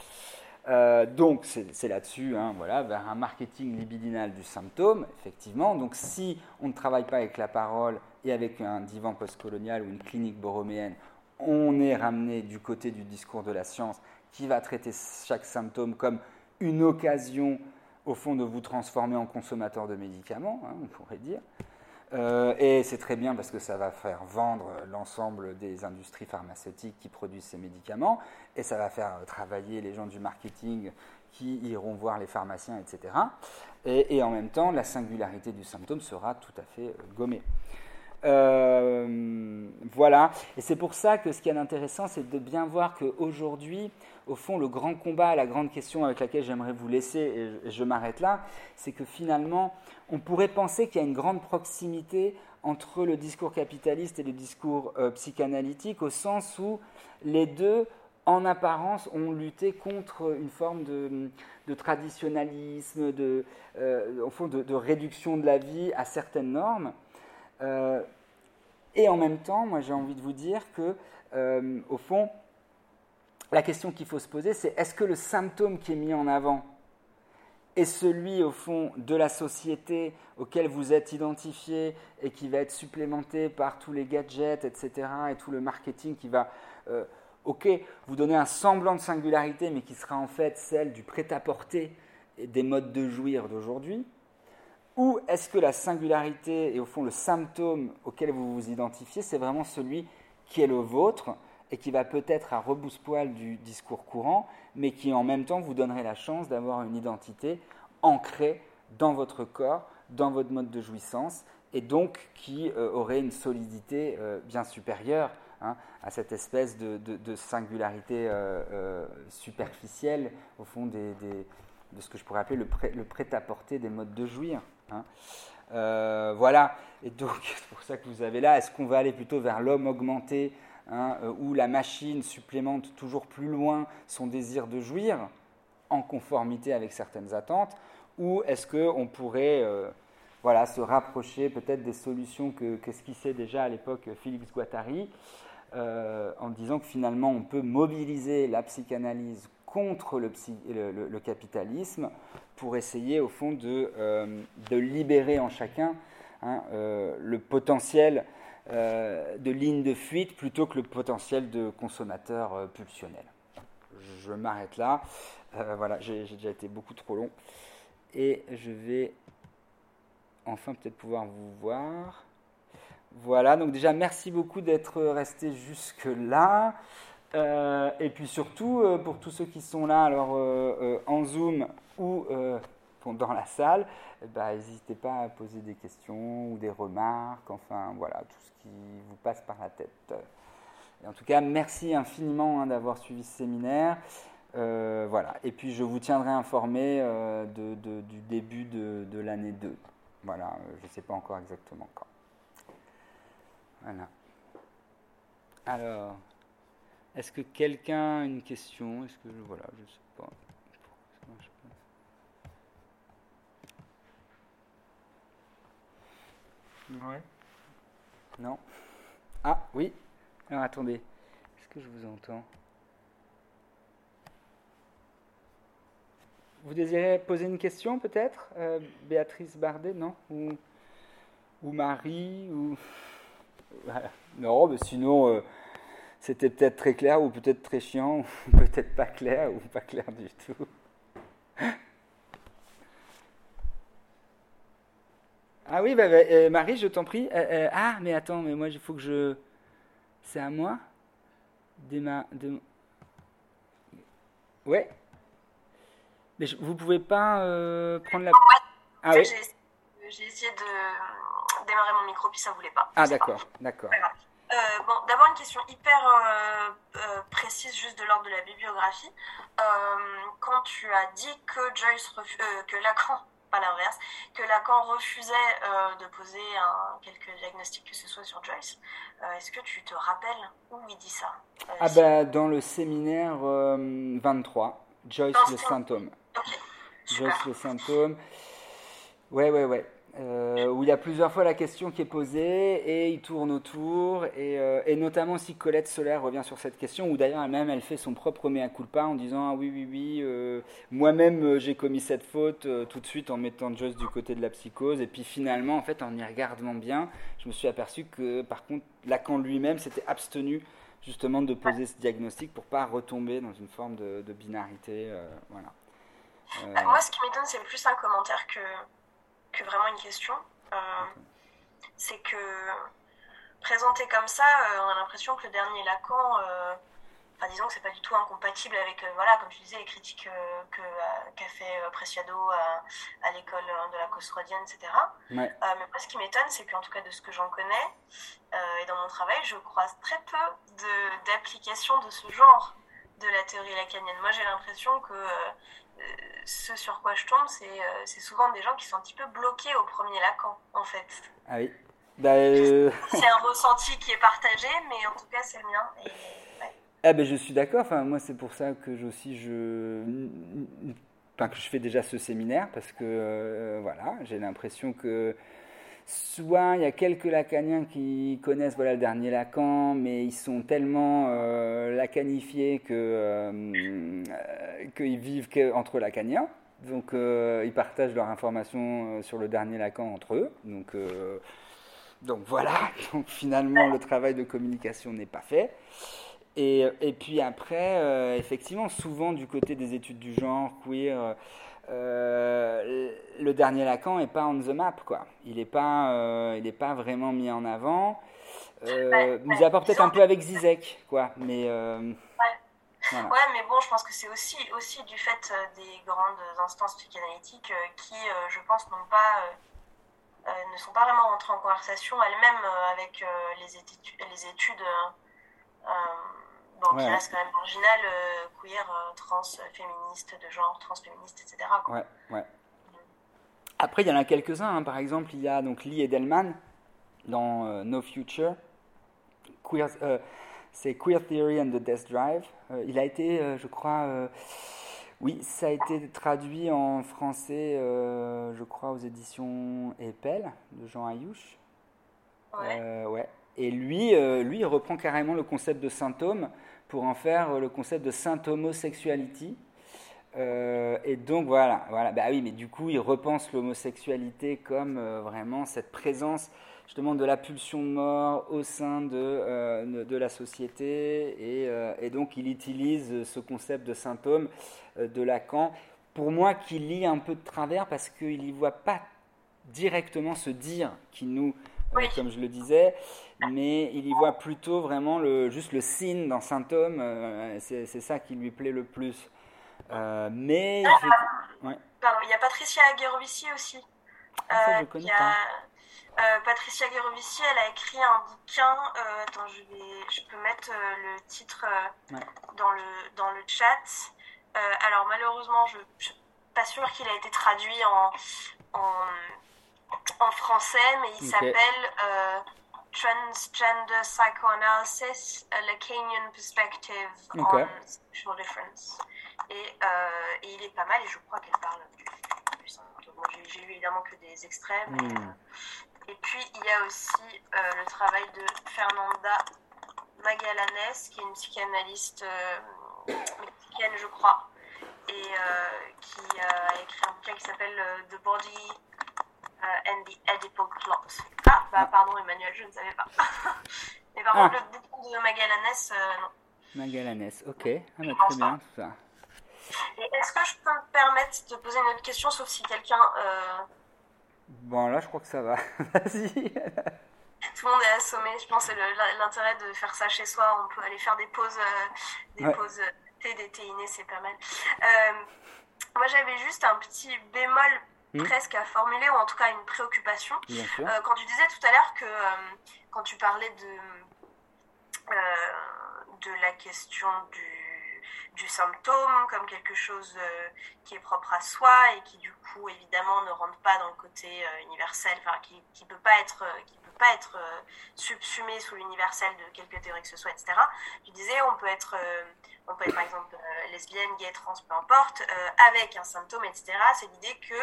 Euh, donc c'est là-dessus, hein, voilà, vers un marketing libidinal du symptôme, effectivement. Donc si on ne travaille pas avec la parole et avec un divan postcolonial ou une clinique borroméenne, on est ramené du côté du discours de la science qui va traiter chaque symptôme comme une occasion, au fond, de vous transformer en consommateur de médicaments, hein, on pourrait dire. Euh, et c'est très bien parce que ça va faire vendre l'ensemble des industries pharmaceutiques qui produisent ces médicaments, et ça va faire travailler les gens du marketing qui iront voir les pharmaciens, etc. Et, en même temps, la singularité du symptôme sera tout à fait euh, gommée. Euh, voilà, et c'est pour ça que ce qui est intéressant, c'est de bien voir qu'aujourd'hui, au fond, le grand combat, la grande question avec laquelle j'aimerais vous laisser, et je m'arrête là, c'est que finalement, on pourrait penser qu'il y a une grande proximité entre le discours capitaliste et le discours euh, psychanalytique, au sens où les deux, en apparence, ont lutté contre une forme de, traditionnalisme, de, euh, au fond, de, réduction de la vie à certaines normes. Euh, Et en même temps, moi j'ai envie de vous dire que, euh, au fond, la question qu'il faut se poser, c'est est-ce que le symptôme qui est mis en avant est celui, au fond, de la société auquel vous êtes identifié et qui va être supplémenté par tous les gadgets, etc., et tout le marketing qui va, euh, ok, vous donner un semblant de singularité, mais qui sera en fait celle du prêt-à-porter des modes de jouir d'aujourd'hui Ou est-ce que la singularité et au fond le symptôme auquel vous vous identifiez, c'est vraiment celui qui est le vôtre et qui va peut-être à rebousse-poil du discours courant, mais qui en même temps vous donnerait la chance d'avoir une identité ancrée dans votre corps, dans votre mode de jouissance, et donc qui euh, aurait une solidité euh, bien supérieure hein, à cette espèce de, singularité euh, superficielle, au fond, de ce que je pourrais appeler le, prêt-à-porter des modes de jouir. Hein. voilà, et donc c'est pour ça que vous avez là, est-ce qu'on va aller plutôt vers l'homme augmenté Hein, euh, où la machine supplémente toujours plus loin son désir de jouir, en conformité avec certaines attentes, ou est-ce qu'on pourrait euh, voilà, se rapprocher peut-être des solutions que, qu'esquissait déjà à l'époque Philippe Guattari, euh, en disant que finalement on peut mobiliser la psychanalyse contre le, capitalisme pour essayer au fond de, de libérer en chacun hein, le potentiel euh, de ligne de fuite plutôt que le potentiel de consommateur euh, pulsionnel. Je m'arrête là. Euh, voilà, j'ai déjà été beaucoup trop long. Et je vais enfin peut-être pouvoir vous voir. Voilà, donc déjà merci beaucoup d'être resté jusque-là. Et puis surtout, pour tous ceux qui sont là, alors en Zoom ou dans la salle, ben, n'hésitez pas à poser des questions ou des remarques, enfin voilà, tout ce qui vous passe par la tête. En tout cas, merci infiniment hein, d'avoir suivi ce séminaire. Euh, voilà. Et puis je vous tiendrai informé euh, de, du début de, l'année 2. Voilà, euh, je ne sais pas encore exactement quand. Voilà. Alors, est-ce que quelqu'un a une question? Est-ce que voilà, je sais pas. Ouais. Non Ah, oui. Alors attendez. Est-ce que je vous entends? Vous désirez poser une question peut-être? Euh, Béatrice Bardet, non? Ou, ou, Marie ou... Non, mais sinon, euh, c'était peut-être très clair ou peut-être très chiant, ou peut-être pas clair ou pas clair du tout. Ah oui, bah, bah, euh, Marie, je t'en prie. Euh, euh, ah, mais attends, mais moi, il faut que je. C'est à moi. De... Ouais. Mais vous pouvez pas prendre la. Ah oui. J'ai essayé de démarrer mon micro, puis ça voulait pas. Ah d'accord, d'accord. Bon, d'abord une question hyper précise, juste de l'ordre de la bibliographie. quand tu as dit que Joyce, que Lacan pas l'inverse, que Lacan refusait euh, de poser un, quelques diagnostics, que ce soit sur Joyce. Euh, est-ce que tu te rappelles où il dit ça euh, Ah bah dans le séminaire 23, Joyce le symptôme. Joyce le symptôme. Ouais, ouais, ouais. Euh, où il y a plusieurs fois la question qui est posée et il tourne autour. Et, euh, notamment si Colette Solaire revient sur cette question, où d'ailleurs elle-même elle fait son propre mea culpa en disant Ah oui, oui, oui, euh, moi-même j'ai commis cette faute tout de suite en mettant Joyce du côté de la psychose. Et puis finalement, en fait, en y regardant bien, je me suis aperçu que par contre, Lacan lui-même s'était abstenu justement de poser ce diagnostic pour pas retomber dans une forme de, de binarité. voilà. moi, ce qui m'étonne, c'est plus un commentaire que que vraiment une question. Euh, c'est que présenté comme ça, euh, on a l'impression que le dernier Lacan, euh, enfin disons que c'est pas du tout incompatible avec, voilà, comme je disais, les critiques que qu'a fait Preciado à, l'école de la cause freudienne, etc. mais moi, ce qui m'étonne, c'est qu'en tout cas de ce que j'en connais et dans mon travail, je croise très peu d'applications de, ce genre de la théorie lacanienne. Moi, j'ai l'impression que ce sur quoi je tombe, euh, c'est souvent des gens qui sont un petit peu bloqués au premier Lacan, en fait. Ah oui. Bah, euh, c'est un ressenti qui est partagé, mais en tout cas, c'est le mien. Ah ben, je suis d'accord. Enfin, moi, c'est pour ça que je, aussi je, enfin, que je fais déjà ce séminaire parce que euh, voilà, j'ai l'impression que soit il y a quelques lacaniens qui connaissent voilà, le dernier Lacan, mais ils sont tellement euh, lacanifiés que, qu'ils vivent entre lacaniens. Donc ils partagent leur information sur le dernier Lacan entre eux. Donc, donc voilà, donc finalement le travail de communication n'est pas fait. Et, et puis après, effectivement, souvent du côté des études du genre, queer, euh, le dernier Lacan n'est pas on the map, quoi. Il n'est pas, euh, il est pas vraiment mis en avant. Euh, nous apporte peut-être un peu avec Zizek, quoi. Mais, euh, ouais. mais bon, je pense que c'est aussi, aussi du fait des grandes instances psychanalytiques qui, je pense, n'ont pas, ne sont pas vraiment rentrées en conversation elles-mêmes avec les études, les études bon, qui reste quand même marginal, euh, queer, euh, trans, féministe, de genre, transféministe, etc. Ouais, ouais. Après, il y en a quelques-uns. Hein. Par exemple, il y a donc Lee Edelman dans euh, No Future. Queer, c'est Queer Theory and the Death Drive. il a été, je crois, oui, ça a été traduit en français, je crois, aux éditions Epel de Jean Ayouch. Ouais. ouais. Et lui, lui, il reprend carrément le concept de symptôme pour en faire le concept de saint homosexuality. Euh, et donc voilà, voilà. Bah oui, mais du coup, il repense l'homosexualité comme euh, vraiment cette présence justement de la pulsion de mort au sein de, euh, de la société. Et, donc, il utilise ce concept de symptôme de Lacan, pour moi, qui lit un peu de travers parce qu'il n'y voit pas directement se dire qui nous comme je le disais, mais il y voit plutôt vraiment le, juste le signe d'un symptôme, euh, c'est ça qui lui plaît le plus. Euh, mais. Ah, il y a Patricia Aguerovici aussi. Ah, je connais pas. Patricia Aguerovici, elle a écrit un bouquin. attends, je, vais, je peux mettre le titre dans, le, dans le chat. alors, malheureusement, je ne suis pas sûre qu'il a été traduit en, en en français, mais il s'appelle euh, Transgender Psychoanalysis, a Lacanian Perspective on Sexual Difference. Et, euh, et, il est pas mal, et je crois qu'elle parle du, J'ai lu évidemment que des extraits. Hmm. Euh, et puis, il y a aussi le travail de Fernanda Magallanes, qui est une psychanalyste mexicaine, je crois, et qui a écrit un bouquin qui s'appelle The Body and the Edible Plot. Ah, bah pardon Emmanuel, je ne savais pas. Mais par contre, ah. le bouquin de Magallanes, euh, non. Magallanes, ok. Ah, bah, très bien, tout ça. Et est-ce que je peux me permettre de poser une autre question, sauf si quelqu'un... Euh... Bon, là, je crois que ça va. Vas-y. Tout le monde est assommé. Je pense que l'intérêt de faire ça chez soi. On peut aller faire des pauses, euh, des pauses thé, des innées, c'est pas mal. Euh, moi, j'avais juste un petit bémol Hmm. presque à formuler, ou en tout cas une préoccupation. Euh, quand tu disais tout à l'heure que euh, quand tu parlais de, euh, de la question du, du, symptôme comme quelque chose qui est propre à soi et qui du coup évidemment ne rentre pas dans le côté universel, enfin qui ne peut pas être, qui peut pas être subsumé sous l'universel de quelque théorie que ce soit, etc. Tu disais on peut être on peut être par exemple lesbienne, gay, trans, peu importe, avec un symptôme, etc. C'est l'idée que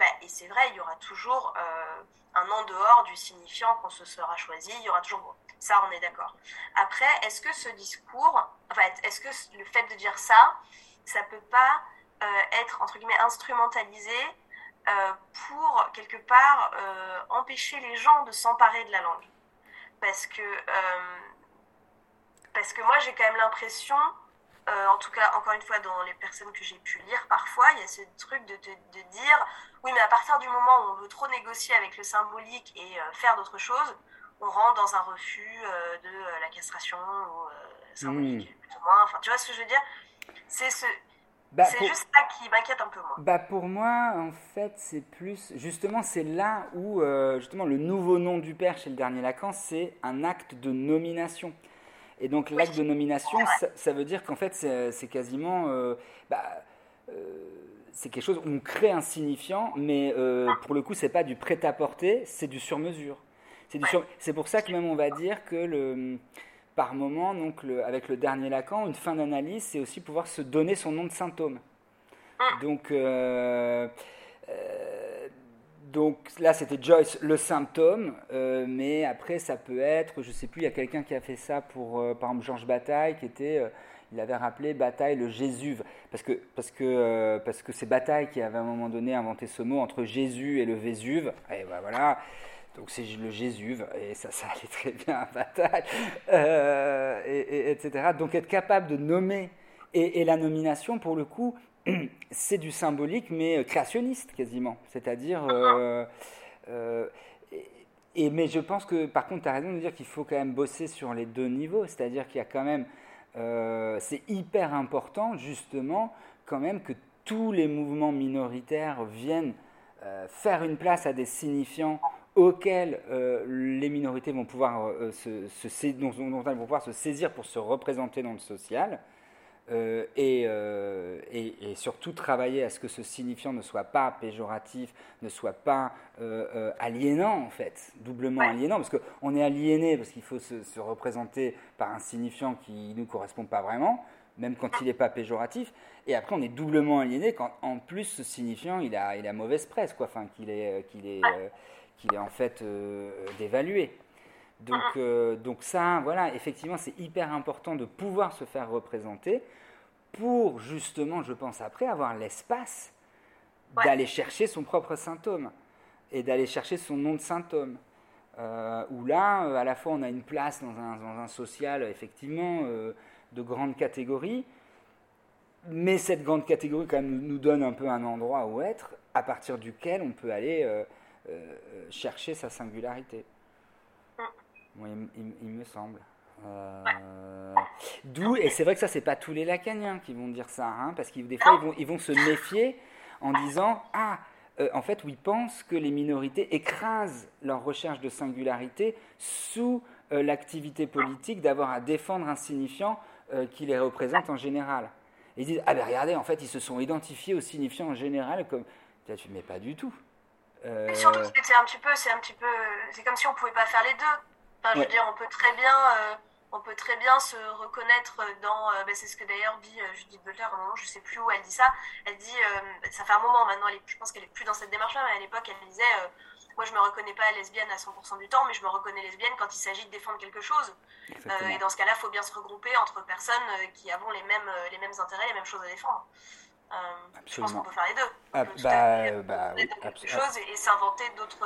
bah, et c'est vrai, il y aura toujours euh, un en dehors du signifiant qu'on se sera choisi, il y aura toujours... Ça, on est d'accord. Après, est-ce que ce discours, enfin, est-ce que le fait de dire ça, ça peut pas euh, être, entre guillemets, instrumentalisé euh, pour, quelque part, empêcher les gens de s'emparer de la langue? Parce que, parce que moi, j'ai quand même l'impression euh, en tout cas, encore une fois, dans les personnes que j'ai pu lire, parfois, il y a ce truc de, de, dire, oui, mais à partir du moment où on veut trop négocier avec le symbolique et euh, faire d'autres choses, on rentre dans un refus euh, de la castration ou symbolique, mmh. plutôt moins. Enfin, tu vois ce que je veux dire? C'est ce... Bah, c'est juste ça qui m'inquiète un peu moi. Bah pour moi, en fait, c'est plus justement c'est là où justement le nouveau nom du père chez le dernier Lacan, c'est un acte de nomination. Et donc l'acte de nomination, ça, veut dire qu'en fait, c'est quasiment... Euh, bah, euh, c'est quelque chose, où on crée un signifiant, mais euh, pour le coup, c'est pas du prêt-à-porter, c'est du sur-mesure. C'est pour ça que même on va dire que le, par moment, donc le, avec le dernier Lacan, une fin d'analyse, c'est aussi pouvoir se donner son nom de symptôme. Donc, donc là, c'était Joyce, le symptôme, euh, mais après, ça peut être, je ne sais plus, il y a quelqu'un qui a fait ça pour, euh, par exemple, Georges Bataille, qui était, euh, il avait rappelé Bataille le Jésuve, parce que parce que parce que c'est Bataille qui avait à un moment donné inventé ce mot entre Jésus et le Vésuve, et ben voilà. Donc c'est le Jésuve, et ça, ça allait très bien à Bataille, et, etc. Donc être capable de nommer, et la nomination, pour le coup, c'est du symbolique, mais euh, créationniste quasiment. C'est-à-dire. Euh, euh, et, mais je pense que, par contre, tu as raison de dire qu'il faut quand même bosser sur les deux niveaux. C'est-à-dire qu'il y a quand même. c'est hyper important, justement, quand même, que tous les mouvements minoritaires viennent faire une place à des signifiants auxquels les minorités vont pouvoir, se, se, dont, dont, elles vont pouvoir se saisir pour se représenter dans le social. Euh, euh, et, et, surtout travailler à ce que ce signifiant ne soit pas péjoratif, ne soit pas euh, aliénant en fait, doublement aliénant, parce qu'on est aliéné parce qu'il faut se, représenter par un signifiant qui ne nous correspond pas vraiment, même quand il n'est pas péjoratif, et après on est doublement aliéné quand en plus ce signifiant il a, il a mauvaise presse, quoi, enfin qu'il est, qu'il est, qu'il est en fait dévalué. Donc, donc ça, voilà, effectivement, c'est hyper important de pouvoir se faire représenter pour justement, je pense après, avoir l'espace d'aller chercher son propre symptôme et d'aller chercher son nom de symptôme. Euh, où là, euh, à la fois, on a une place dans un, dans un social, effectivement, euh, de grande catégorie, mais cette grande catégorie, quand même, nous donne un peu un endroit où être, à partir duquel on peut aller chercher sa singularité. Il, me semble. Euh, d'où, et c'est vrai que ça, c'est pas tous les lacaniens qui vont dire ça, hein, parce que des fois, ils vont, ils vont se méfier en disant Ah, euh, en fait, ils pensent que les minorités écrasent leur recherche de singularité sous euh, l'activité politique d'avoir à défendre un signifiant qui les représente en général. Et ils disent Ah, ben regardez, en fait, ils se sont identifiés au signifiant en général comme. Mais pas du tout. Euh... Surtout, c'est un petit peu, c'est un petit peu, c'est comme si on pouvait pas faire les deux. Enfin, je veux dire, on peut très bien on peut très bien se reconnaître dans, euh, bah, c'est ce que d'ailleurs dit euh, Judith Butler, à un moment, je sais plus où elle dit ça, elle dit, euh, ça fait un moment maintenant, je pense qu'elle est plus dans cette démarche-là, mais à l'époque elle disait, moi je me reconnais pas lesbienne à 100% du temps, mais je me reconnais lesbienne quand il s'agit de défendre quelque chose. et dans ce cas-là, il faut bien se regrouper entre personnes qui avons les mêmes, les mêmes intérêts, les mêmes choses à défendre. je pense qu'on peut faire les deux. Ah, bah, bah, oui, quelque chose et, et s'inventer d'autres,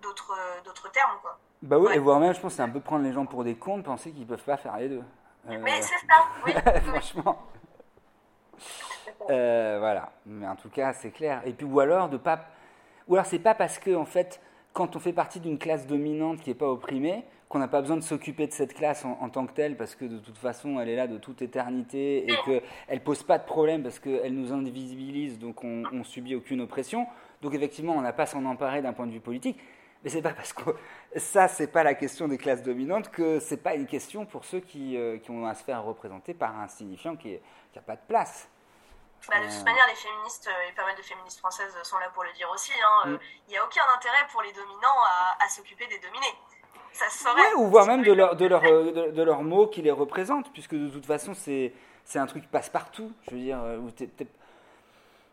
d'autres, d'autres termes, quoi. Bah oui, et voire même, je pense, c'est un peu prendre les gens pour des cons, penser qu'ils peuvent pas faire les deux. Euh, Mais c'est ça, oui. Franchement. Euh, voilà. Mais en tout cas, c'est clair. Et puis, ou alors, de pas. Ou alors, c'est pas parce que, en fait, quand on fait partie d'une classe dominante qui n'est pas opprimée, qu'on n'a pas besoin de s'occuper de cette classe en, tant que telle, parce que de toute façon, elle est là de toute éternité et qu'elle ne pose pas de problème parce qu'elle nous invisibilise, donc on, on subit aucune oppression. Donc, effectivement, on n'a pas à s'en emparer d'un point de vue politique. Mais c'est pas parce que ça, c'est pas la question des classes dominantes que c'est pas une question pour ceux qui, euh, qui, ont à se faire représenter par un signifiant qui n'a pas de place. Bah, de toute manière, les féministes, euh, et pas mal de féministes françaises sont là pour le dire aussi, hein, euh, mm. il n'y a aucun intérêt pour les dominants à, s'occuper des dominés. Ça serait. ou voire même de, leur, de, leur, de, leurs mots qui les représentent, puisque de toute façon, c'est un truc qui passe partout. Je veux dire,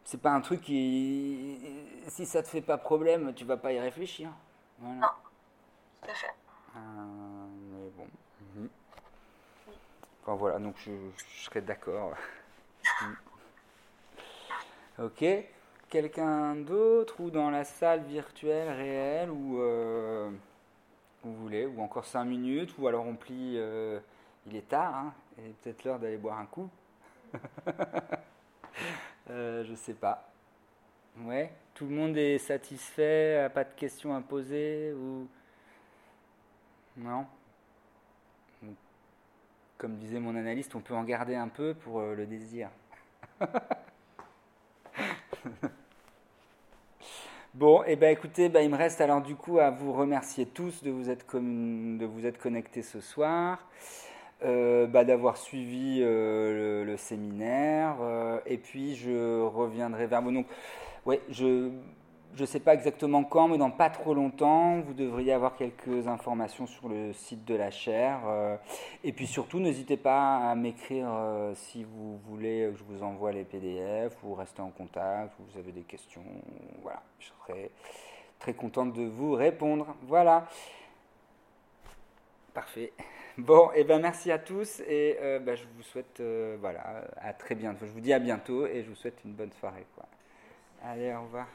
c'est pas un truc qui. Si ça te fait pas problème, tu vas pas y réfléchir. Voilà. Non, tout à fait. Euh, mais bon. Mhm. Enfin, voilà, donc je, je serais d'accord. ok. Quelqu'un d'autre ou dans la salle virtuelle réelle ou euh, vous voulez, ou encore 5 minutes, ou alors on plie. Euh, il est tard, hein, et peut-être l'heure d'aller boire un coup. euh, je sais pas. Ouais. Tout le monde est satisfait, pas de questions à poser ou non? Comme disait mon analyste, on peut en garder un peu pour euh, le désir. bon, et eh ben écoutez, ben, il me reste alors du coup à vous remercier tous de vous être, de vous être connectés ce soir. Euh, bah, d'avoir suivi euh, le, séminaire et puis je reviendrai vers vous. Oui, je ne sais pas exactement quand, mais dans pas trop longtemps, vous devriez avoir quelques informations sur le site de la chaire. Euh, et puis surtout, n'hésitez pas à m'écrire euh, si vous voulez que je vous envoie les PDF ou rester en contact, ou vous avez des questions. Voilà, je serai très contente de vous répondre. Voilà. Parfait. Bon, et eh ben merci à tous et euh, ben, je vous souhaite voilà à très bientôt. Je vous dis à bientôt et je vous souhaite une bonne soirée. Allez, au revoir.